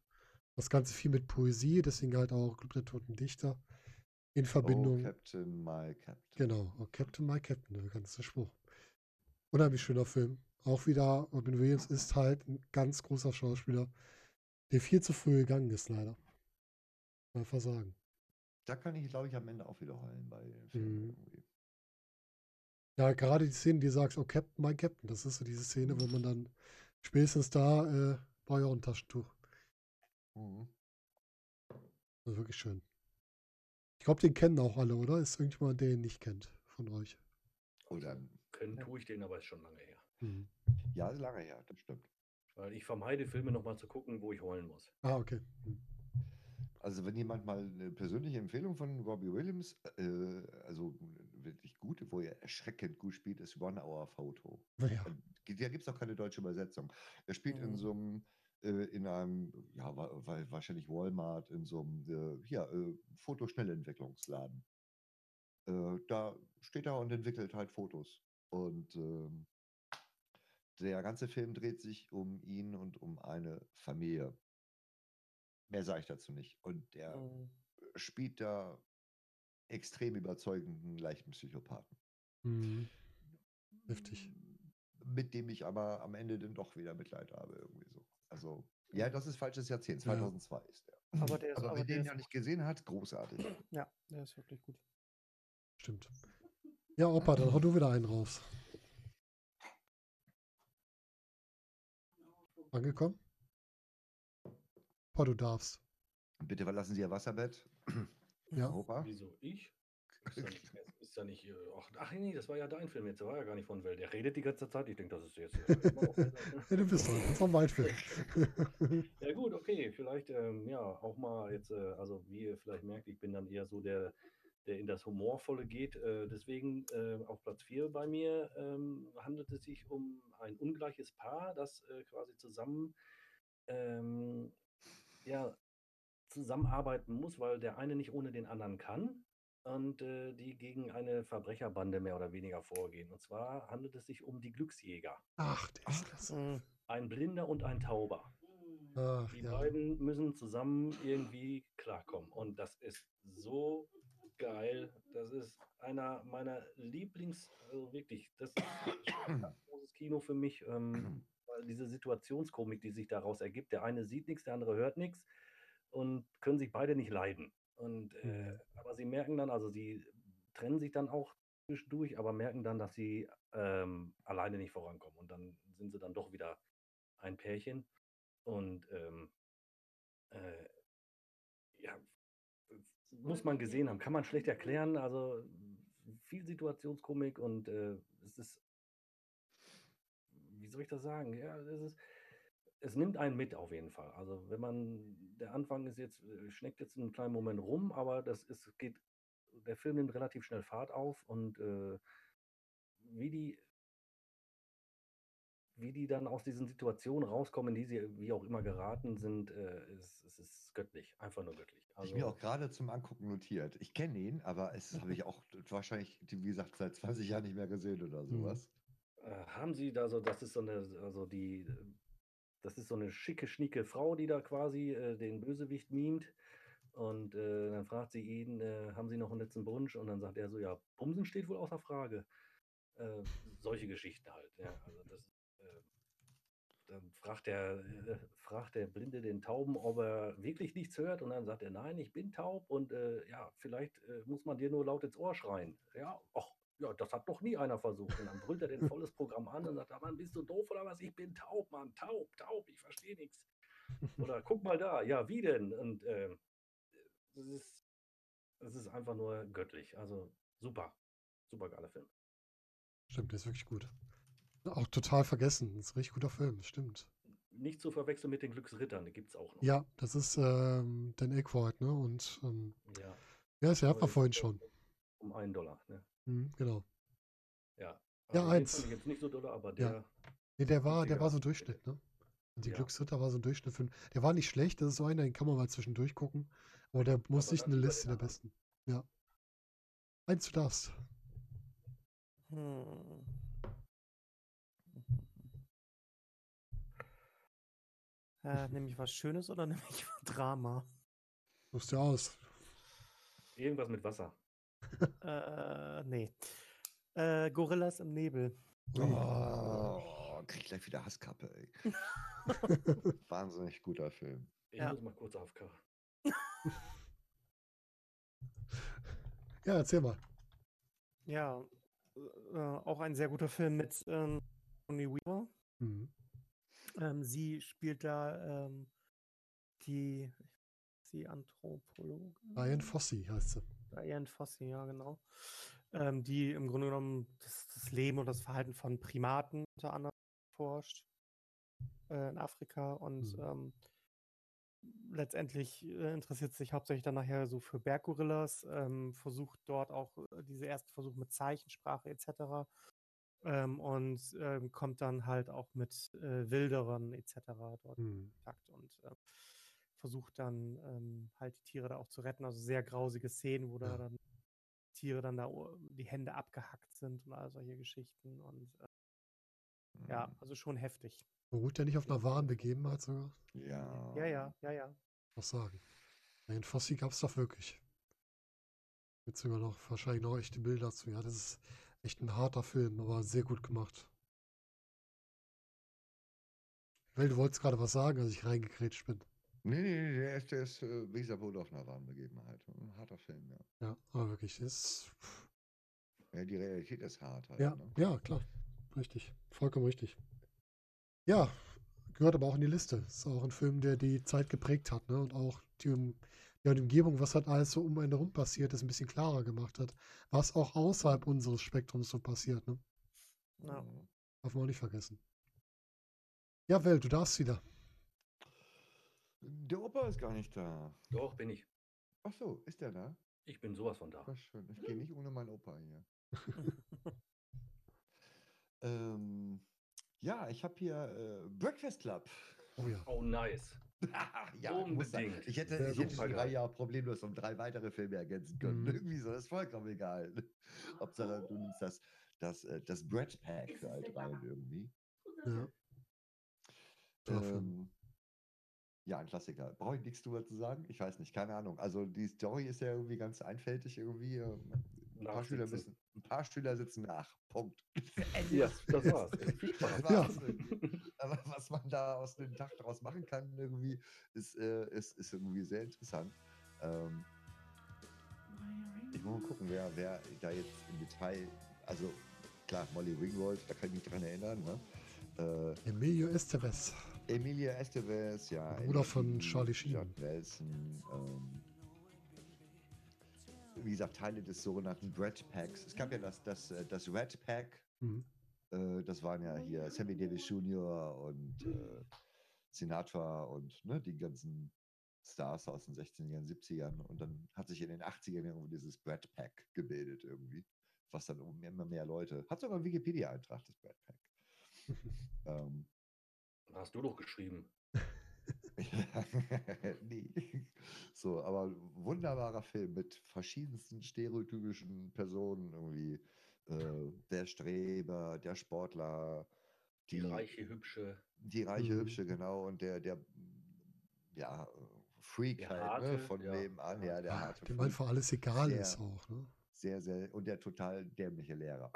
Speaker 1: Das Ganze viel mit Poesie, deswegen halt auch Club der Toten Dichter in
Speaker 3: Oh,
Speaker 1: Verbindung.
Speaker 3: Captain, my Captain.
Speaker 1: Genau, oh, Captain, my Captain, der ganze Spruch. Unheimlich schöner Film. Auch wieder, Robin Williams ist halt ein ganz großer Schauspieler, der viel zu früh gegangen ist, leider. Mal versagen.
Speaker 3: Da kann ich, glaube ich, am Ende auch wieder heulen bei den Filmen
Speaker 1: Mhm. Ja, gerade die Szene, die sagst, oh Captain, my Captain, das ist so diese Szene, wo man dann spätestens da äh, brauche ich auch ein Taschentuch.
Speaker 3: Mhm.
Speaker 1: Ist wirklich schön. Ich glaube, den kennen auch alle, oder? Ist irgendjemand, der ihn nicht kennt von euch?
Speaker 3: Oder,
Speaker 2: Können
Speaker 4: Ja.
Speaker 2: tue ich den, aber ist schon lange her.
Speaker 1: Mhm.
Speaker 3: ja, ist lange her, das stimmt.
Speaker 2: Weil ich vermeide, Filme nochmal zu gucken, wo ich heulen muss.
Speaker 1: Ah, okay. Mhm.
Speaker 3: Also wenn jemand mal eine persönliche Empfehlung von Robbie Williams, äh, also wirklich gut, wo er erschreckend gut spielt, ist One Hour Photo.
Speaker 1: Naja.
Speaker 3: Äh, Da gibt es auch keine deutsche Übersetzung. Er spielt in
Speaker 4: Mhm.
Speaker 3: so einem, äh, in einem, ja, wa- wa- wahrscheinlich Walmart, in so einem, äh, ja, äh, Fotoschnellentwicklungsladen. Äh, da steht er und entwickelt halt Fotos. Und ähm, der ganze Film dreht sich um ihn und um eine Familie. Mehr sage ich dazu nicht. Und der
Speaker 4: Mhm.
Speaker 3: spielt da extrem überzeugenden, leichten Psychopathen.
Speaker 1: Mhm. Heftig.
Speaker 3: Mit dem ich aber am Ende dann doch wieder Mitleid habe, irgendwie. Also, ja, das ist falsches Jahrzehnt.
Speaker 1: Ja.
Speaker 3: 2002 ist der.
Speaker 4: Aber der ist-
Speaker 3: aber
Speaker 4: aber
Speaker 3: wer
Speaker 4: der
Speaker 3: den
Speaker 4: ist-
Speaker 3: ja nicht gesehen hat, großartig. (clears throat)
Speaker 4: Ja, der ist wirklich gut.
Speaker 1: Stimmt. Ja, Opa, dann hau du wieder einen raus. Angekommen? Opa, du darfst.
Speaker 3: Bitte verlassen Sie Ihr Wasserbett. (clears throat)
Speaker 1: Ja.
Speaker 3: Opa.
Speaker 2: Wieso ich? (laughs) Ja nicht, äh, ach, ach nee, das war ja dein Film jetzt, der war ja gar nicht von Welt. Der redet die ganze Zeit, ich denke, das ist jetzt. Äh? (laughs)
Speaker 1: Ja, du bist doch, das ist doch mein Film.
Speaker 2: Ja gut, okay, vielleicht ähm, ja auch mal jetzt, äh, also wie ihr vielleicht merkt, ich bin dann eher so der, der in das Humorvolle geht. Äh, deswegen äh, auf Platz 4 bei mir ähm, handelt es sich um ein ungleiches Paar, das äh, quasi zusammen ähm, ja, zusammenarbeiten muss, weil der eine nicht ohne den anderen kann und äh, die gegen eine Verbrecherbande mehr oder weniger vorgehen. Und zwar handelt es sich um die Glücksjäger.
Speaker 1: Ach, der ist klasse.
Speaker 4: Mhm.
Speaker 2: Ein Blinder und ein Tauber.
Speaker 5: Hm.
Speaker 1: Ach,
Speaker 2: Die
Speaker 1: ja.
Speaker 2: beiden müssen zusammen irgendwie klarkommen. Und das ist so geil. Das ist einer meiner Lieblings, also wirklich, das ist ein großes Kino für mich, ähm, weil diese Situationskomik, die sich daraus ergibt, der eine sieht nichts, der andere hört nichts und können sich beide nicht leiden. Und äh,
Speaker 1: Mhm.
Speaker 2: aber sie merken dann, also sie trennen sich dann auch zwischendurch, aber merken dann, dass sie ähm, alleine nicht vorankommen. Und dann sind sie dann doch wieder ein Pärchen. Und ähm, äh, ja, muss man gesehen haben. Kann man schlecht erklären. Also viel Situationskomik und äh, es ist, wie soll ich das sagen? Ja, es ist, es nimmt einen mit auf jeden Fall. Also wenn man, der Anfang ist jetzt, äh, schneckt jetzt einen kleinen Moment rum, aber das ist, geht, der Film nimmt relativ schnell Fahrt auf und äh, wie die wie die dann aus diesen Situationen rauskommen, in die sie wie auch immer geraten sind, äh, ist, es ist göttlich, einfach nur göttlich.
Speaker 3: Hab ich mir auch gerade zum Angucken notiert. Ich kenne ihn, aber es (laughs) habe ich auch wahrscheinlich, wie gesagt, seit 20 Jahren nicht mehr gesehen oder
Speaker 1: Mhm.
Speaker 3: sowas.
Speaker 2: Äh, haben Sie da so, das ist so eine, also die, äh, das ist so eine schicke, schnieke Frau, die da quasi äh, den Bösewicht mimt. Und äh, dann fragt sie ihn, äh, haben Sie noch einen letzten Wunsch? Und dann sagt er so, ja, Bumsen steht wohl außer Frage. Äh, solche Geschichten halt, ja. Also das, äh, dann fragt der, äh, fragt der Blinde den Tauben, ob er wirklich nichts hört. Und dann sagt er, nein, ich bin taub. Und ja, vielleicht muss man dir nur laut ins Ohr schreien. Ja, ach, ja, das hat noch nie einer versucht. Und dann brüllt er den (laughs) volles Programm an und sagt, ah, Mann, bist du doof oder was? Ich bin taub, Mann, taub, taub, ich verstehe nichts. Oder (laughs) guck mal da, ja, wie denn? Und es ist, ist einfach nur göttlich. Also super, super geiler Film.
Speaker 1: Stimmt, der ist wirklich gut. Auch total vergessen. Das ist ein richtig guter Film, stimmt.
Speaker 2: Nicht zu verwechseln mit den Glücksrittern, die gibt es auch noch.
Speaker 1: Ja, das ist ähm, Dan Aykroyd, ne? Und ähm,
Speaker 2: ja.
Speaker 1: ja,
Speaker 2: Aber
Speaker 1: war
Speaker 2: jetzt,
Speaker 1: vorhin
Speaker 2: äh,
Speaker 1: schon.
Speaker 2: Um einen Dollar, ne?
Speaker 1: Mhm, genau.
Speaker 2: Ja.
Speaker 1: Ja,
Speaker 2: den
Speaker 1: eins.
Speaker 2: fand ich jetzt nicht so doll, aber
Speaker 1: Ja.
Speaker 2: der,
Speaker 1: Nee, der war, der war so ein Durchschnitt, ne? Und die
Speaker 2: Ja.
Speaker 1: Glücksritter war so ein Durchschnitt. Für, der war nicht schlecht, das ist so einer, den kann man mal zwischendurch gucken. Aber der muss nicht
Speaker 2: über
Speaker 1: Liste
Speaker 2: den
Speaker 1: der besten. Ja. Eins, du darfst.
Speaker 4: Hm. Äh, (laughs) nehme ich was Schönes oder (laughs) nehme ich Drama?
Speaker 1: Suchst du aus.
Speaker 2: irgendwas mit Wasser.
Speaker 4: Äh, nee. Äh, Gorillas im Nebel.
Speaker 1: Ui.
Speaker 3: Oh, krieg ich gleich wieder Hasskappe, ey. (laughs) (laughs) Wahnsinnig guter Film.
Speaker 2: Ich
Speaker 4: Ja.
Speaker 2: muss mal kurz auf K.
Speaker 1: Ja, erzähl mal.
Speaker 4: Ja, äh, auch ein sehr guter Film mit ähm, Tony Weaver.
Speaker 1: Mhm.
Speaker 4: Ähm, sie spielt da ähm, die, die Anthropologin.
Speaker 1: Diane Fossey heißt sie.
Speaker 4: Diane Fossey, ja, genau. Ähm, die im Grunde genommen das, das Leben und das Verhalten von Primaten unter anderem forscht äh, in Afrika und
Speaker 1: Mhm.
Speaker 4: ähm, letztendlich äh, interessiert sich hauptsächlich dann nachher so für Berggorillas, ähm, versucht dort auch äh, diese ersten Versuche mit Zeichensprache etc. Ähm, und ähm, kommt dann halt auch mit äh, Wilderern etc. dort
Speaker 1: Mhm.
Speaker 4: Kontakt und äh, versucht dann ähm, halt die Tiere da auch zu retten. Also sehr grausige Szenen, wo da dann Tiere dann da die Hände abgehackt sind und all solche Geschichten. Und äh, ja,
Speaker 3: Mhm.
Speaker 4: also schon heftig.
Speaker 1: Beruht der nicht auf einer wahren Begebenheit sogar?
Speaker 3: Ja.
Speaker 4: Ja, ja, ja, ja.
Speaker 1: Was sagen? Diane Fossey gab es doch wirklich. Gibt sogar noch wahrscheinlich noch echte Bilder zu. Ja, das ist echt ein harter Film, aber sehr gut gemacht. Well, du wolltest gerade was sagen, als ich reingekrätscht bin.
Speaker 3: Nee, nee, nee, der ist, der ist äh, wie gesagt, wohl auf einer wahren Begebenheit. Ein harter Film, ja.
Speaker 1: Ja, aber wirklich, ist.
Speaker 3: ja. Die Realität ist hart halt.
Speaker 1: Ja,
Speaker 3: Ne?
Speaker 1: ja, klar. Richtig. Vollkommen richtig. Ja, gehört aber auch in die Liste. Ist auch ein Film, der die Zeit geprägt hat, ne? Und auch die, ja, die Umgebung, was halt alles so um einen herum passiert ist, ein bisschen klarer gemacht hat. Was auch außerhalb unseres Spektrums so passiert, ne?
Speaker 4: Ja.
Speaker 3: Mhm.
Speaker 1: Darf man auch nicht vergessen. Ja, Welt, du darfst wieder.
Speaker 3: Der Opa ist gar nicht da.
Speaker 2: Doch, bin ich.
Speaker 3: Ach so, ist der da?
Speaker 2: Ich bin sowas von da.
Speaker 3: Das schön. Ich gehe nicht ohne meinen Opa hier. (laughs) ähm, ja, ich habe hier äh, Breakfast Club.
Speaker 1: Oh ja.
Speaker 2: Oh, nice. (laughs)
Speaker 3: ja.
Speaker 2: Unbedingt.
Speaker 3: Ich hätte,
Speaker 1: Sehr
Speaker 3: ich hätte die
Speaker 2: geil.
Speaker 3: Reihe ja auch problemlos um drei weitere Filme ergänzen können.
Speaker 1: Mhm.
Speaker 3: Irgendwie so, das ist vollkommen egal. (laughs) Hauptsache, du nimmst das, das, äh, das Bread Pack halt rein irgendwie.
Speaker 1: Ja.
Speaker 3: Ähm, ja, ein Klassiker. Brauche ich nichts drüber zu sagen? Ich weiß nicht, keine Ahnung. Also die Story ist ja irgendwie ganz einfältig irgendwie. ähm, Ein paar, Schüler müssen, ein paar Schüler sitzen nach. Punkt. (laughs)
Speaker 2: Ja, das war's.
Speaker 3: Das
Speaker 1: Ja.
Speaker 3: war's irgendwie. Aber was man da aus dem Tag draus machen kann, irgendwie, ist, äh, ist, ist irgendwie sehr interessant. Ähm, ich muss mal gucken, wer, wer da jetzt im Detail, also klar, Molly Ringwald, da kann ich mich dran erinnern, ne? Äh,
Speaker 1: Emilio Estevez.
Speaker 3: Emilia Estevez, ja.
Speaker 1: Bruder von
Speaker 3: Eddie
Speaker 1: Charlie Sheen.
Speaker 3: John Nelson, ähm, wie gesagt, Teile des sogenannten Red Packs. Es gab ja das, das, äh, das Red Pack,
Speaker 1: Mhm.
Speaker 3: äh, das waren ja hier Sammy Davis Jr. und äh, Sinatra und ne, die ganzen Stars aus den 16ern, 70ern. Und dann hat sich in den 80ern irgendwie dieses Brad Pack gebildet irgendwie, was dann um immer mehr Leute, hat sogar einen Wikipedia-Eintrag, das Brad Pack. (laughs) ähm,
Speaker 2: Hast du doch geschrieben. (laughs)
Speaker 3: nee. So, aber wunderbarer Film mit verschiedensten stereotypischen Personen irgendwie. Äh, der Streber, der Sportler,
Speaker 2: Die reiche, hübsche.
Speaker 3: die reiche
Speaker 1: Mhm.
Speaker 3: Hübsche, genau, und der, der, ja, Freak
Speaker 2: Der
Speaker 3: halt,
Speaker 2: Harte,
Speaker 3: ne, von
Speaker 2: ja.
Speaker 3: nebenan, ja, der
Speaker 1: Ja,
Speaker 3: harte
Speaker 1: dem
Speaker 3: Freak.
Speaker 1: einfach alles egal
Speaker 3: Sehr-
Speaker 1: ist auch, ne?
Speaker 3: Sehr, sehr, und der total dämliche Lehrer.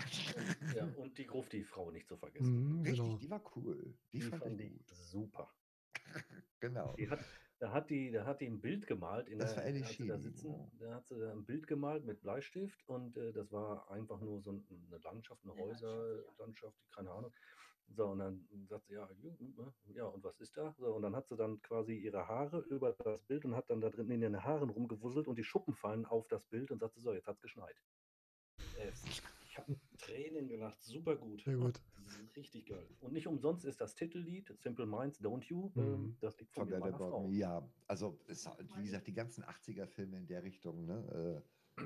Speaker 2: Ja, (laughs) und die Grufti-Frau nicht zu vergessen.
Speaker 1: Mhm,
Speaker 3: Richtig,
Speaker 1: genau.
Speaker 3: die war cool. Die,
Speaker 2: Die
Speaker 3: fand,
Speaker 2: fand
Speaker 3: ich
Speaker 2: ich
Speaker 3: gut.
Speaker 2: super. (laughs)
Speaker 3: Genau.
Speaker 2: Die hat, da, hat die, da hat die ein Bild gemalt. In
Speaker 3: Das
Speaker 2: der,
Speaker 3: war Ellie
Speaker 2: sie da
Speaker 3: Sheedy,
Speaker 2: sitzen,
Speaker 3: genau.
Speaker 2: Da hat sie da ein Bild gemalt mit Bleistift und äh, das war einfach nur so ein, eine Landschaft, eine
Speaker 5: Eine Landschaft, ja.
Speaker 2: Häuserlandschaft, keine Ahnung. So, und dann sagt sie, ja, äh, ja, und was ist da? So, und dann hat sie dann quasi ihre Haare über das Bild und hat dann da drin in den Haaren rumgewuselt und die Schuppen fallen auf das Bild und sagt sie, so, jetzt hat's geschneit. Äh, ich habe Tränen gelacht, super gut.
Speaker 1: Sehr gut.
Speaker 2: Ist richtig geil. Und nicht umsonst ist das Titellied Simple Minds Don't You.
Speaker 1: Mhm.
Speaker 2: Ähm, das liegt von,
Speaker 3: Von
Speaker 2: meiner Frau.
Speaker 3: Ja. Also, es, wie gesagt, die ganzen 80er-Filme in der Richtung, ne? Äh,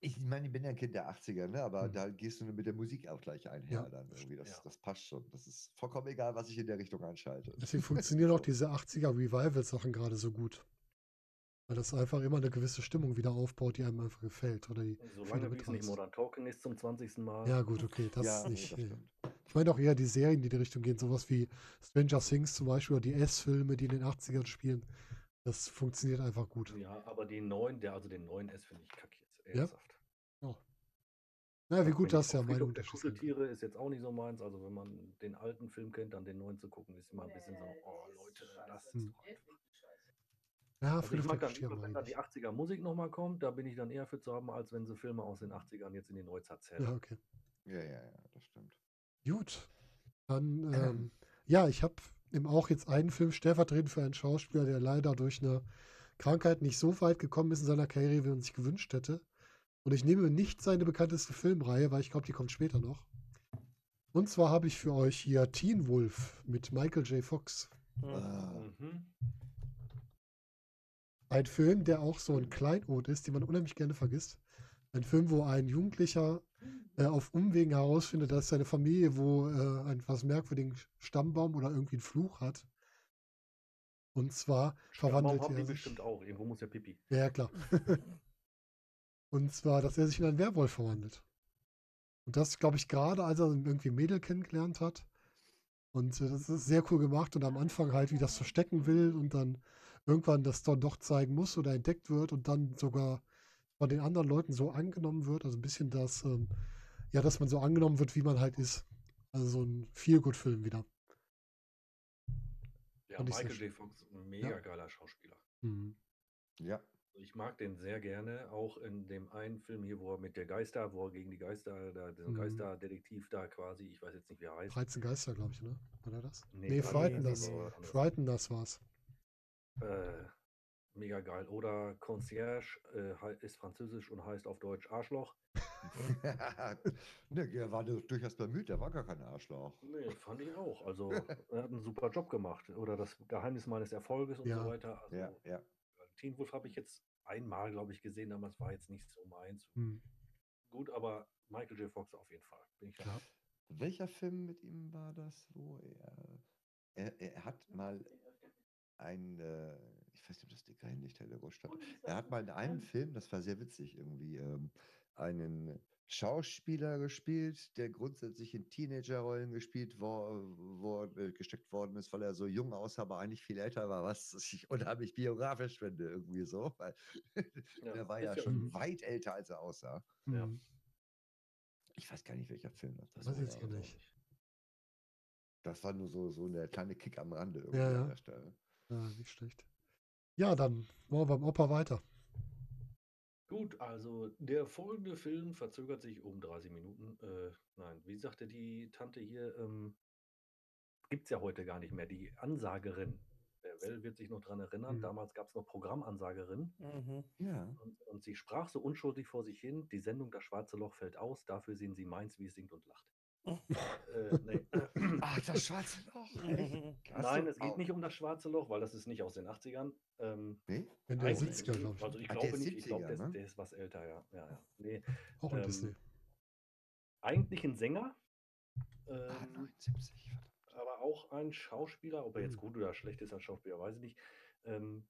Speaker 3: ich meine, ich bin ja ein Kind der 80er, ne? Aber
Speaker 1: Mhm.
Speaker 3: da gehst du mit der Musik auch gleich einher
Speaker 1: Ja,
Speaker 3: dann irgendwie. Das,
Speaker 2: ja.
Speaker 3: das passt schon. Das ist vollkommen egal, was ich in der Richtung einschalte.
Speaker 1: Deswegen funktionieren auch diese 80er Revival-Sachen gerade so gut. Weil das einfach immer eine gewisse Stimmung wieder aufbaut, die einem einfach gefällt. Oder die
Speaker 2: Solange wie es nicht. Modern Talking ist zum 20. Mal.
Speaker 1: Ja, gut, okay, das (laughs)
Speaker 3: ja,
Speaker 1: ist
Speaker 3: nee,
Speaker 1: nicht.
Speaker 3: das
Speaker 1: äh, ich meine auch eher die Serien, die in die Richtung gehen, sowas wie Stranger Things zum Beispiel oder die S-Filme, die in den 80ern spielen. Das funktioniert einfach gut.
Speaker 2: Ja, aber den neuen, der, also den neuen S finde ich kacke jetzt.
Speaker 1: Ja?
Speaker 2: Ernsthaft.
Speaker 1: Naja, wie gut das ja
Speaker 2: der
Speaker 1: Unterschiede sind.
Speaker 2: Kuscheltiere ist jetzt auch nicht so meins. Also wenn man den alten Film kennt, dann den neuen zu gucken, ist immer ein bisschen so, oh Leute, das ist
Speaker 1: Hm. Ja,
Speaker 2: Also ich mag dann lieber, wenn da die 80er Musik nochmal kommt, da bin ich dann eher für zu haben, als wenn sie Filme aus den 80ern jetzt in die Neuzeit zählen.
Speaker 1: Ja, okay.
Speaker 3: Ja, ja, ja, das stimmt.
Speaker 1: Gut. Dann, ähm, ja, ich habe eben auch jetzt einen Film stellvertretend für einen Schauspieler, der leider durch eine Krankheit nicht so weit gekommen ist in seiner Karriere, wie man sich gewünscht hätte. Und ich nehme nicht seine bekannteste Filmreihe, weil ich glaube, die kommt später noch. Und zwar habe ich für euch hier Teen Wolf mit Michael J. Fox.
Speaker 3: Ah,
Speaker 2: Mhm.
Speaker 1: Ein Film, der auch so ein Kleinod ist, den man unheimlich gerne vergisst. Ein Film, wo ein Jugendlicher äh, auf Umwegen herausfindet, dass seine Familie wo äh, einen etwas merkwürdigen Stammbaum oder irgendwie einen Fluch hat. Und zwar verwandelt
Speaker 2: haben die
Speaker 1: er sich.
Speaker 2: bestimmt auch. Irgendwo muss ja Pipi.
Speaker 1: Ja, klar. (laughs) Und zwar, dass er sich in einen Werwolf verwandelt. Und das, glaube ich, gerade als er irgendwie Mädel kennengelernt hat. Und äh, das ist sehr cool gemacht und am Anfang halt, wie das verstecken will und dann irgendwann das dann doch zeigen muss oder entdeckt wird und dann sogar von den anderen Leuten so angenommen wird. Also ein bisschen das, ähm, ja, dass man so angenommen wird, wie man halt ist. Also so ein Feelgood-Film wieder.
Speaker 2: Ja,
Speaker 1: Fand
Speaker 2: Michael. J. Fox, ein mega geiler Schauspieler.
Speaker 1: Mhm.
Speaker 3: ja.
Speaker 2: Ich mag den sehr gerne, auch in dem einen Film hier, wo er mit der Geister, wo er gegen die Geister, da, diesen
Speaker 1: Mhm.
Speaker 2: Geisterdetektiv da quasi, ich weiß jetzt nicht, wie er heißt.
Speaker 1: 13 Geister, glaube ich, ne? Oder das?
Speaker 2: Nee,
Speaker 1: Nee,
Speaker 2: 13
Speaker 1: Frighten das.
Speaker 4: war.
Speaker 1: Frighten das war's.
Speaker 2: Äh, mega geil. Oder Concierge äh, ist französisch und heißt auf Deutsch Arschloch. (laughs)
Speaker 3: ne, er war du- durchaus bemüht, der war gar kein Arschloch.
Speaker 2: Nee, fand ich auch. Also, er hat einen super Job gemacht. Oder das Geheimnis meines Erfolges und
Speaker 1: Ja.
Speaker 2: so weiter. Also,
Speaker 3: Ja, ja.
Speaker 2: Teen Wolf habe ich jetzt einmal, glaube ich, gesehen. Damals war jetzt nicht so meins.
Speaker 1: Hm,
Speaker 2: Gut, aber Michael J. Fox auf jeden Fall. Bin ich
Speaker 1: klar.
Speaker 3: Welcher Film mit ihm war das, wo er, er, er hat mal ein, äh, ich weiß nicht, ob das dicke Hinlicht der Großstadt. Er hat mal in einem Film, das war sehr witzig irgendwie, ähm, einen Schauspieler gespielt, der grundsätzlich in Teenagerrollen gespielt wo, wo, äh, gesteckt worden ist, weil er so jung aussah, aber eigentlich viel älter war, was ich unheimlich biografisch finde, irgendwie so. Weil (laughs) der war
Speaker 2: ist
Speaker 3: ja
Speaker 2: ja-
Speaker 3: schon
Speaker 1: Mhm.
Speaker 3: weit älter, als er aussah.
Speaker 2: Ja.
Speaker 1: Hm,
Speaker 3: Ich weiß gar nicht, welcher Film das
Speaker 1: Weiß
Speaker 3: war.
Speaker 1: ich jetzt gar
Speaker 3: Also,
Speaker 1: nicht.
Speaker 3: Das war nur so, so eine kleine Kick am Rande irgendwie
Speaker 1: Ja, ja.
Speaker 3: an der Stelle.
Speaker 1: Ja, nicht schlecht. Ja, dann machen wir beim Opa weiter.
Speaker 2: Gut, also der folgende Film verzögert sich um 30 Minuten. Äh, nein, wie sagte die Tante hier, ähm, gibt es ja heute gar nicht mehr. Die Ansagerin. Der Well wird sich noch dran erinnern.
Speaker 1: Mhm.
Speaker 2: Damals gab es noch Programmansagerin.
Speaker 4: Mhm.
Speaker 3: Ja.
Speaker 2: Und, und sie sprach so unschuldig vor sich hin, die Sendung Das Schwarze Loch fällt aus, dafür sehen sie meins, wie es singt und lacht. Äh, nee.
Speaker 3: Ach, das schwarze Loch.
Speaker 2: Nein, es geht nicht um das Schwarze Loch, weil das ist nicht aus den 80ern. Ähm,
Speaker 3: Nee?
Speaker 1: In der
Speaker 2: eigentlich
Speaker 1: 70er, glaube ich.
Speaker 2: Also ich
Speaker 3: Ah, der
Speaker 2: glaube nicht, ich glaube,
Speaker 3: 70er,
Speaker 2: der, ist-
Speaker 3: ne?
Speaker 2: der ist was älter, ja. ja, ja. Nee,
Speaker 1: Auch ein
Speaker 2: ähm,
Speaker 1: Disney.
Speaker 2: eigentlich ein Sänger,
Speaker 3: Ah,
Speaker 2: ähm,
Speaker 3: 79, verdammt.
Speaker 2: aber auch ein Schauspieler, ob er jetzt
Speaker 1: Mhm.
Speaker 2: gut oder schlecht ist als Schauspieler, weiß ich nicht. Ähm,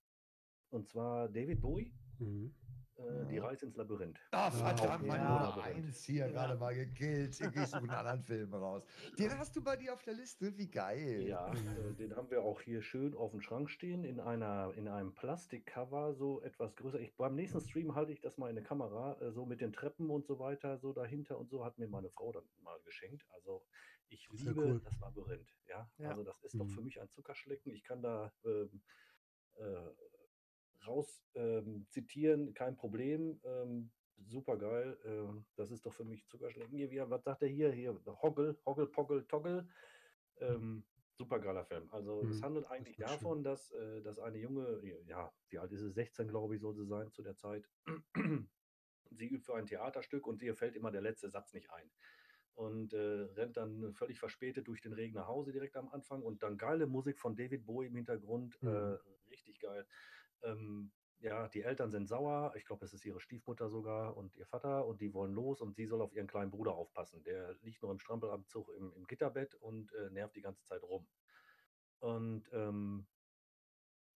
Speaker 2: und zwar David Bowie,
Speaker 1: Mhm.
Speaker 2: Äh, Die
Speaker 3: Ja.
Speaker 2: Reise ins Labyrinth.
Speaker 3: Ah,
Speaker 1: Ja,
Speaker 3: verdammt, mein
Speaker 4: ja.
Speaker 3: Eins hier gerade mal gekillt. Ich suche (laughs) einen anderen Film raus. Den hast du bei dir auf der Liste? Wie geil.
Speaker 2: Ja, äh, den haben wir auch hier schön auf dem Schrank stehen, in einer, in einem Plastikcover, so etwas größer. Ich, beim nächsten Stream halte ich das mal in eine Kamera, äh, so mit den Treppen und so weiter, so dahinter und so, hat mir meine Frau dann mal geschenkt. Also ich
Speaker 1: Sehr
Speaker 2: liebe
Speaker 1: cool.
Speaker 2: das Labyrinth, ja.
Speaker 4: Ja.
Speaker 2: Also das ist doch für
Speaker 1: Mhm.
Speaker 2: mich ein Zuckerschlecken. Ich kann da ähm, äh, raus ähm, zitieren, kein Problem. Ähm, super geil. Ähm, das ist doch für mich Zuckerschlecken. Hier, was sagt er hier? Hier, Hoggle, Hoggle, Poggle, Toggle. Ähm, super geiler Film. Also es
Speaker 1: Mhm,
Speaker 2: handelt
Speaker 1: das
Speaker 2: eigentlich
Speaker 1: schön.
Speaker 2: davon, dass, äh, dass eine junge, ja, wie alt ist sie? 16, glaube ich, soll sie sein zu der Zeit. (clears throat) sie übt für ein Theaterstück und ihr fällt immer der letzte Satz nicht ein. Und äh, rennt dann völlig verspätet durch den Regen nach Hause direkt am Anfang und dann geile Musik von David Bowie im Hintergrund.
Speaker 1: Mhm.
Speaker 2: Äh, richtig geil. Ähm, ja, die Eltern sind sauer. Ich glaube, es ist ihre Stiefmutter sogar und ihr Vater und die wollen los und sie soll auf ihren kleinen Bruder aufpassen. Der liegt noch im Strampelanzug im, im Gitterbett und äh, nervt die ganze Zeit rum. Und ähm,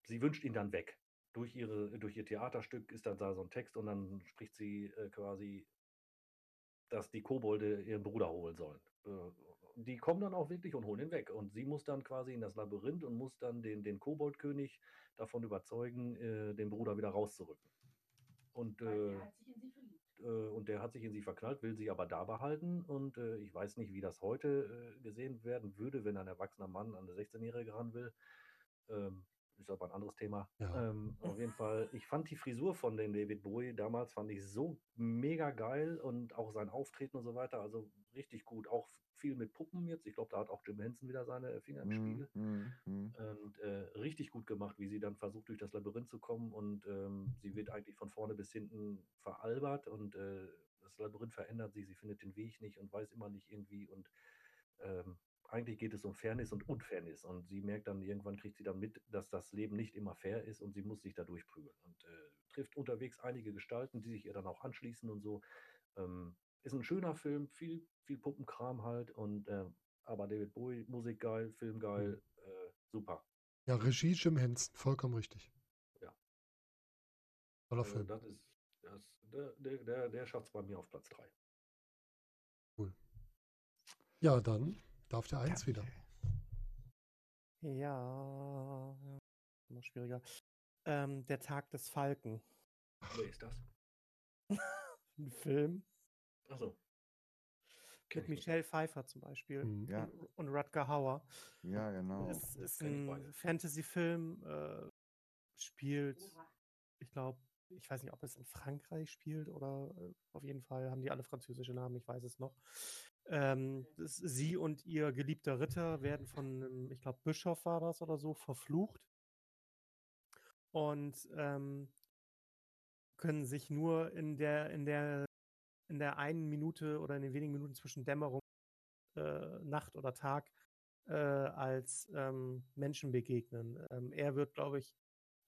Speaker 2: sie wünscht ihn dann weg. Durch, ihre, durch ihr Theaterstück ist dann da so ein Text und dann spricht sie äh, quasi, dass die Kobolde ihren Bruder holen sollen. Äh, die kommen dann auch wirklich und holen ihn weg. Und sie muss dann quasi in das Labyrinth und muss dann den, den Koboldkönig davon überzeugen, äh, den Bruder wieder rauszurücken. Und, äh,
Speaker 5: hat sich in sie verliebt.
Speaker 2: äh, und der hat sich in sie verknallt, will sie aber da behalten. Und äh, ich weiß nicht, wie das heute äh, gesehen werden würde, wenn ein erwachsener Mann an eine 16-Jährige ran will. Ähm, ist aber ein anderes Thema.
Speaker 1: Ja.
Speaker 2: Ähm, auf jeden Fall, ich fand die Frisur von dem David Bowie damals, fand ich so mega geil und auch sein Auftreten und so weiter, also richtig gut. Auch viel mit Puppen jetzt. Ich glaube, da hat auch Jim Henson wieder seine Finger im Spiel.
Speaker 3: Mhm, mhm, mhm.
Speaker 2: Und äh, richtig gut gemacht, wie sie dann versucht, durch das Labyrinth zu kommen. Und ähm, sie wird eigentlich von vorne bis hinten veralbert und äh, das Labyrinth verändert sich. Sie findet den Weg nicht und weiß immer nicht irgendwie. Und ähm, eigentlich geht es um Fairness und Unfairness. Und sie merkt dann, irgendwann kriegt sie dann mit, dass das Leben nicht immer fair ist und sie muss sich da durchprügeln. Und äh, trifft unterwegs einige Gestalten, die sich ihr dann auch anschließen und so. Ähm, ist ein schöner Film, viel, viel Puppenkram halt. Und äh, aber David Bowie, Musik geil, Film geil, äh, super.
Speaker 1: Ja, Regie Jim Henson, vollkommen richtig.
Speaker 2: Ja.
Speaker 1: Toller
Speaker 2: Also
Speaker 1: Film.
Speaker 2: das ist, das, der, der, der, schafft es bei mir auf Platz 3.
Speaker 1: Ja, dann darf der Eins wieder.
Speaker 4: Ja, ja, immer schwieriger. Ähm, der Tag des Falken.
Speaker 2: Wer ist das? (laughs)
Speaker 4: Ein Film
Speaker 2: Achso.
Speaker 4: Mit. Michelle Pfeiffer zum Beispiel
Speaker 1: Mhm.
Speaker 3: Ja.
Speaker 4: und, und Rutger Hauer.
Speaker 3: Ja, genau.
Speaker 4: Es ist ein. Fantasy-Film, äh, spielt, ich glaube, ich weiß nicht, ob es in Frankreich spielt oder äh, auf jeden Fall haben die alle französische Namen, ich weiß es noch. Ähm, sie und ihr geliebter Ritter werden von einem, ich glaube, Bischof war das oder so, verflucht. und ähm, können sich nur in der, in der, in der einen Minute oder in den wenigen Minuten zwischen Dämmerung, äh, Nacht oder Tag äh, als ähm, Menschen begegnen. Ähm, er wird, glaube ich,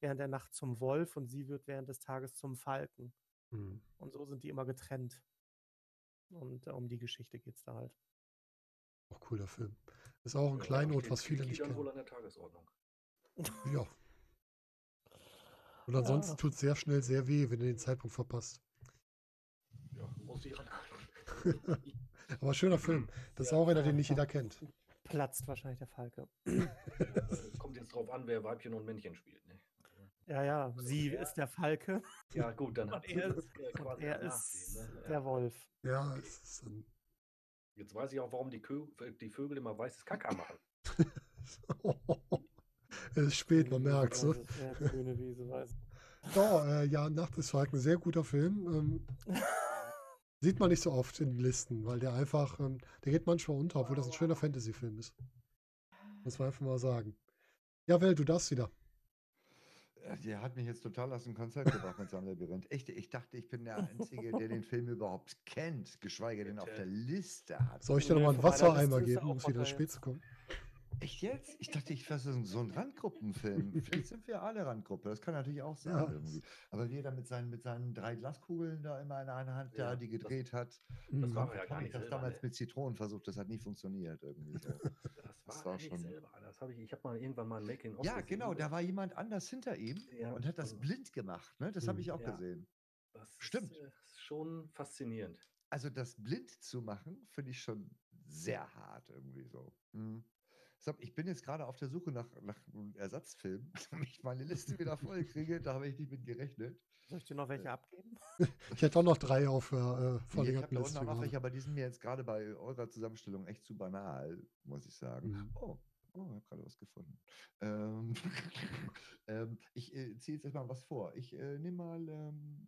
Speaker 4: während der Nacht zum Wolf und sie wird während des Tages zum Falken.
Speaker 1: Hm.
Speaker 4: Und so sind die immer getrennt. Und äh, um die Geschichte geht es da halt.
Speaker 1: Auch cooler Film. Ist auch ein
Speaker 2: Ja,
Speaker 1: Kleinod, was viele nicht kennen.
Speaker 2: wohl an der Tagesordnung.
Speaker 1: Ja. Und ansonsten
Speaker 4: Ja.
Speaker 1: tut es sehr schnell sehr weh, wenn du den Zeitpunkt verpasst.
Speaker 2: Ja, muss ich ranhalten. (laughs)
Speaker 1: Aber schöner Film. Das ist
Speaker 2: Ja,
Speaker 1: auch einer, den nicht jeder kennt.
Speaker 4: Platzt wahrscheinlich der Falke.
Speaker 2: Es kommt jetzt drauf an, wer Weibchen und Männchen spielt. Ne?
Speaker 4: Ja, ja, sie
Speaker 2: er-
Speaker 4: ist der Falke
Speaker 2: Ja, gut, dann (laughs) hat
Speaker 4: er, und
Speaker 2: quasi
Speaker 4: er ist
Speaker 2: ne?
Speaker 4: der. Wolf.
Speaker 1: Ja, es ist dann.
Speaker 2: Jetzt weiß ich auch, warum die, Kö die Vögel immer weißes Kacker machen. (laughs)
Speaker 1: es ist spät, man merkt ne?
Speaker 4: es, Ja, grüne Wiese, weiß.
Speaker 1: Ja, äh, ja, Nacht des Falken, sehr guter Film. Ähm, (laughs) sieht man nicht so oft in den Listen, weil der einfach, ähm, der geht manchmal unter, obwohl das ein schöner Fantasy-Film ist. Muss man einfach mal sagen. Ja, Well, du darfst wieder.
Speaker 3: Äh, Der hat mich jetzt total aus dem Konzept gebracht mit seinem Labyrinth. Echt, ich dachte, ich bin der Einzige, der den Film überhaupt kennt, geschweige denn auf der Liste hat.
Speaker 1: Soll ich dir nochmal einen Wassereimer
Speaker 4: er
Speaker 1: geben, um wieder spät zu kommen?
Speaker 3: Echt jetzt? Ich dachte, ich wäre so ein- so ein Randgruppenfilm. (laughs) Vielleicht sind wir alle Randgruppe, das kann natürlich auch sein
Speaker 1: Ja.
Speaker 3: irgendwie. Aber wie er da mit seinen, mit seinen drei Glaskugeln da immer in einer Hand
Speaker 2: Ja,
Speaker 3: da, die
Speaker 2: das-
Speaker 3: gedreht hat.
Speaker 2: Das
Speaker 1: Mhm.
Speaker 2: war ja gar
Speaker 3: ich
Speaker 2: nicht
Speaker 3: das
Speaker 2: selber,
Speaker 3: damals
Speaker 2: ne?
Speaker 3: mit Zitronen versucht, das hat nie funktioniert irgendwie so. (laughs)
Speaker 2: Das war,
Speaker 3: Das war schon-
Speaker 2: selber. Das habe ich, ich habe mal irgendwann mal ein Making-of
Speaker 3: ja,
Speaker 2: gesehen.
Speaker 3: genau, da war jemand anders hinter ihm
Speaker 2: Ja,
Speaker 3: und hat das
Speaker 2: und-
Speaker 3: blind gemacht. Ne? Das habe
Speaker 1: Mhm.
Speaker 3: ich auch gesehen.
Speaker 2: Das
Speaker 3: Stimmt.
Speaker 2: Ist, äh, ist schon faszinierend.
Speaker 3: Also das blind zu machen, finde ich schon sehr hart irgendwie so. Mhm. Ich bin jetzt gerade auf der Suche nach, nach einem Ersatzfilm, (laughs) damit ich meine Liste wieder voll kriege. Da habe ich nicht mit gerechnet.
Speaker 4: Soll ich dir noch welche abgeben? (laughs)
Speaker 1: Ich hätte auch noch drei auf der äh,
Speaker 3: Nee, ich habe
Speaker 1: verlängerten
Speaker 3: da
Speaker 1: Liste.
Speaker 3: unten auch noch
Speaker 1: gerade.
Speaker 3: welche, aber die sind mir jetzt gerade bei eurer Zusammenstellung echt zu banal, muss ich sagen.
Speaker 1: Mhm.
Speaker 3: Oh, oh, ich habe gerade was gefunden. Ähm, (laughs) ähm, ich äh, ziehe jetzt erstmal was vor. Ich äh, nehme mal ähm,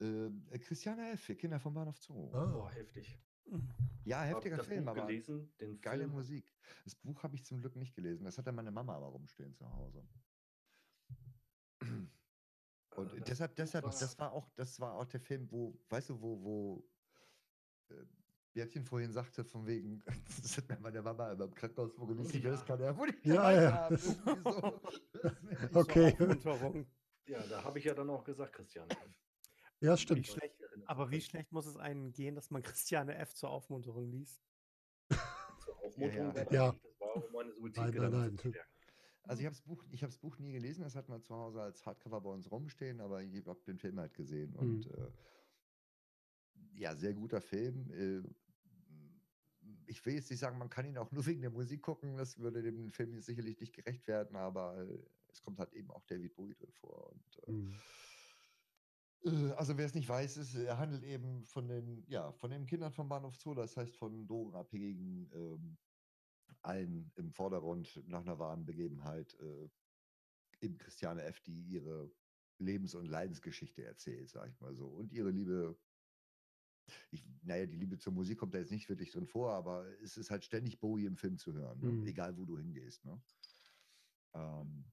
Speaker 3: ähm, äh, Christiane für Kinder vom Bahnhof Zoo.
Speaker 2: Boah, heftig.
Speaker 3: Ja,
Speaker 2: Hab
Speaker 3: heftiger
Speaker 2: das
Speaker 3: Film,
Speaker 2: Buch
Speaker 3: aber
Speaker 2: gelesen, den
Speaker 3: geile
Speaker 2: Film,
Speaker 3: Musik. Das Buch habe ich zum Glück nicht gelesen. Das hat dann meine Mama aber rumstehen zu Hause. Und
Speaker 2: äh,
Speaker 3: deshalb, deshalb,
Speaker 2: war-
Speaker 3: das war auch, das war auch der Film, wo, weißt du, wo, wo äh, Bertchen vorhin sagte, von wegen, (laughs) das hat mir meine Mama immer im Krankenhaus vorgelesen,
Speaker 2: Ja.
Speaker 3: das kann er wohl nicht
Speaker 1: Ja, ja.
Speaker 3: so. (laughs)
Speaker 1: Okay.
Speaker 2: Ja, da habe ich ja dann auch gesagt, Christian.
Speaker 1: Ja,
Speaker 4: Wie
Speaker 1: stimmt.
Speaker 4: schlecht, aber wie schlecht muss es einem gehen, dass man (laughs) Christiane F. zur Aufmunterung liest?
Speaker 2: Zur Aufmunterung (laughs)
Speaker 3: ja.
Speaker 1: Ja.
Speaker 2: das war um meine
Speaker 1: Nein,
Speaker 2: Suizidgedanken
Speaker 1: nein, nein.
Speaker 2: bestärken.
Speaker 3: Also ich habe das Buch, ich habe das Buch nie gelesen, das hat man zu Hause als Hardcover bei uns rumstehen, aber ich habe den Film halt gesehen und äh, ja, sehr guter Film. Äh, ich will jetzt nicht sagen, man kann ihn auch nur wegen der Musik gucken, das würde dem Film jetzt sicherlich nicht gerecht werden, aber äh, es kommt halt eben auch David Bowie drin vor und äh,
Speaker 1: Mhm.
Speaker 3: Äh, Also wer es nicht weiß, ist, er handelt eben von den, ja, von den Kindern vom Bahnhof Zoo, das heißt von Drogenabhängigen, ähm, allen im Vordergrund nach einer wahren Begebenheit, äh, eben Christiane F., die ihre Lebens- und Leidensgeschichte erzählt, sag ich mal so. Und ihre Liebe, ich, naja, die Liebe zur Musik kommt da jetzt nicht wirklich drin vor, aber es ist halt ständig Bowie im Film zu hören, ne?
Speaker 1: Mhm.
Speaker 3: egal wo du hingehst. Ne? Ähm,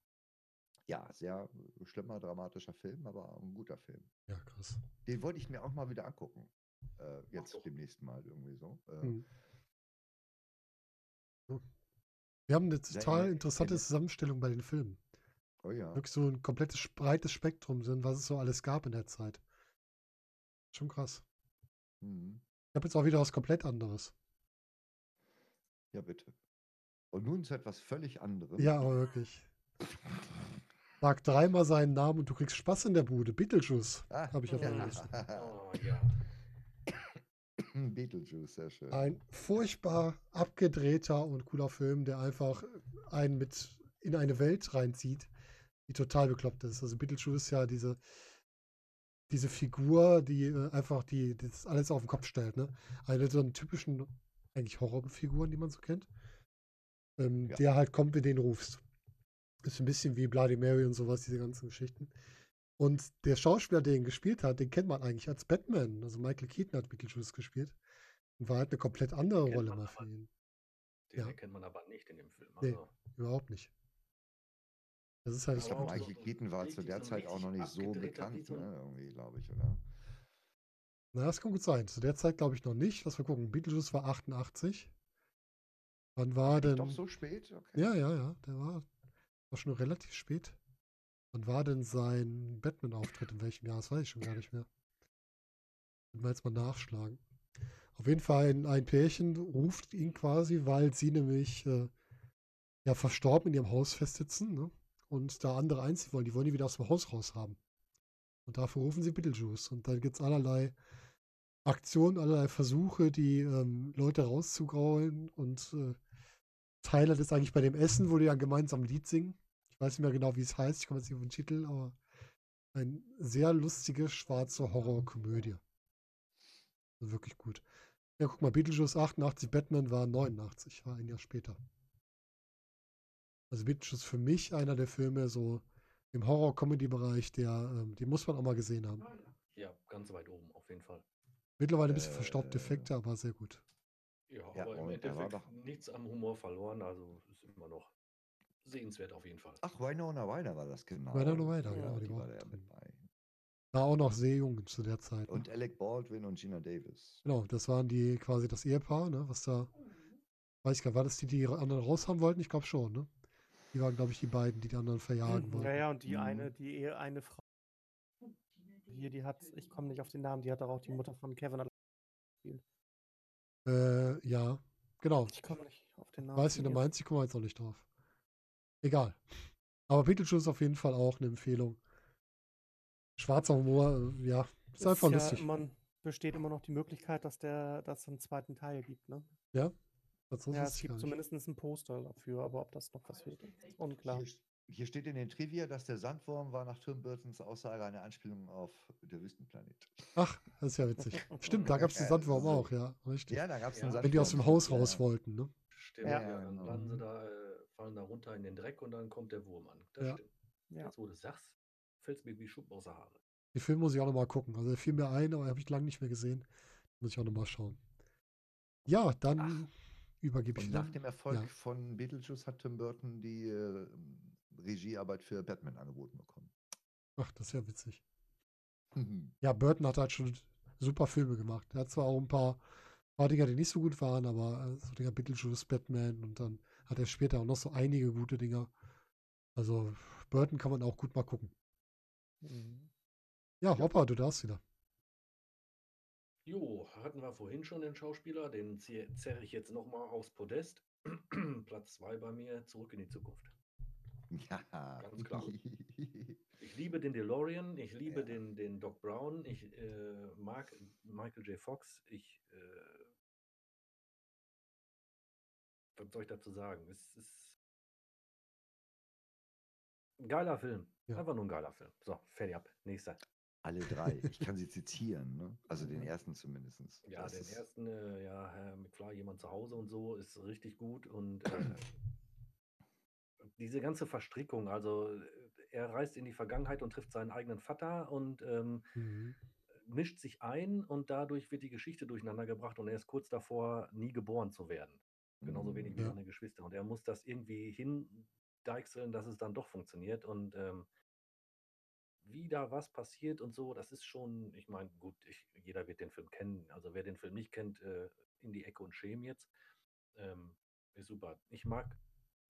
Speaker 3: ja, sehr schlimmer, dramatischer Film, aber ein guter Film.
Speaker 1: Ja, krass.
Speaker 3: Den wollte ich mir auch mal wieder angucken. Äh, jetzt
Speaker 2: doch.
Speaker 3: demnächst mal irgendwie so. Äh,
Speaker 1: Mhm. So. Wir haben eine total interessante Zusammenstellung bei den Filmen.
Speaker 3: Oh ja.
Speaker 1: Wirklich so ein komplettes breites Spektrum sind, was es so alles gab in der Zeit. Schon krass.
Speaker 3: Mhm.
Speaker 1: Ich habe jetzt auch wieder was komplett anderes.
Speaker 3: Ja, bitte. Und nun zu etwas völlig anderem.
Speaker 1: Ja, aber wirklich. (laughs) Sag dreimal seinen Namen und du kriegst Spaß in der Bude. Beetlejuice.
Speaker 3: Ah,
Speaker 1: Hab ich auf meiner
Speaker 2: Liste. Oh (coughs) ja.
Speaker 3: Beetlejuice, sehr schön.
Speaker 1: Ein furchtbar abgedrehter und cooler Film, der einfach einen mit in eine Welt reinzieht, die total bekloppt ist. Also Beetlejuice ist ja diese, diese Figur, die äh, einfach die, das alles auf den Kopf stellt. Ne? Eine so einen typischen, eigentlich Horrorfiguren, die man so kennt. Ähm,
Speaker 3: Ja.
Speaker 1: Der halt kommt, wenn du den rufst. Ist ein bisschen wie Bloody Mary und sowas, diese ganzen Geschichten. Und der Schauspieler, der ihn gespielt hat, den kennt man eigentlich als Batman. Also Michael Keaton hat Beetlejuice gespielt. Und war halt eine komplett andere
Speaker 2: Kennt
Speaker 1: Rolle mal für ihn.
Speaker 2: Den
Speaker 1: Ja.
Speaker 2: erkennt man aber nicht in dem Film.
Speaker 1: Nee.
Speaker 2: Also,
Speaker 1: Überhaupt nicht. Das ist halt
Speaker 3: Ich glaube, Michael Keaton war zu der Zeit auch noch nicht so bekannt, ne? Irgendwie, glaube ich, oder?
Speaker 1: Na, das kann gut sein. Zu der Zeit glaube ich noch nicht. Lass mal gucken. Beetlejuice war 88. Wann war denn.
Speaker 3: Doch so spät? Okay.
Speaker 1: Ja, ja, ja. Der war, war schon relativ spät. Wann war denn sein Batman-Auftritt? In welchem Jahr? Das weiß ich schon gar nicht mehr. Können wir jetzt mal nachschlagen. Auf jeden Fall ein, ein Pärchen ruft ihn quasi, weil sie nämlich äh, ja verstorben in ihrem Haus festsitzen ne? und da andere einziehen wollen. Die wollen die wieder aus dem Haus raus haben. Und dafür rufen sie Beetlejuice. Und dann gibt es allerlei Aktionen, allerlei Versuche, die ähm, Leute rauszugraulen. Und äh, Tyler ist eigentlich bei dem Essen, wo die dann gemeinsam ein Lied singen. Ich weiß nicht mehr genau, wie es heißt. Ich komme jetzt nicht auf den Titel, aber eine sehr lustige schwarze Horrorkomödie. Also wirklich gut. Ja, guck mal, Beetlejuice 88, Batman war 89, war ein Jahr später. Also Beetlejuice für mich einer der Filme so im Horror-Comedy-Bereich, der, ähm, den muss man auch mal gesehen haben.
Speaker 2: Ja, ganz weit oben, auf jeden Fall.
Speaker 1: Mittlerweile ein bisschen verstaubte
Speaker 3: Äh.
Speaker 1: Effekte, aber sehr gut.
Speaker 2: Ja,
Speaker 3: Ja,
Speaker 2: aber im Endeffekt
Speaker 3: doch-
Speaker 2: nichts am Humor verloren, also ist immer noch sehenswert auf jeden Fall.
Speaker 3: Ach, Winona Ryder war das genau.
Speaker 1: Winona Ryder,
Speaker 3: ja,
Speaker 1: genau, die
Speaker 3: die
Speaker 1: war
Speaker 3: war
Speaker 1: auch
Speaker 3: da ja mit bei.
Speaker 1: War auch noch sehr jung zu der Zeit. Ne?
Speaker 3: Und Alec Baldwin und Gina Davis.
Speaker 1: Genau, das waren die quasi das Ehepaar, ne, was da, weiß ich gar nicht, war das die, die die anderen raus haben wollten? Ich glaube schon, ne? Die waren, glaube ich, die beiden, die die anderen verjagen wollten.
Speaker 4: Ja, ja, und die
Speaker 3: Mhm.
Speaker 4: eine, die Ehe, eine Frau hier, die hat, ich komme nicht auf den Namen, die hat auch die Mutter von Kevin. allein-
Speaker 1: Äh, ja, genau.
Speaker 4: Ich komme nicht auf den Namen.
Speaker 1: Weiß, wie du meinst, ich komme jetzt auch nicht drauf. Egal. Aber Beetlejuice ist auf jeden Fall auch eine Empfehlung. Schwarzer Humor, äh, ja, ist
Speaker 4: Es
Speaker 1: einfach
Speaker 4: ja
Speaker 1: lustig.
Speaker 4: Immer, besteht immer noch die Möglichkeit, dass der, dass es einen zweiten Teil gibt, ne?
Speaker 1: Das wusste
Speaker 4: Ja, es gibt zumindest ein Poster dafür, aber ob das noch was wird, ist unklar.
Speaker 3: Hier, steht in den Trivia, dass der Sandwurm war nach Tim Burtons Aussage eine Anspielung auf der Wüstenplanet.
Speaker 1: Ach, das ist ja witzig. Stimmt, da gab es den Sandwurm
Speaker 3: so.
Speaker 1: auch, ja, richtig.
Speaker 3: Ja, da gab es
Speaker 2: Ja.
Speaker 3: einen
Speaker 2: Wenn
Speaker 1: Wenn die aus dem Haus
Speaker 3: ja.
Speaker 1: raus wollten, ne?
Speaker 2: Stimmt,
Speaker 4: Ja.
Speaker 2: ja,
Speaker 3: Ja,
Speaker 2: dann
Speaker 3: genau.
Speaker 2: landen sie da, äh, fallen da runter in den Dreck und dann kommt der Wurm an. Das
Speaker 1: Ja.
Speaker 2: stimmt.
Speaker 4: Ja.
Speaker 2: Jetzt, wo du sagst, fällt es mir wie Schuppen aus der Haare.
Speaker 1: Den Film muss ich auch nochmal gucken. Also der fiel mir ein, aber habe ich lange nicht mehr gesehen. Muss ich auch nochmal schauen. Ja, dann übergebe ich
Speaker 3: nach dem Erfolg
Speaker 1: ja.
Speaker 3: von Beetlejuice hat Tim Burton die äh, Regiearbeit für Batman angeboten bekommen.
Speaker 1: Ach, das ist ja witzig. Ja, Burton hat halt schon super Filme gemacht. Er hat zwar auch ein paar, paar Dinger, die nicht so gut waren, aber äh, so Dinger Beetlejuice, Batman und dann hat er später auch noch so einige gute Dinger. Also Burton kann man auch gut mal gucken.
Speaker 4: Mhm.
Speaker 1: Ja, Hopper, du darfst wieder.
Speaker 2: Jo, hatten wir vorhin schon den Schauspieler, den zerre ich jetzt nochmal aufs Podest. (clears throat) Platz 2 bei mir, zurück in die Zukunft. (laughs)
Speaker 3: Ja,
Speaker 2: Ganz klar. Ich liebe den DeLorean, ich liebe
Speaker 3: Ja.
Speaker 2: den, den Doc Brown, ich äh, mag Michael J. Fox, ich. Äh, was soll ich dazu sagen? Es ist ein geiler Film.
Speaker 1: Ja.
Speaker 2: Einfach nur ein geiler Film. So, fertig ab. Nächster.
Speaker 3: Alle drei. Ich kann sie zitieren, ne? Also den ersten zumindest.
Speaker 2: Ja,
Speaker 3: Das
Speaker 2: den ersten, äh, ja, Herr McFly, jemand zu Hause und so, ist richtig gut. Und äh, (clears throat) diese ganze Verstrickung, also er reist in die Vergangenheit und trifft seinen eigenen Vater und ähm,
Speaker 1: Mhm.
Speaker 2: mischt sich ein und dadurch wird die Geschichte durcheinander gebracht und er ist kurz davor, nie geboren zu werden. Genauso wenig wie
Speaker 1: Ja.
Speaker 2: seine Geschwister. Und er muss das irgendwie hindeichseln, dass es dann doch funktioniert. Und ähm, wie da was passiert und so, das ist schon, ich meine, gut, ich, jeder wird den Film kennen. Also wer den Film nicht kennt, äh, in die Ecke und schämen jetzt. Ähm, ist super. Ich mag,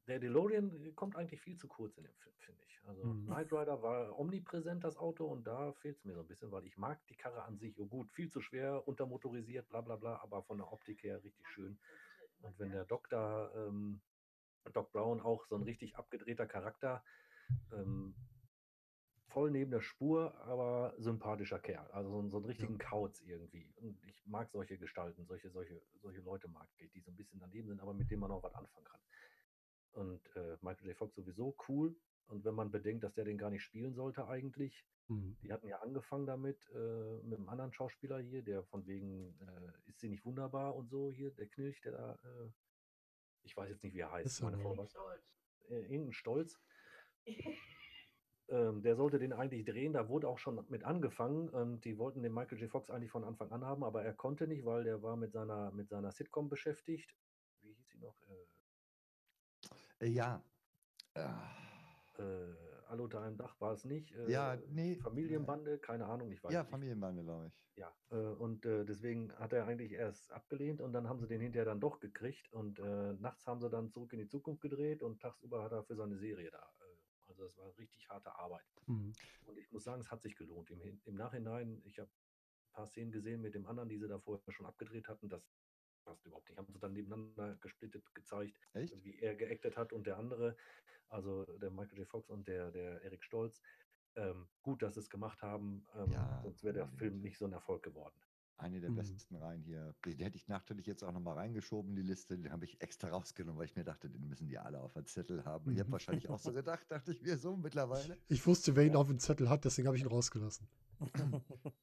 Speaker 2: der DeLorean äh, kommt eigentlich viel zu kurz in dem Film, finde ich. Also
Speaker 1: Mhm.
Speaker 2: Knight Rider war omnipräsent, das Auto, und da fehlt es mir so ein bisschen, weil ich mag die Karre an sich. Oh gut, viel zu schwer, untermotorisiert, bla bla bla, aber von der Optik her richtig schön. Und wenn der Doktor, ähm, Doc Brown auch so ein richtig abgedrehter Charakter, ähm, voll neben der Spur, aber sympathischer Kerl. Also so, einen- so einen richtigen Kauz irgendwie. Und ich mag solche Gestalten, solche, solche, solche Leute mag ich, die so ein bisschen daneben sind, aber mit denen man auch was anfangen kann. Und äh, Michael J. Fox sowieso cool. Und wenn man bedenkt, dass der den gar nicht spielen sollte eigentlich,
Speaker 1: Mhm.
Speaker 2: die hatten ja angefangen damit, äh, mit einem anderen Schauspieler hier, der von wegen, äh, ist sie nicht wunderbar und so hier, der Knilch, der da, äh, ich weiß jetzt nicht, wie er heißt,
Speaker 1: Ist er
Speaker 2: meine Frau weiß, äh, irgendein Stolz. Ähm, der sollte den eigentlich drehen, da wurde auch schon mit angefangen und die wollten den Michael J. Fox eigentlich von Anfang an haben, aber er konnte nicht, weil der war mit seiner, mit seiner Sitcom beschäftigt. Wie hieß sie noch? Äh,
Speaker 3: ja. Ah,
Speaker 2: äh, Alle unter einem Dach war es nicht. Äh,
Speaker 3: Ja, nee.
Speaker 2: Familienbande, keine Ahnung, ich weiß
Speaker 3: Ja,
Speaker 2: nicht.
Speaker 3: Familienbande, glaube ich.
Speaker 2: Ja, äh, und äh, deswegen hat er eigentlich erst abgelehnt und dann haben sie den hinterher dann doch gekriegt und äh, nachts haben sie dann zurück in die Zukunft gedreht und tagsüber hat er für seine Serie da. Äh, also es war richtig harte Arbeit.
Speaker 1: Mhm.
Speaker 2: Und ich muss sagen, es hat sich gelohnt. Im, im Nachhinein, ich habe ein paar Szenen gesehen mit dem anderen, die sie da vorher schon abgedreht hatten, das passt überhaupt nicht. Haben sie dann nebeneinander gesplittet gezeigt,
Speaker 3: Echt?
Speaker 2: wie er geactet hat und der andere, also der Michael J. Fox und der, der Eric Stolz. Ähm, gut, dass sie es gemacht haben, ähm,
Speaker 3: Ja,
Speaker 2: sonst wäre der
Speaker 3: unbedingt.
Speaker 2: Film nicht so ein Erfolg geworden.
Speaker 3: Eine der
Speaker 1: Mhm.
Speaker 3: besten Reihen hier. Die hätte ich natürlich jetzt auch nochmal reingeschoben, die Liste. Die habe ich extra rausgenommen, weil ich mir dachte, den müssen die alle auf der Zettel haben. Ich habe
Speaker 1: Mhm.
Speaker 3: wahrscheinlich auch so (laughs) gedacht, dachte ich mir so mittlerweile.
Speaker 1: Ich wusste, wer ihn auf dem Zettel hat, deswegen habe ich ihn rausgelassen.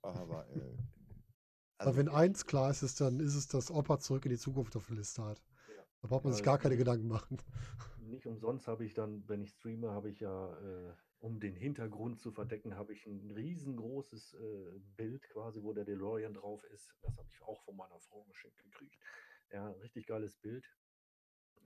Speaker 3: Aber äh,
Speaker 1: Aber wenn eins klar ist, ist, dann ist es, dass Opa zurück in die Zukunft auf der Liste hat.
Speaker 2: Ja.
Speaker 1: Da braucht man sich gar keine Gedanken machen.
Speaker 2: Nicht umsonst habe ich dann, wenn ich streame, habe ich ja, äh, um den Hintergrund zu verdecken, habe ich ein riesengroßes äh, Bild quasi, wo der DeLorean drauf ist. Das habe ich auch von meiner Frau geschenkt gekriegt. Ja, richtig geiles Bild.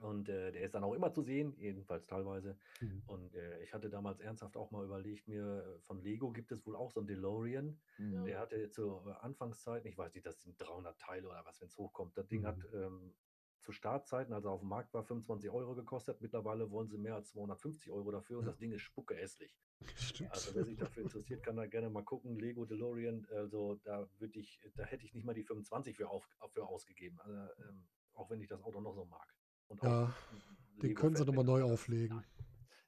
Speaker 2: Und äh, der ist dann auch immer zu sehen, jedenfalls teilweise.
Speaker 1: Mhm.
Speaker 2: Und äh, ich hatte damals ernsthaft auch mal überlegt, mir äh, von Lego gibt es wohl auch so einen DeLorean.
Speaker 3: Mhm.
Speaker 2: Der hatte zu äh, Anfangszeiten, ich weiß nicht, das sind 300 Teile oder was, wenn es hochkommt. Das Ding
Speaker 1: Mhm.
Speaker 2: hat ähm, zu Startzeiten, als er auf dem Markt war, 25 Euro gekostet. Mittlerweile wollen sie mehr als 250 Euro dafür und
Speaker 1: Ja.
Speaker 2: das Ding ist spucke hässlich. (laughs)
Speaker 1: Stimmt.
Speaker 2: Also wer sich dafür interessiert, kann da gerne mal gucken. Lego DeLorean, also da würde ich, da hätte ich nicht mal die 25 für, auf, für ausgegeben. Also, ähm, auch wenn ich das Auto noch so mag. Und auch
Speaker 1: Ja, Den können sie nochmal neu auflegen.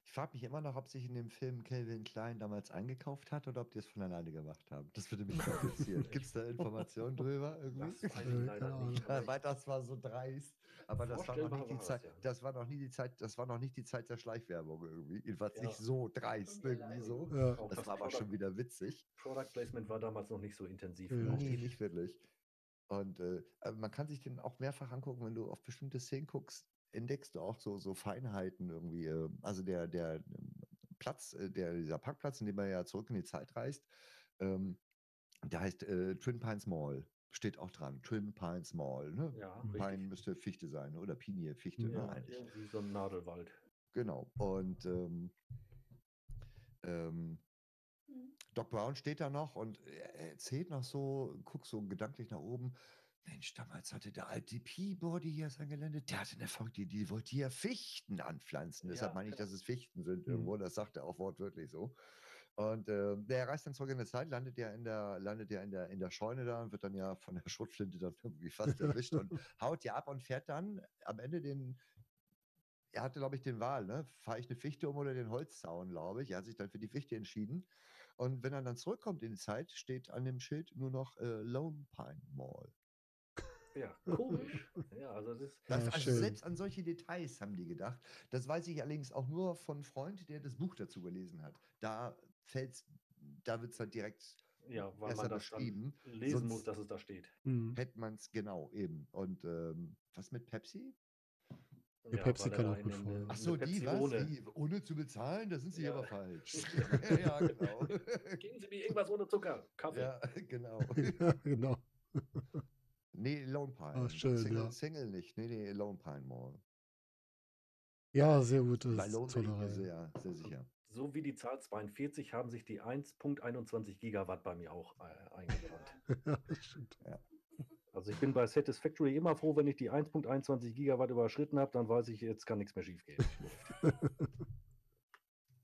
Speaker 3: Ich frage mich immer noch, ob sich in dem Film Calvin Klein damals eingekauft hat oder ob die es von alleine gemacht haben. Das würde mich (laughs) interessieren. Gibt es da Informationen drüber irgendwie?
Speaker 2: Das weiß ich
Speaker 1: Äh,
Speaker 2: leider nicht.
Speaker 3: Weil das war so dreist. Aber das war noch nicht die Zeit. Das war noch nie die Zeit. Das war noch nicht die Zeit der Schleichwerbung irgendwie. Jedenfalls
Speaker 2: Ja.
Speaker 3: nicht so dreist irgendwie so.
Speaker 1: Ja.
Speaker 3: Das war aber schon wieder witzig.
Speaker 2: Product Placement war damals noch nicht so intensiv.
Speaker 1: Ja. Nee,
Speaker 3: nicht wirklich. Und äh, aber man kann sich den auch mehrfach angucken, wenn du auf bestimmte Szenen guckst, entdeckst du auch so, so Feinheiten irgendwie. Äh, also der, der ähm, Platz, äh, der, dieser Parkplatz, in dem er ja zurück in die Zeit reist, ähm, der heißt äh, Twin Pines Mall. Steht auch dran. Twin Pines Mall. Ne?
Speaker 2: Ja.
Speaker 3: Pine
Speaker 2: richtig.
Speaker 3: müsste Fichte sein ne? oder Pinie, Fichte,
Speaker 1: Ja,
Speaker 3: ne,
Speaker 2: Ja,
Speaker 3: eigentlich.
Speaker 2: irgendwie so ein Nadelwald.
Speaker 3: Genau. Und ähm, ähm. Doc Brown steht da noch und er erzählt noch so, guckt so gedanklich nach oben. Mensch, damals hatte der alte Peabody hier sein Gelände, der hatte eine verrückte Idee, die wollte hier Fichten anpflanzen. Deshalb
Speaker 2: Ja,
Speaker 3: meine ich, dass es Fichten sind
Speaker 1: Mhm.
Speaker 3: irgendwo. Das sagt er auch wortwörtlich so. Und äh, der reist dann zurück in der Zeit, landet ja in der, landet ja in der, in der Scheune da und wird dann ja von der (laughs) Schrotflinte dann irgendwie fast erwischt und (laughs) haut ja ab und fährt dann am Ende den, er hatte, glaube ich, den Wahl, ne? Fahre ich eine Fichte um oder den Holzzaun, glaube ich. Er hat sich dann für die Fichte entschieden. Und wenn er dann zurückkommt in die Zeit, steht an dem Schild nur noch äh, Lone Pine Mall.
Speaker 2: Ja, (laughs) komisch. ja, also das.
Speaker 1: Ja,
Speaker 3: Das, also selbst an solche Details haben die gedacht. Das weiß ich allerdings auch nur von Freund, der das Buch dazu gelesen hat. Da fällt's, da wird es halt direkt
Speaker 2: Ja, weil man das lesen muss,
Speaker 3: sonst-
Speaker 2: dass es da steht.
Speaker 1: Mhm.
Speaker 3: Hätte man es genau eben. Und ähm, was mit Pepsi?
Speaker 1: Ja, Pepsi kann auch gut folgen.
Speaker 3: Ach so, die was?
Speaker 2: ohne.
Speaker 3: Wie, ohne zu bezahlen? Da sind sie
Speaker 2: Ja.
Speaker 3: aber falsch. (laughs) (laughs) ja, genau. (laughs)
Speaker 2: Geben Sie mir irgendwas ohne Zucker. Kaffee.
Speaker 3: ja, genau.
Speaker 1: ja, genau.
Speaker 3: Nee, Lone Pine.
Speaker 1: Ah, schön,
Speaker 3: Single,
Speaker 1: ja.
Speaker 3: Single nicht. Nee, nee, Lone Pine Mall.
Speaker 1: Ja, sehr gut. Das
Speaker 3: Bei Lone
Speaker 1: Reihe.
Speaker 3: sehr, sehr sicher.
Speaker 2: So wie die Zahl 42 haben sich die 1.21 Gigawatt bei mir auch äh, eingebrannt.
Speaker 1: ja, das stimmt.
Speaker 2: Also ich bin bei Satisfactory immer froh, wenn ich die 1.21 Gigawatt überschritten habe, dann weiß ich, jetzt kann nichts mehr schief gehen. (laughs)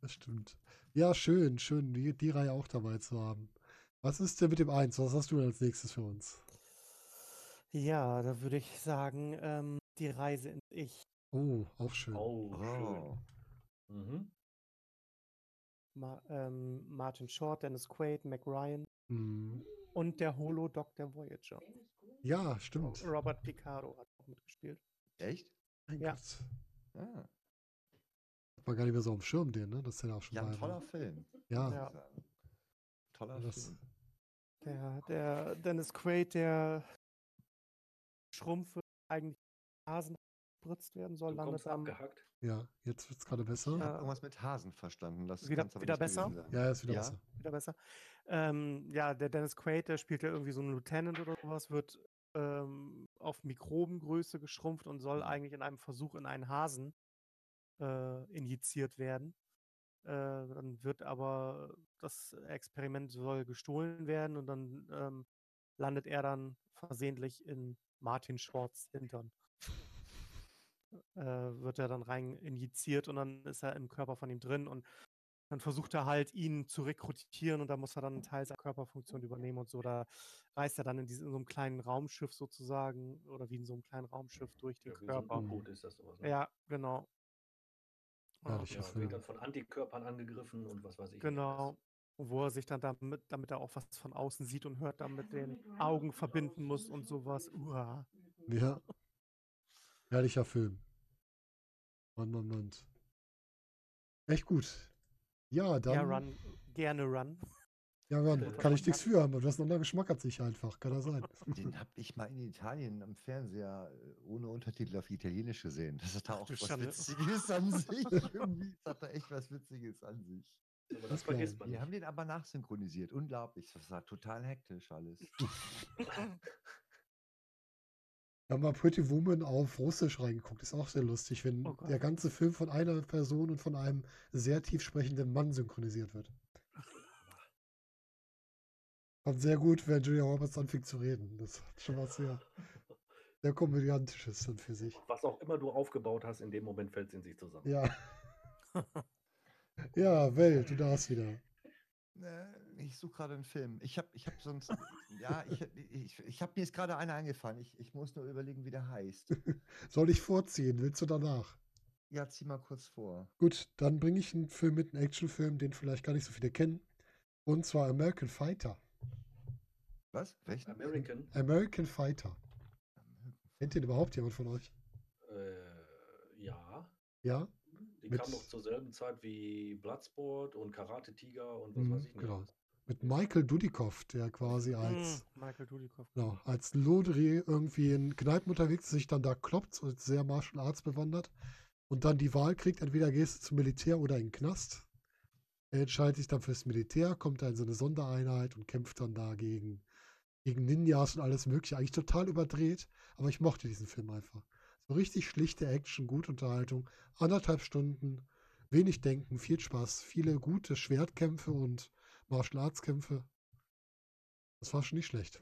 Speaker 1: Das stimmt. Ja, schön, schön, die, die Reihe auch dabei zu haben. Was ist denn mit dem Eins? Was hast du denn als nächstes für uns?
Speaker 4: Ja, da würde ich sagen, ähm, die Reise ins Ich.
Speaker 1: Oh, auch schön.
Speaker 2: Oh,
Speaker 3: Oh.
Speaker 2: schön. Mhm.
Speaker 4: Ma ähm, Martin Short, Dennis Quaid, Mac Ryan
Speaker 1: Mhm.
Speaker 4: und der Holo-Doc der Voyager.
Speaker 1: Ja, stimmt.
Speaker 4: Robert Picardo hat auch mitgespielt.
Speaker 3: Echt?
Speaker 1: Mein
Speaker 4: Ja.
Speaker 1: Gott.
Speaker 3: Ah,
Speaker 1: Hat man gar nicht mehr so auf dem Schirm, den, ne? Das ist ja auch schon
Speaker 3: ja, ein toller
Speaker 1: war.
Speaker 3: Film.
Speaker 1: Ja,
Speaker 4: Ja.
Speaker 3: ich. Toller
Speaker 1: das,
Speaker 3: Film.
Speaker 4: Der, der Dennis Quaid, der Schrumpfe eigentlich Hasen spritzt werden soll,
Speaker 2: Du
Speaker 4: landet am.
Speaker 2: abgehackt.
Speaker 1: ja, jetzt wird es gerade
Speaker 3: Ich
Speaker 1: besser.
Speaker 3: habe
Speaker 4: Ja.
Speaker 3: irgendwas mit Hasen verstanden. Das
Speaker 4: Wieder- wieder besser?
Speaker 1: Ja, ist wieder
Speaker 3: Ja?
Speaker 1: besser.
Speaker 4: wieder besser. Ähm, ja, der Dennis Quaid, der spielt ja irgendwie so einen Lieutenant oder sowas, wird ähm, auf Mikrobengröße geschrumpft und soll
Speaker 3: Mhm.
Speaker 4: eigentlich in einem Versuch in einen Hasen äh, injiziert werden. Äh, dann wird aber das Experiment soll gestohlen werden und dann ähm, landet er dann versehentlich in Martin Schwartz Hintern. Äh, wird er dann rein injiziert und dann ist er im Körper von ihm drin und dann versucht er halt, ihn zu rekrutieren und da muss er dann einen Teil seiner Körperfunktion übernehmen und so. Da reist er dann in, diesem, in so einem kleinen Raumschiff sozusagen oder wie in so einem kleinen Raumschiff durch den
Speaker 2: Ja, wie so ein
Speaker 4: Körper.
Speaker 2: U-Boot ist das sowas. Ne?
Speaker 4: Ja, genau.
Speaker 2: Ja,
Speaker 1: Film.
Speaker 2: wird dann von Antikörpern angegriffen und was weiß ich.
Speaker 4: Genau. Und wo er sich dann damit, damit er auch was von außen sieht und hört, dann mit den Augen verbinden muss und sowas. Uah.
Speaker 1: Ja. Herrlicher Film. Mann, Mann, Mann. Echt gut. Ja, dann.
Speaker 4: Ja, Run, gerne Run.
Speaker 1: Ja, Run. Kann ich nichts für, aber das ist ein anderer Geschmack hat sich einfach. Kann das sein? (laughs)
Speaker 3: Den habe ich mal in Italien am Fernseher äh, ohne Untertitel auf Italienisch gesehen. Das hat da auch
Speaker 4: du
Speaker 3: was
Speaker 4: Schande.
Speaker 3: Witziges an (laughs) sich. Irgendwie das hat da echt was Witziges an sich.
Speaker 2: Aber
Speaker 1: Das
Speaker 2: das vergisst man
Speaker 3: Wir haben den aber nachsynchronisiert. Unglaublich. Das war total hektisch alles. (laughs)
Speaker 1: Wir haben mal Pretty Woman auf Russisch reingeguckt. Ist auch sehr lustig, wenn
Speaker 4: Oh
Speaker 1: der ganze Film von einer Person und von einem sehr tief sprechenden Mann synchronisiert wird. Fand sehr gut, wenn Julia Roberts anfängt zu reden. Das hat schon was sehr, sehr komödiantisches dann für sich.
Speaker 2: Was auch immer du aufgebaut hast, in dem Moment fällt es in sich zusammen.
Speaker 1: Ja. (laughs) Ja, Welt, du darfst wieder.
Speaker 3: Ich suche gerade einen Film. Ich habe ich hab sonst. ja, ich, ich, ich habe mir jetzt gerade einer eingefallen. Ich, ich muss nur überlegen, wie der heißt. (laughs)
Speaker 1: Soll ich vorziehen? Willst du danach?
Speaker 3: Ja, zieh mal kurz vor.
Speaker 1: Gut, dann bringe ich einen Film mit, einen Actionfilm, den vielleicht gar nicht so viele kennen. Und zwar American Fighter.
Speaker 3: Was? Welchen?
Speaker 2: American,
Speaker 1: American Fighter. Kennt den überhaupt jemand von euch?
Speaker 2: äh, ja.
Speaker 1: Ja?
Speaker 2: Die
Speaker 1: Mit-
Speaker 2: kam noch zur selben Zeit wie Bloodsport und Karate Tiger und was
Speaker 1: Mhm,
Speaker 2: weiß ich nicht.
Speaker 1: genau. Mit Michael Dudikoff, der quasi als,
Speaker 4: Michael Dudikoff.
Speaker 1: genau, als Lodri irgendwie in Kneipen unterwegs ist, sich dann da kloppt und sehr Martial Arts bewandert und dann die Wahl kriegt, entweder gehst du zum Militär oder in den Knast. Er entscheidet sich dann fürs Militär, kommt da in so eine Sondereinheit und kämpft dann da gegen, gegen Ninjas und alles mögliche. Eigentlich total überdreht, aber ich mochte diesen Film einfach. So richtig schlichte Action, gute Unterhaltung, anderthalb Stunden, wenig Denken, viel Spaß, viele gute Schwertkämpfe und Martial Arts Kämpfe. Das war schon nicht schlecht.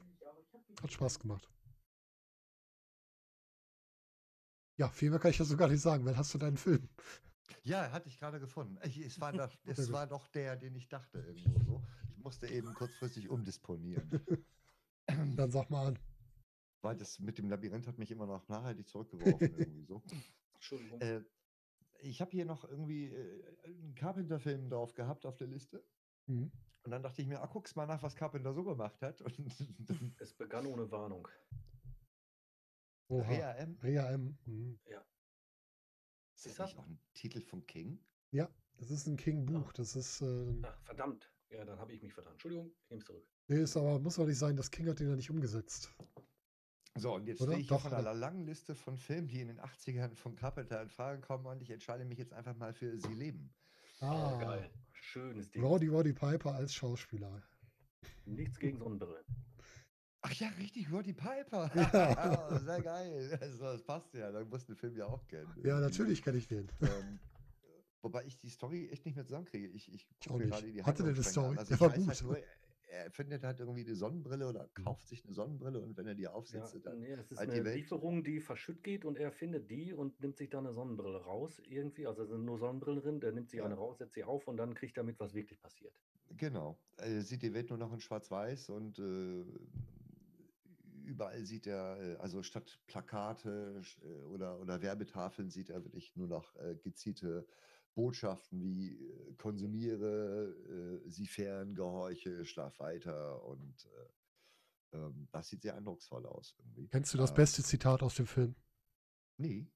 Speaker 1: Hat Spaß gemacht. Ja, viel mehr kann ich dazu gar nicht sagen. Wann hast du deinen Film?
Speaker 3: Ja, hatte ich gerade gefunden. Ich, es war, doch,
Speaker 1: Sehr (laughs)
Speaker 3: es war doch der, den ich dachte irgendwo so. Ich musste eben kurzfristig umdisponieren. (laughs)
Speaker 1: Dann sag mal an.
Speaker 3: Weil das mit dem Labyrinth hat mich immer noch nachhaltig zurückgeworfen irgendwie so. (laughs)
Speaker 2: Entschuldigung.
Speaker 3: Äh, ich habe hier noch irgendwie äh, einen Carpenter-Film drauf gehabt auf der Liste.
Speaker 1: Mhm.
Speaker 3: Und dann dachte ich mir, ah, guck's mal nach, was Carpenter so gemacht hat. (laughs)
Speaker 2: Es begann ohne Warnung.
Speaker 1: Oha.
Speaker 3: Rea M.
Speaker 1: Rea M. Mhm.
Speaker 3: Ist
Speaker 2: Ist
Speaker 3: das
Speaker 2: das-
Speaker 3: nicht auch ein Titel von King?
Speaker 1: Ja, das ist ein King-Buch. Das ist, äh,
Speaker 2: Ach, verdammt. Ja, dann habe ich mich vertan. Entschuldigung, ich nehme es zurück.
Speaker 1: nee, ist aber, muss auch nicht sein, das King hat den ja nicht umgesetzt.
Speaker 3: So, und jetzt
Speaker 1: Oder?
Speaker 3: stehe ich
Speaker 1: Doch,
Speaker 3: auf
Speaker 1: oder?
Speaker 3: einer langen Liste von Filmen, die in den 80ern von Carpenter in Frage kommen und ich entscheide mich jetzt einfach mal für Sie leben.
Speaker 1: Ah,
Speaker 2: Oh, geil. Schönes Ding.
Speaker 1: Roddy Roddy Piper als Schauspieler.
Speaker 2: Nichts gegen Sonnenbrillen.
Speaker 3: Ach ja, richtig, Roddy Piper. (laughs)
Speaker 1: Ja.
Speaker 3: Sehr geil. Also, das passt ja, dann musst du den Film ja auch kennen.
Speaker 1: Ja, natürlich kenne ich den.
Speaker 3: Ähm, wobei ich die Story echt nicht mehr zusammenkriege. Ich, ich
Speaker 1: Ich auch nicht.
Speaker 3: gerade die
Speaker 1: Hatte der eine
Speaker 3: Handlungsstränge an.
Speaker 1: Story?
Speaker 3: Also
Speaker 1: Der
Speaker 3: ich
Speaker 1: war
Speaker 3: weiß halt
Speaker 1: gut.
Speaker 3: nur, er findet halt irgendwie eine Sonnenbrille oder kauft sich eine Sonnenbrille und wenn er die
Speaker 2: Ja,
Speaker 3: aufsetzt, dann
Speaker 2: nee, es ist
Speaker 3: halt die
Speaker 2: eine Lieferung, die verschütt geht und er findet die und nimmt sich dann eine Sonnenbrille raus irgendwie. Also es sind nur Sonnenbrillen drin, der nimmt sich
Speaker 3: Ja.
Speaker 2: eine raus, setzt sie auf und dann kriegt er mit, was wirklich passiert.
Speaker 3: Genau. Er sieht die Welt nur noch in Schwarz-Weiß und äh, überall sieht er, äh, also statt Plakate äh, oder, oder Werbetafeln sieht er wirklich nur noch äh, gezielte Botschaften wie äh, konsumiere, äh, sie fern, gehorche, schlaf weiter und äh, ähm, das sieht sehr eindrucksvoll aus irgendwie.
Speaker 1: Kennst du das
Speaker 3: Ähm,
Speaker 1: beste Zitat aus dem Film?
Speaker 3: Nee.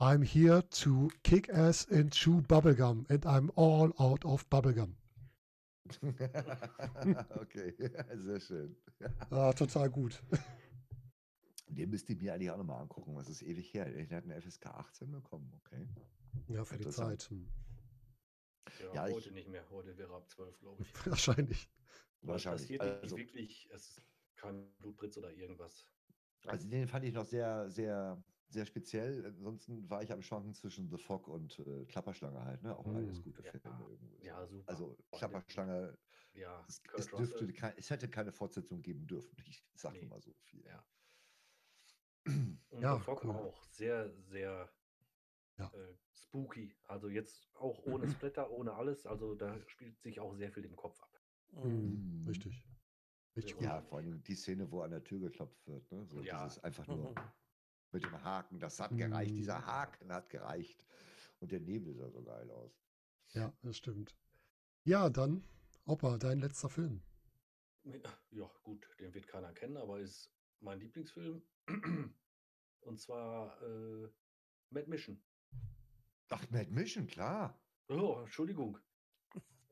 Speaker 1: I'm here to kick ass and chew bubblegum and I'm all out of bubblegum. (laughs)
Speaker 3: okay, (laughs) sehr schön.
Speaker 1: Ah, total gut.
Speaker 3: Den müsste ich mir eigentlich auch nochmal angucken. Was ist ewig her? Der hat eine FSK 18 bekommen, okay.
Speaker 1: Ja, für die. Zeit. Hm.
Speaker 2: Ja,
Speaker 3: Ja, ich-
Speaker 2: heute nicht mehr. Heute wäre ab 12, glaube ich. (laughs)
Speaker 1: Wahrscheinlich.
Speaker 3: Wahrscheinlich.
Speaker 2: passiert
Speaker 3: Also,
Speaker 2: nicht wirklich, es ist kein Blutpritz oder irgendwas.
Speaker 3: also den fand ich noch sehr, sehr, sehr speziell. Ansonsten war ich am Schwanken zwischen The Fog und äh, Klapperschlange halt, ne? Auch alles
Speaker 1: Mm.
Speaker 3: gute
Speaker 2: Ja,
Speaker 3: Filme irgendwie.
Speaker 2: ja, super.
Speaker 3: Also Klapperschlange,
Speaker 2: Ja,
Speaker 3: es, dürfte kein, es hätte keine Fortsetzung geben dürfen. Ich sage
Speaker 2: Nee.
Speaker 3: mal so viel.
Speaker 2: Ja. (clears throat) Und
Speaker 1: Ja,
Speaker 2: The Fog
Speaker 1: cool.
Speaker 2: auch sehr, sehr
Speaker 1: Ja.
Speaker 2: äh, spooky. Also jetzt auch ohne (clears throat) Splatter, ohne alles. Also da spielt sich auch sehr viel im Kopf ab.
Speaker 1: Mhm.
Speaker 3: Mhm.
Speaker 1: Richtig. Richtig
Speaker 2: Ja,
Speaker 1: gut.
Speaker 3: Vor allem die Szene, wo an der Tür geklopft wird. Ne? So
Speaker 2: Ja.
Speaker 3: dieses einfach nur
Speaker 4: Mhm.
Speaker 3: mit dem Haken. Das hat gereicht.
Speaker 1: Mm.
Speaker 3: Dieser Haken hat gereicht. Und der Nebel sah so geil aus.
Speaker 1: Ja, das stimmt. Ja, dann, Opa, dein letzter Film.
Speaker 2: Ja, gut, den wird keiner kennen, aber ist mein Lieblingsfilm. (clears throat) Und zwar äh, Mad Mission.
Speaker 3: Ach, Mad Mission, klar.
Speaker 2: Oh, Entschuldigung.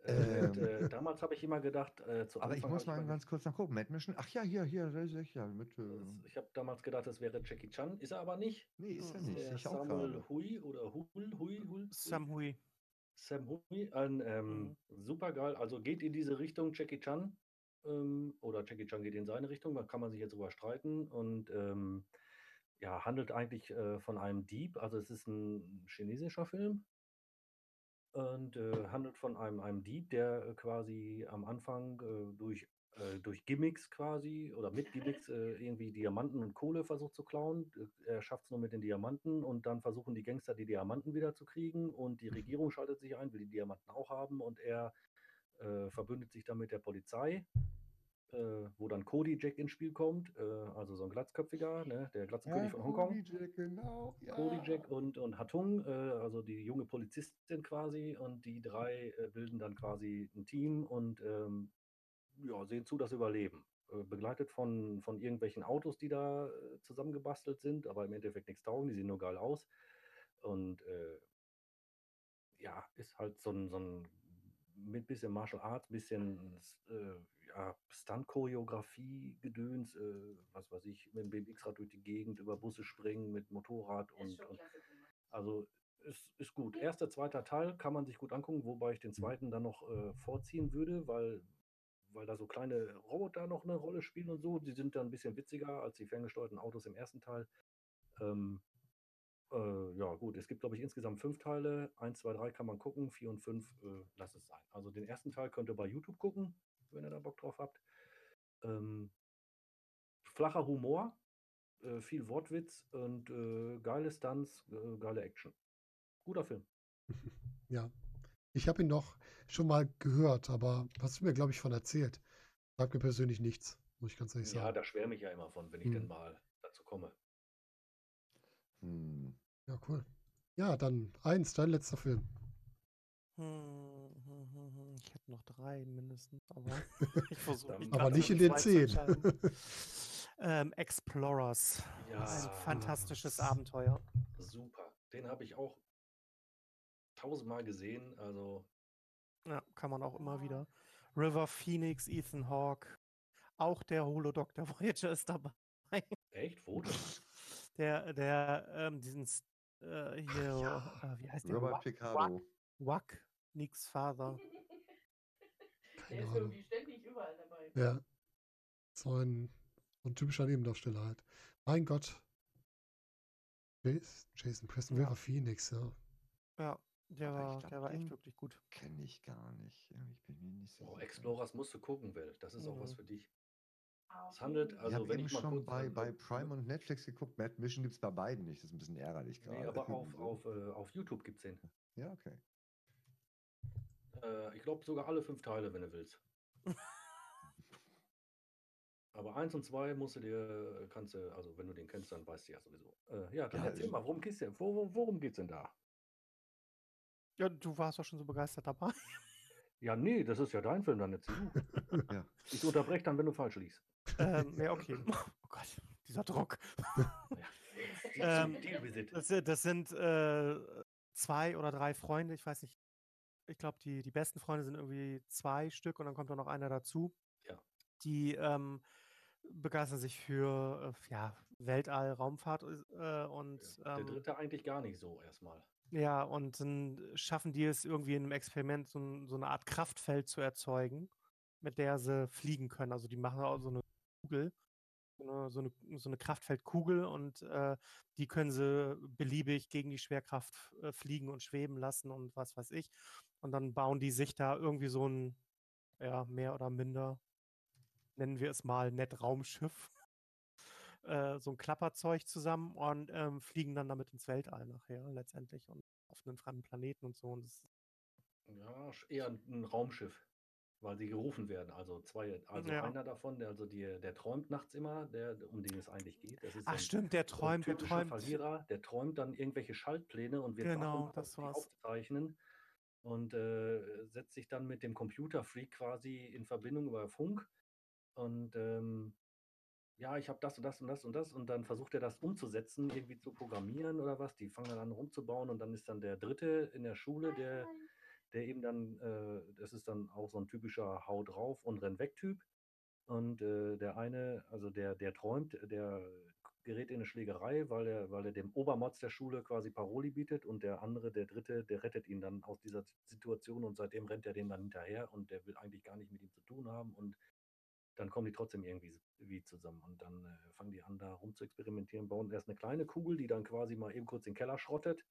Speaker 2: Äh,
Speaker 3: Ähm.
Speaker 2: und, äh, damals habe ich immer gedacht, äh, zu
Speaker 3: Aber ich muss mal ganz kurz nachgucken. Mad Mission. Ach ja, hier, hier, da ist er, ja, mit. Äh,
Speaker 2: ich habe damals gedacht, das wäre Jackie Chan, ist er aber nicht.
Speaker 3: nee, ist er
Speaker 4: Mhm.
Speaker 3: nicht.
Speaker 2: Der
Speaker 3: Ich auch
Speaker 2: Samuel. Hui oder Hul, Hui, Hul,
Speaker 4: Sam Hui.
Speaker 2: Sam Hui, ein ähm, super geil, also geht in diese Richtung Jackie Chan ähm, oder Jackie Chan geht in seine Richtung, da kann man sich jetzt drüber streiten und ähm, ja, handelt eigentlich äh, von einem Dieb, also es ist ein chinesischer Film und äh, handelt von einem, einem Dieb, der äh, quasi am Anfang äh, durch, äh, durch Gimmicks quasi oder mit Gimmicks äh, irgendwie Diamanten und Kohle versucht zu klauen. Er schafft es nur mit den Diamanten und dann versuchen die Gangster die Diamanten wieder zu kriegen und die Regierung schaltet sich ein, will die Diamanten auch haben und er verbündet sich dann mit der Polizei. Äh, wo dann Cody Jack ins Spiel kommt, äh, also so ein Glatzköpfiger, ne, der Glatzenkönig von Hongkong.
Speaker 3: Cody Jack, genau. Ja.
Speaker 2: Cody Jack und, und Hatung, äh, also die junge Polizistin quasi, und die drei äh, bilden dann quasi ein Team und ähm, ja, sehen zu, dass sie überleben. Äh, begleitet von, von irgendwelchen Autos, die da äh, zusammengebastelt sind, aber im Endeffekt nichts taugen, die sehen nur geil aus. Und ja, ist halt so ein, so ein mit bisschen Martial Arts, bisschen äh, ja, Stunt-Choreografie, Gedöns, äh, was weiß ich, mit dem BMX-Rad durch die Gegend, über Busse springen, mit Motorrad und, und also ist, ist gut. Erster, zweiter Teil kann man sich gut angucken, wobei ich den zweiten dann noch äh, vorziehen würde, weil, weil da so kleine Roboter noch eine Rolle spielen und so. Die sind dann ein bisschen witziger als die ferngesteuerten Autos im ersten Teil. Ähm, äh, ja, gut, es gibt, glaube ich, insgesamt fünf Teile. Eins, zwei, drei kann man gucken, vier und fünf, äh, lass es sein. Also den ersten Teil könnt ihr bei YouTube gucken, wenn ihr da Bock drauf habt. Ähm, flacher Humor, äh, viel Wortwitz und äh, geile Stunts, äh, geile Action. Guter Film. (laughs)
Speaker 1: Ja. Ich habe ihn noch schon mal gehört, aber hast du mir, glaube ich, von erzählt. Sagt mir persönlich nichts, muss ich ganz ehrlich
Speaker 2: Ja,
Speaker 1: sagen.
Speaker 2: da schwärme ich ja immer von, wenn ich
Speaker 1: Hm.
Speaker 2: denn mal dazu komme.
Speaker 3: Hm.
Speaker 1: Ja, cool. Ja, dann eins, dein letzter Film.
Speaker 4: Hm, hm, hm. Ich hätte noch drei mindestens, aber (laughs) ich versuche mich
Speaker 2: Aber
Speaker 1: nicht in den zehn. (laughs)
Speaker 4: ähm, Explorers.
Speaker 2: Ja,
Speaker 4: Ein fantastisches. Abenteuer.
Speaker 2: super. Den habe ich auch tausendmal gesehen. Also,
Speaker 4: Ja, kann man auch immer wieder. River Phoenix, Ethan Hawke. Auch der Holodoktor Voyager ist dabei.
Speaker 2: echt, wo denn? (laughs)
Speaker 4: Der, der, ähm, diesen, äh, hier,
Speaker 3: Ja.
Speaker 4: äh, wie heißt der?
Speaker 3: Robert
Speaker 4: Wack,
Speaker 3: Picardo.
Speaker 4: Wack, Nicks Vater. (laughs)
Speaker 5: Der ist irgendwie ständig überall dabei.
Speaker 1: Ja. So ein, so ein typischer Nebendarsteller halt. Mein Gott. Jason, Jason Preston
Speaker 4: Ja.
Speaker 1: River Phoenix, ja.
Speaker 4: Ja, der war,
Speaker 3: glaub,
Speaker 4: der war echt wirklich gut.
Speaker 3: Kenne ich gar nicht. Ich bin mir nicht so
Speaker 2: Oh,
Speaker 3: sicher.
Speaker 2: Explorers musst du gucken, Will. Das ist auch was
Speaker 4: Mhm.
Speaker 2: für dich. Es handelt
Speaker 3: Ich
Speaker 2: also
Speaker 3: habe
Speaker 2: wenn
Speaker 3: eben
Speaker 2: ich mal
Speaker 3: schon
Speaker 2: kurz
Speaker 3: bei,
Speaker 2: an-
Speaker 3: bei Prime und Netflix geguckt. Mad Mission gibt es bei beiden nicht. Das ist ein bisschen ärgerlich gerade.
Speaker 2: Nee, aber (laughs) auf, auf, äh, auf YouTube gibt es den.
Speaker 3: Ja, okay.
Speaker 2: Äh, ich glaube sogar alle fünf Teile, wenn du willst. (laughs) Aber eins und zwei musst du dir, kannst du, also wenn du den kennst, dann weißt du ja sowieso. Äh, ja, dann
Speaker 3: Ja,
Speaker 2: erzähl
Speaker 3: ich-
Speaker 2: mal, worum geht's denn? Wo, wo, worum geht's denn da?
Speaker 4: Ja, du warst doch schon so begeistert dabei.
Speaker 2: Ja, nee, das ist ja dein Film, dann du. (laughs)
Speaker 3: Ja.
Speaker 2: Ich unterbreche dann, wenn du falsch liegst.
Speaker 4: Ähm, ja, okay. (laughs) Oh Gott, dieser Druck. (laughs)
Speaker 2: Ja.
Speaker 4: Ähm. Das, si- das sind äh, zwei oder drei Freunde, ich weiß nicht. Ich glaube, die, die besten Freunde sind irgendwie zwei Stück und dann kommt da noch einer dazu.
Speaker 2: Ja.
Speaker 4: Die ähm, begeistern sich für äh, ja, Weltall, Raumfahrt äh, und
Speaker 2: Der
Speaker 4: ähm,
Speaker 2: dritte eigentlich gar nicht so erstmal.
Speaker 4: ja, und dann schaffen die es irgendwie in einem Experiment so, so eine Art Kraftfeld zu erzeugen, mit der sie fliegen können. Also die machen auch so eine Kugel so eine, so eine, so eine Kraftfeldkugel und äh, die können sie beliebig gegen die Schwerkraft äh, fliegen und schweben lassen und was weiß ich. Und dann bauen die sich da irgendwie so ein, ja, mehr oder minder, nennen wir es mal nett Raumschiff, (laughs) äh, so ein Klapperzeug zusammen und ähm, fliegen dann damit ins Weltall nachher letztendlich und auf einen fremden Planeten und so. Und
Speaker 2: Ja, eher ein Raumschiff, weil sie gerufen werden. Also zwei, also
Speaker 4: Ja.
Speaker 2: einer davon, der, also die, der träumt nachts immer, der, um den es eigentlich geht. Das ist
Speaker 4: ach
Speaker 2: ein,
Speaker 4: stimmt, der
Speaker 2: so
Speaker 4: träumt, der träumt.
Speaker 2: Verlierer, der träumt dann irgendwelche Schaltpläne und wird
Speaker 4: Genau, das
Speaker 2: die
Speaker 4: war's.
Speaker 2: aufzeichnen und äh, setzt sich dann mit dem Computerfreak quasi in Verbindung über Funk und ähm, ja, ich habe das und das und das und das und dann versucht er das umzusetzen, irgendwie zu programmieren oder was. Die fangen dann an rumzubauen und dann ist dann der Dritte in der Schule, der, der eben dann, äh, das ist dann auch so ein typischer Hau drauf und renn weg Typ. Und äh, der eine, also der, der träumt, der gerät in eine Schlägerei, weil er, weil er dem Obermotz der Schule quasi Paroli bietet und der andere, der Dritte, der rettet ihn dann aus dieser Situation und seitdem rennt er dem dann hinterher und der will eigentlich gar nicht mit ihm zu tun haben und dann kommen die trotzdem irgendwie wie zusammen und dann äh, fangen die an, da rum zu experimentieren, bauen erst eine kleine Kugel, die dann quasi mal eben kurz den Keller schrottet,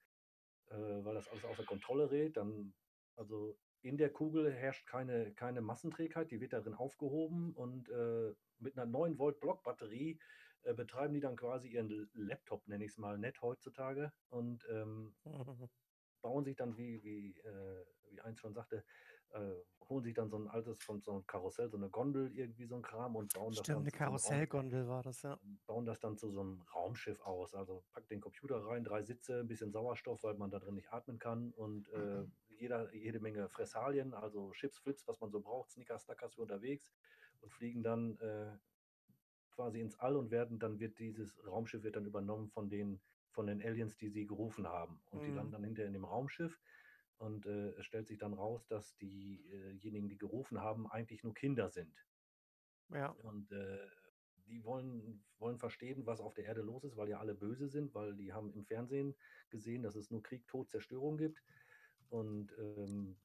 Speaker 2: äh, weil das alles außer Kontrolle rät. Dann, also in der Kugel herrscht keine, keine Massenträgheit, die wird darin aufgehoben und äh, mit einer 9 Volt Blockbatterie äh, betreiben die dann quasi ihren Laptop, nenne ich es mal nett heutzutage und ähm, bauen sich dann, wie, wie, äh, wie eins schon sagte, äh, holen sich dann so ein altes, von so einem Karussell, so eine Gondel, irgendwie so ein Kram und bauen das
Speaker 4: Stimmt,
Speaker 2: dann
Speaker 4: eine
Speaker 2: zu so einem Raum,
Speaker 4: Karussellgondel war das, ja.
Speaker 2: bauen das dann zu so einem Raumschiff aus. Also packt den Computer rein, drei Sitze, ein bisschen Sauerstoff, weil man da drin nicht atmen kann und äh, jeder, jede Menge Fressalien, also Chips, Flips, was man so braucht, Snickers, Snackers für unterwegs und fliegen dann äh, quasi ins All und werden, dann wird dieses Raumschiff wird dann übernommen von den, von den Aliens, die sie gerufen haben. Und die
Speaker 4: Mhm.
Speaker 2: landen dann hinterher in dem Raumschiff. Und äh, es stellt sich dann raus, dass diejenigen, die gerufen haben, eigentlich nur Kinder sind.
Speaker 4: Ja,
Speaker 2: Und äh, die wollen, wollen verstehen, was auf der Erde los ist, weil ja alle böse sind, weil die haben im Fernsehen gesehen, dass es nur Krieg, Tod, Zerstörung gibt. Und ähm,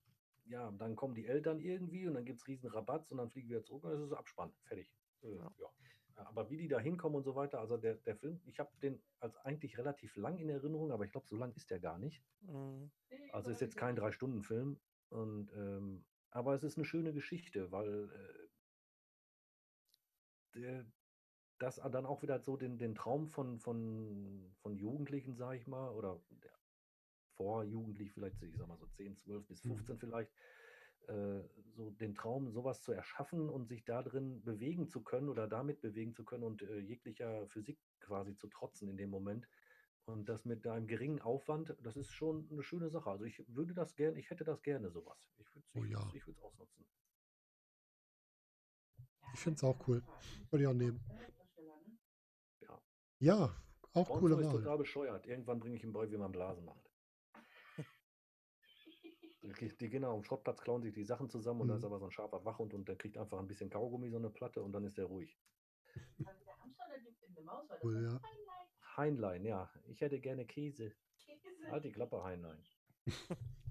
Speaker 2: ja, dann kommen die Eltern irgendwie und dann gibt es riesen Rabatz und dann fliegen wir zurück und es ist Abspann. Fertig. Äh,
Speaker 4: Ja.
Speaker 2: ja. Aber wie die da hinkommen und so weiter, also der, der Film, ich habe den als eigentlich relativ lang in Erinnerung, aber ich glaube, so lang ist der gar nicht.
Speaker 4: mhm.
Speaker 2: Also ist jetzt kein Drei-Stunden-Film. Und ähm, aber es ist eine schöne Geschichte, weil äh, der, das dann auch wieder so den, den Traum von, von, von Jugendlichen, sage ich mal, oder der, vorjugendlich vielleicht, ich sag mal so 10, 12 bis
Speaker 1: Mhm.
Speaker 2: 15 vielleicht, äh, so den Traum, sowas zu erschaffen und sich da drin bewegen zu können oder damit bewegen zu können und äh, jeglicher Physik quasi zu trotzen in dem Moment. Und das mit einem geringen Aufwand, das ist schon eine schöne Sache. Also ich würde das gerne, ich hätte das gerne sowas. Ich würde es
Speaker 1: Oh
Speaker 2: ich
Speaker 1: ja.
Speaker 2: ich würd's ausnutzen.
Speaker 1: Ich finde es auch cool. Würde ich auch nehmen.
Speaker 2: Ja.
Speaker 1: Ja, auch coole
Speaker 2: ist
Speaker 1: Wahl.
Speaker 2: total bescheuert. Irgendwann bringe ich ihm bei, wie man Blasen macht. Die, die gehen auf dem Schrottplatz, klauen sich die Sachen zusammen und da ist
Speaker 1: Mhm.
Speaker 2: aber so ein scharfer Wachhund und der kriegt einfach ein bisschen Kaugummi, so eine Platte und dann ist der ruhig.
Speaker 5: Also der Hamster oder die eine Maus war das? Ein
Speaker 1: ja.
Speaker 5: Heinlein,
Speaker 2: Heinlein, ja. Ich hätte gerne Käse.
Speaker 5: Käse.
Speaker 2: Halt die Klappe, Heinlein. (laughs)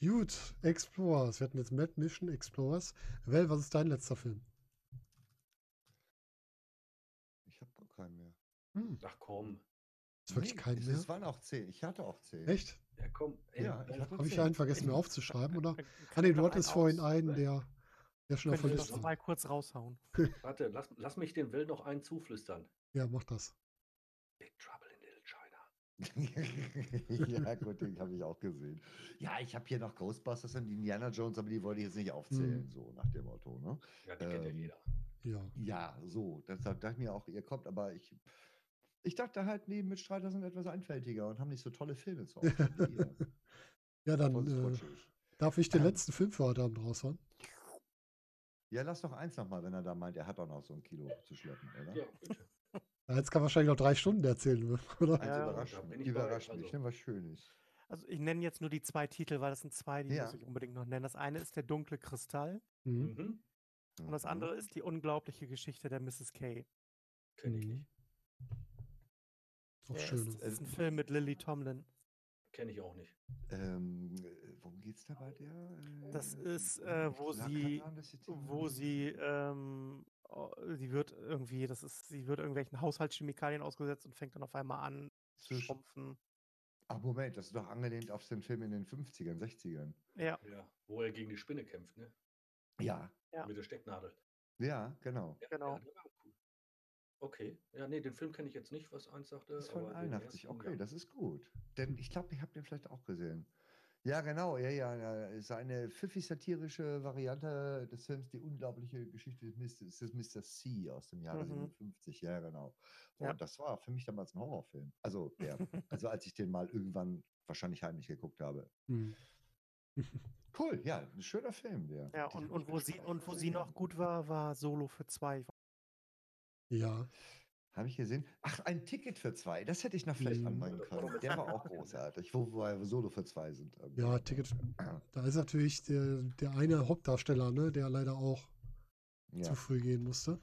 Speaker 1: Gut, Explorers. Wir hatten jetzt Mad Mission Explorers. Well, was ist dein letzter Film?
Speaker 3: Ich habe gar keinen mehr.
Speaker 1: Hm,
Speaker 2: Ach komm.
Speaker 1: ist wirklich
Speaker 3: Nee,
Speaker 1: kein
Speaker 3: es,
Speaker 1: mehr?
Speaker 3: es waren auch zehn. Ich hatte auch zehn.
Speaker 1: Echt?
Speaker 2: Ja, komm. Ey,
Speaker 3: Ja,
Speaker 1: Habe ich einen vergessen, mir (laughs) aufzuschreiben, oder?
Speaker 4: Kann-
Speaker 1: Ah, nee,
Speaker 4: ich
Speaker 1: du hattest
Speaker 4: einen
Speaker 1: vorhin einen, der, der schon auf der Liste
Speaker 4: mal kurz raushauen. (laughs)
Speaker 2: Warte, lass, lass mich den Will noch einen zuflüstern.
Speaker 1: Ja, mach das.
Speaker 2: Big Trouble in Little China. (laughs)
Speaker 3: ja, gut, den habe ich auch gesehen. Ja, ich habe hier noch Ghostbusters und Indiana Jones, aber die wollte ich jetzt nicht aufzählen,
Speaker 1: Mhm.
Speaker 3: so nach dem Motto. Ne?
Speaker 2: Ja, die kennt ja
Speaker 3: Ähm,
Speaker 2: jeder.
Speaker 1: Ja.
Speaker 3: Ja, so. Deshalb dachte ich mir auch, ihr kommt, aber ich, ich dachte halt, nee, Mitstreiter sind etwas einfältiger und haben nicht so tolle Filme ihr. (laughs)
Speaker 1: Ja, dann äh,
Speaker 3: ich.
Speaker 1: darf ich den
Speaker 3: Ähm.
Speaker 1: letzten Film für heute Abend raushauen.
Speaker 3: Ja, lass doch eins nochmal, wenn er da meint, er hat auch noch so ein Kilo zu schleppen, oder?
Speaker 2: Ja, bitte.
Speaker 1: Ja, jetzt kann wahrscheinlich noch drei Stunden erzählen, (laughs) oder?
Speaker 4: Ja, ja.
Speaker 3: überrascht
Speaker 2: bin
Speaker 3: mich.
Speaker 2: ich
Speaker 3: Überrascht mich,
Speaker 2: also.
Speaker 3: ne, was Schönes.
Speaker 4: Also ich nenne jetzt nur die zwei Titel, weil das sind zwei, die
Speaker 3: Ja.
Speaker 4: muss ich unbedingt noch nennen. Das eine ist der dunkle Kristall
Speaker 1: Mhm.
Speaker 2: Mhm.
Speaker 4: und das
Speaker 3: Mhm.
Speaker 4: andere ist die unglaubliche Geschichte der Mrs. K.
Speaker 2: Kenn ich nicht.
Speaker 1: Auch schön.
Speaker 4: ist, ist ein Film mit Lily Tomlin.
Speaker 2: Kenn ich auch nicht.
Speaker 3: Ähm, äh, wo worum geht's da bei der?
Speaker 4: Das
Speaker 3: äh,
Speaker 4: ist, äh, wo sie- wo sie, ähm, oh, sie wird irgendwie, das ist, sie wird irgendwelchen Haushaltschemikalien ausgesetzt und fängt dann auf einmal an zu
Speaker 3: Zu sch-
Speaker 4: schrumpfen.
Speaker 3: Ach, Moment, das ist doch angelehnt auf den Film in den 50ern, 60ern.
Speaker 4: Ja,
Speaker 2: Ja, wo er gegen die Spinne kämpft, ne?
Speaker 3: Ja,
Speaker 4: Ja.
Speaker 2: Mit der Stecknadel.
Speaker 3: ja, genau.
Speaker 2: Ja,
Speaker 4: Genau.
Speaker 2: Ja, der war auch cool. Okay. Ja, nee, den Film kenne ich jetzt nicht, was eins sagte.
Speaker 3: Das ist von
Speaker 2: aber den
Speaker 3: 81.
Speaker 2: ersten,
Speaker 3: Okay,
Speaker 2: ja.
Speaker 3: das ist gut. Denn ich glaube, ich habe den vielleicht auch gesehen. Ja, genau, ja, ja, ja. Ist eine pfiffig-satirische Variante des Films Die unglaubliche Geschichte des Mr. C aus dem Jahre
Speaker 4: Mhm.
Speaker 3: 57. Ja, genau. Und
Speaker 4: Ja.
Speaker 3: das war für mich damals ein Horrorfilm. Also, ja, (laughs) also als ich den mal irgendwann wahrscheinlich heimlich geguckt habe.
Speaker 1: Hm.
Speaker 3: Cool, ja, ein schöner Film, der.
Speaker 4: ja, und, und wo sie, und wo sie noch gut war, war Solo für zwei.
Speaker 1: Ja,
Speaker 3: Habe ich gesehen? Ach, ein Ticket für zwei. Das hätte ich noch vielleicht
Speaker 1: Mhm.
Speaker 3: anbringen können. Der war auch großartig. Wo, wo wir solo für zwei sind.
Speaker 1: ja, Ticket. Da ist natürlich der, der eine Hauptdarsteller, ne, der leider auch
Speaker 3: Ja.
Speaker 1: zu früh gehen musste.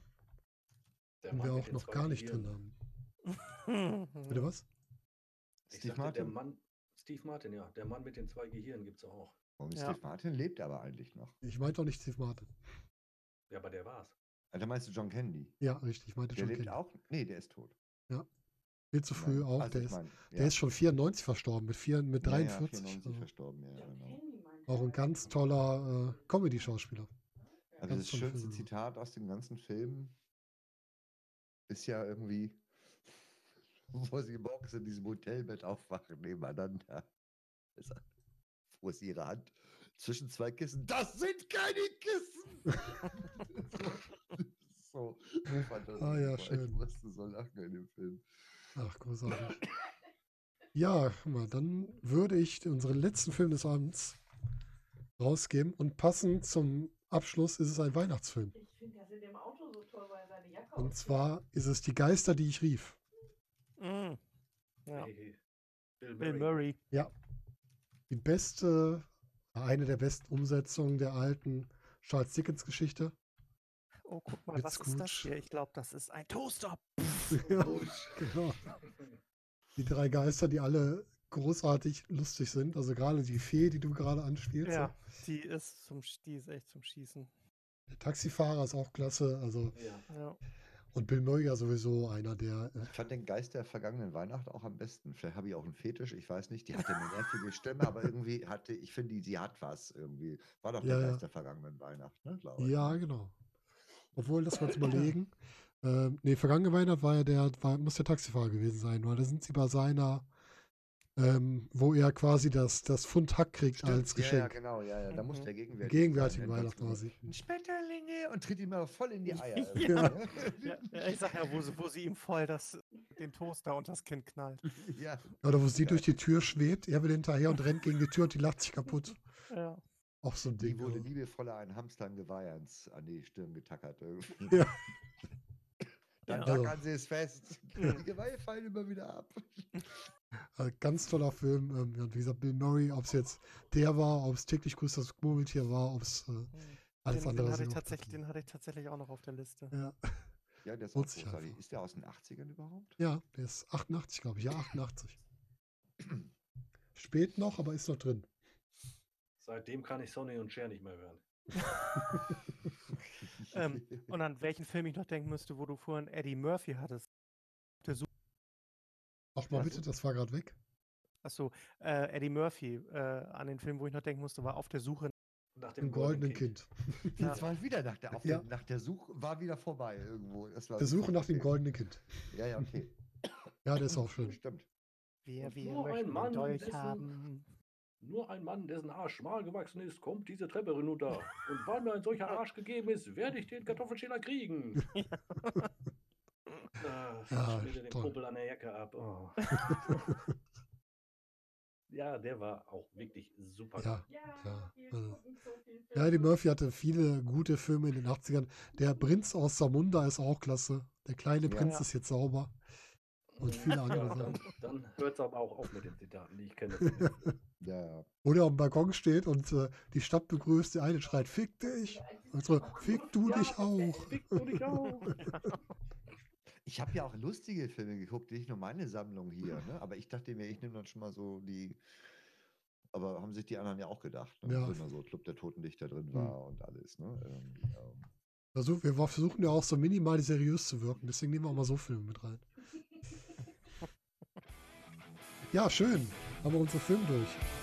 Speaker 2: Der
Speaker 1: Den wir auch noch gar nicht drin haben. Bitte was?
Speaker 2: Ich
Speaker 3: Steve
Speaker 2: sagte, der
Speaker 3: Martin.
Speaker 2: Mann, Steve Martin, ja. Der Mann mit den zwei Gehirnen gibt es auch.
Speaker 3: Und
Speaker 4: Ja.
Speaker 3: Steve Martin lebt aber eigentlich noch.
Speaker 1: Ich meinte doch nicht Steve Martin.
Speaker 2: Ja, aber der war's.
Speaker 3: Also meinst du John Candy?
Speaker 1: Ja, richtig. Ich meinte
Speaker 3: Der
Speaker 1: schon
Speaker 3: lebt
Speaker 1: Kenny.
Speaker 3: auch? Nee, der ist tot.
Speaker 1: Viel zu früh
Speaker 3: Nein,
Speaker 1: auch.
Speaker 3: also
Speaker 1: der, ist,
Speaker 3: mein,
Speaker 1: der ist schon 94 verstorben, mit, vier, mit
Speaker 3: ja, ja,
Speaker 1: 43.
Speaker 3: 94
Speaker 1: also
Speaker 3: verstorben, ja,
Speaker 5: Ja,
Speaker 3: genau.
Speaker 5: Candy
Speaker 1: auch ein ganz toller äh, Comedy-Schauspieler.
Speaker 3: Also
Speaker 1: Ganz
Speaker 3: das schönste
Speaker 1: Filme.
Speaker 3: Zitat aus dem ganzen Film ist ja irgendwie, (laughs) wo sie morgens in diesem Hotelbett aufwachen nebeneinander. Er (laughs) Wo ist ihre Hand? Zwischen zwei Kissen. Das sind keine Kissen! (laughs) so, ich fand das
Speaker 1: Ah ja, schön.
Speaker 3: Ich musste so lachen in dem Film.
Speaker 1: Ach, großartig. Ja, guck mal, dann würde ich unseren letzten Film des Abends rausgeben und passend zum Abschluss ist es ein Weihnachtsfilm.
Speaker 5: Ich finde das in dem Auto so toll, weil er seine Jacke
Speaker 1: Und zwar ist es Die Geister, die ich rief.
Speaker 4: Mm. Ja.
Speaker 2: Hey, Bill
Speaker 4: Bill
Speaker 2: Murray.
Speaker 4: Murray.
Speaker 1: Die beste, eine der besten Umsetzungen der alten Charles Dickens Geschichte.
Speaker 4: Oh, guck mal,
Speaker 1: Mit
Speaker 4: was ist das hier? Ich glaube, das ist ein Toaster. (laughs)
Speaker 1: ja, genau. Die drei Geister, die alle großartig lustig sind. Also gerade die Fee, die du gerade anspielst.
Speaker 4: Ja, die ist zum, die ist echt zum Schießen.
Speaker 1: Der Taxifahrer ist auch klasse. Also,
Speaker 2: Ja.
Speaker 1: Und Bill Murray ja sowieso einer der. Äh,
Speaker 3: Ich fand den Geist der vergangenen Weihnacht auch am besten. Vielleicht habe ich auch einen Fetisch, ich weiß nicht. Die hatte eine nervige Stimme, aber irgendwie hatte, ich finde, sie hat was irgendwie. War doch der
Speaker 1: Ja.
Speaker 3: Geist der vergangenen Weihnacht, ne, glaube ich.
Speaker 1: ja, genau. Obwohl, das mal zu überlegen. Ähm, nee, vergangene Weihnacht war ja der, war, muss der Taxifahrer gewesen sein, weil da sind sie bei seiner, ähm, wo er quasi das, das Pfund Hack kriegt
Speaker 3: Stimmt,
Speaker 1: als
Speaker 3: Ja, ja,
Speaker 1: Geschenk.
Speaker 3: genau, ja, ja. Da muss der Gegenwärtige.
Speaker 1: Gegenwärtige
Speaker 3: sein,
Speaker 1: Weihnacht
Speaker 3: etwas
Speaker 1: quasi.
Speaker 3: Ein Schmetterlinge und tritt ihm aber voll in die Eier. (laughs)
Speaker 4: Ja. Ja, ja, ich sag ja, wo sie, wo sie ihm voll das, den Toaster und das Kind knallt.
Speaker 3: ne? (laughs) ja.
Speaker 1: Oder wo sie durch die Tür schwebt, er will hinterher und rennt gegen die Tür und die lacht sich kaputt.
Speaker 4: Ja.
Speaker 1: Auch so ein
Speaker 3: Die
Speaker 1: Ding.
Speaker 3: wurde
Speaker 1: also.
Speaker 3: liebevoller ein Hamster im Geweih ans, an die Stirn getackert. Irgendwie.
Speaker 1: Ja.
Speaker 3: Dann
Speaker 4: Ja.
Speaker 1: Also.
Speaker 3: tackern sie es fest. Die Geweihe fallen immer wieder ab.
Speaker 1: Äh, ganz toller Film. Ähm, wie gesagt, Bill Murray, ob es jetzt der war, ob es täglich grüßt das Murmeltier war, ob es äh, alles
Speaker 4: den,
Speaker 1: andere
Speaker 4: den, hatte ich tatsächlich, den hatte ich tatsächlich auch noch auf der Liste.
Speaker 1: Ja.
Speaker 3: Ja, der ist auch großartig. Ist der aus den 80ern überhaupt?
Speaker 1: ja, der ist 88, glaube ich. Ja, 88. Spät noch, aber ist noch drin.
Speaker 2: Seitdem kann ich Sonny und Cher nicht mehr hören. (laughs) (laughs)
Speaker 4: Ähm, Und an welchen Film ich noch denken müsste, wo du vorhin Eddie Murphy hattest. Der Su
Speaker 1: Ach mal bitte, das war gerade weg.
Speaker 4: Achso, äh, Eddie Murphy. Äh, an den Film, wo ich noch denken musste, war Auf der Suche.
Speaker 2: Nach dem
Speaker 1: goldenen Kind. (laughs)
Speaker 3: Jetzt war wieder nach der, auf
Speaker 1: Ja.
Speaker 3: der, nach der Suche, war wieder vorbei irgendwo. Das war
Speaker 1: Der Suche nach dem goldenen Kind.
Speaker 3: Ja, ja, okay.
Speaker 1: Ja, der ist auch schön.
Speaker 3: Stimmt.
Speaker 4: Wir, wir
Speaker 2: nur ein Mann,
Speaker 4: den Dolch
Speaker 2: dessen-
Speaker 4: haben.
Speaker 2: Nur ein Mann, dessen Arsch schmal gewachsen ist, kommt diese Treppe hinunter. (laughs) Und weil mir ein solcher Arsch gegeben ist, werde ich den Kartoffelschäler kriegen. (laughs)
Speaker 1: Ja,
Speaker 2: er den
Speaker 1: toll.
Speaker 2: Kumpel an der Jacke ab. Oh. (laughs) (laughs) ja, der war auch wirklich super.
Speaker 1: Ja,
Speaker 5: Ja,
Speaker 1: also- Ja, Eddie. Murphy hatte viele gute Filme in den 80ern. Der Prinz aus Samunda ist auch klasse. Der kleine. Prinz
Speaker 4: Ja.
Speaker 1: ist jetzt sauber. Und viele andere
Speaker 2: Ja, dann,
Speaker 1: Sachen.
Speaker 2: dann hört es aber auch auf mit den Zitaten, die ich kenne. (laughs)
Speaker 3: Ja, ja.
Speaker 1: Wo der am Balkon steht und äh, die Stadt begrüßt, der eine schreit, fick dich. Und so, fick du dich auch.
Speaker 2: Fick du dich auch.
Speaker 3: Ich habe ja auch lustige Filme geguckt, nicht nur meine Sammlung hier, ne? aber ich dachte mir, ich nehme dann schon mal so die aber haben sich die anderen ja auch gedacht, ne?
Speaker 1: Ja.
Speaker 3: Wenn da so Club der Totendichter drin
Speaker 1: Hm.
Speaker 3: war und alles, ne? Ähm, ähm,
Speaker 1: Versuch, wir versuchen ja auch so minimal seriös zu wirken, deswegen nehmen wir auch mal so Filme mit rein. (laughs) Ja, schön. Haben wir unsere Filme durch.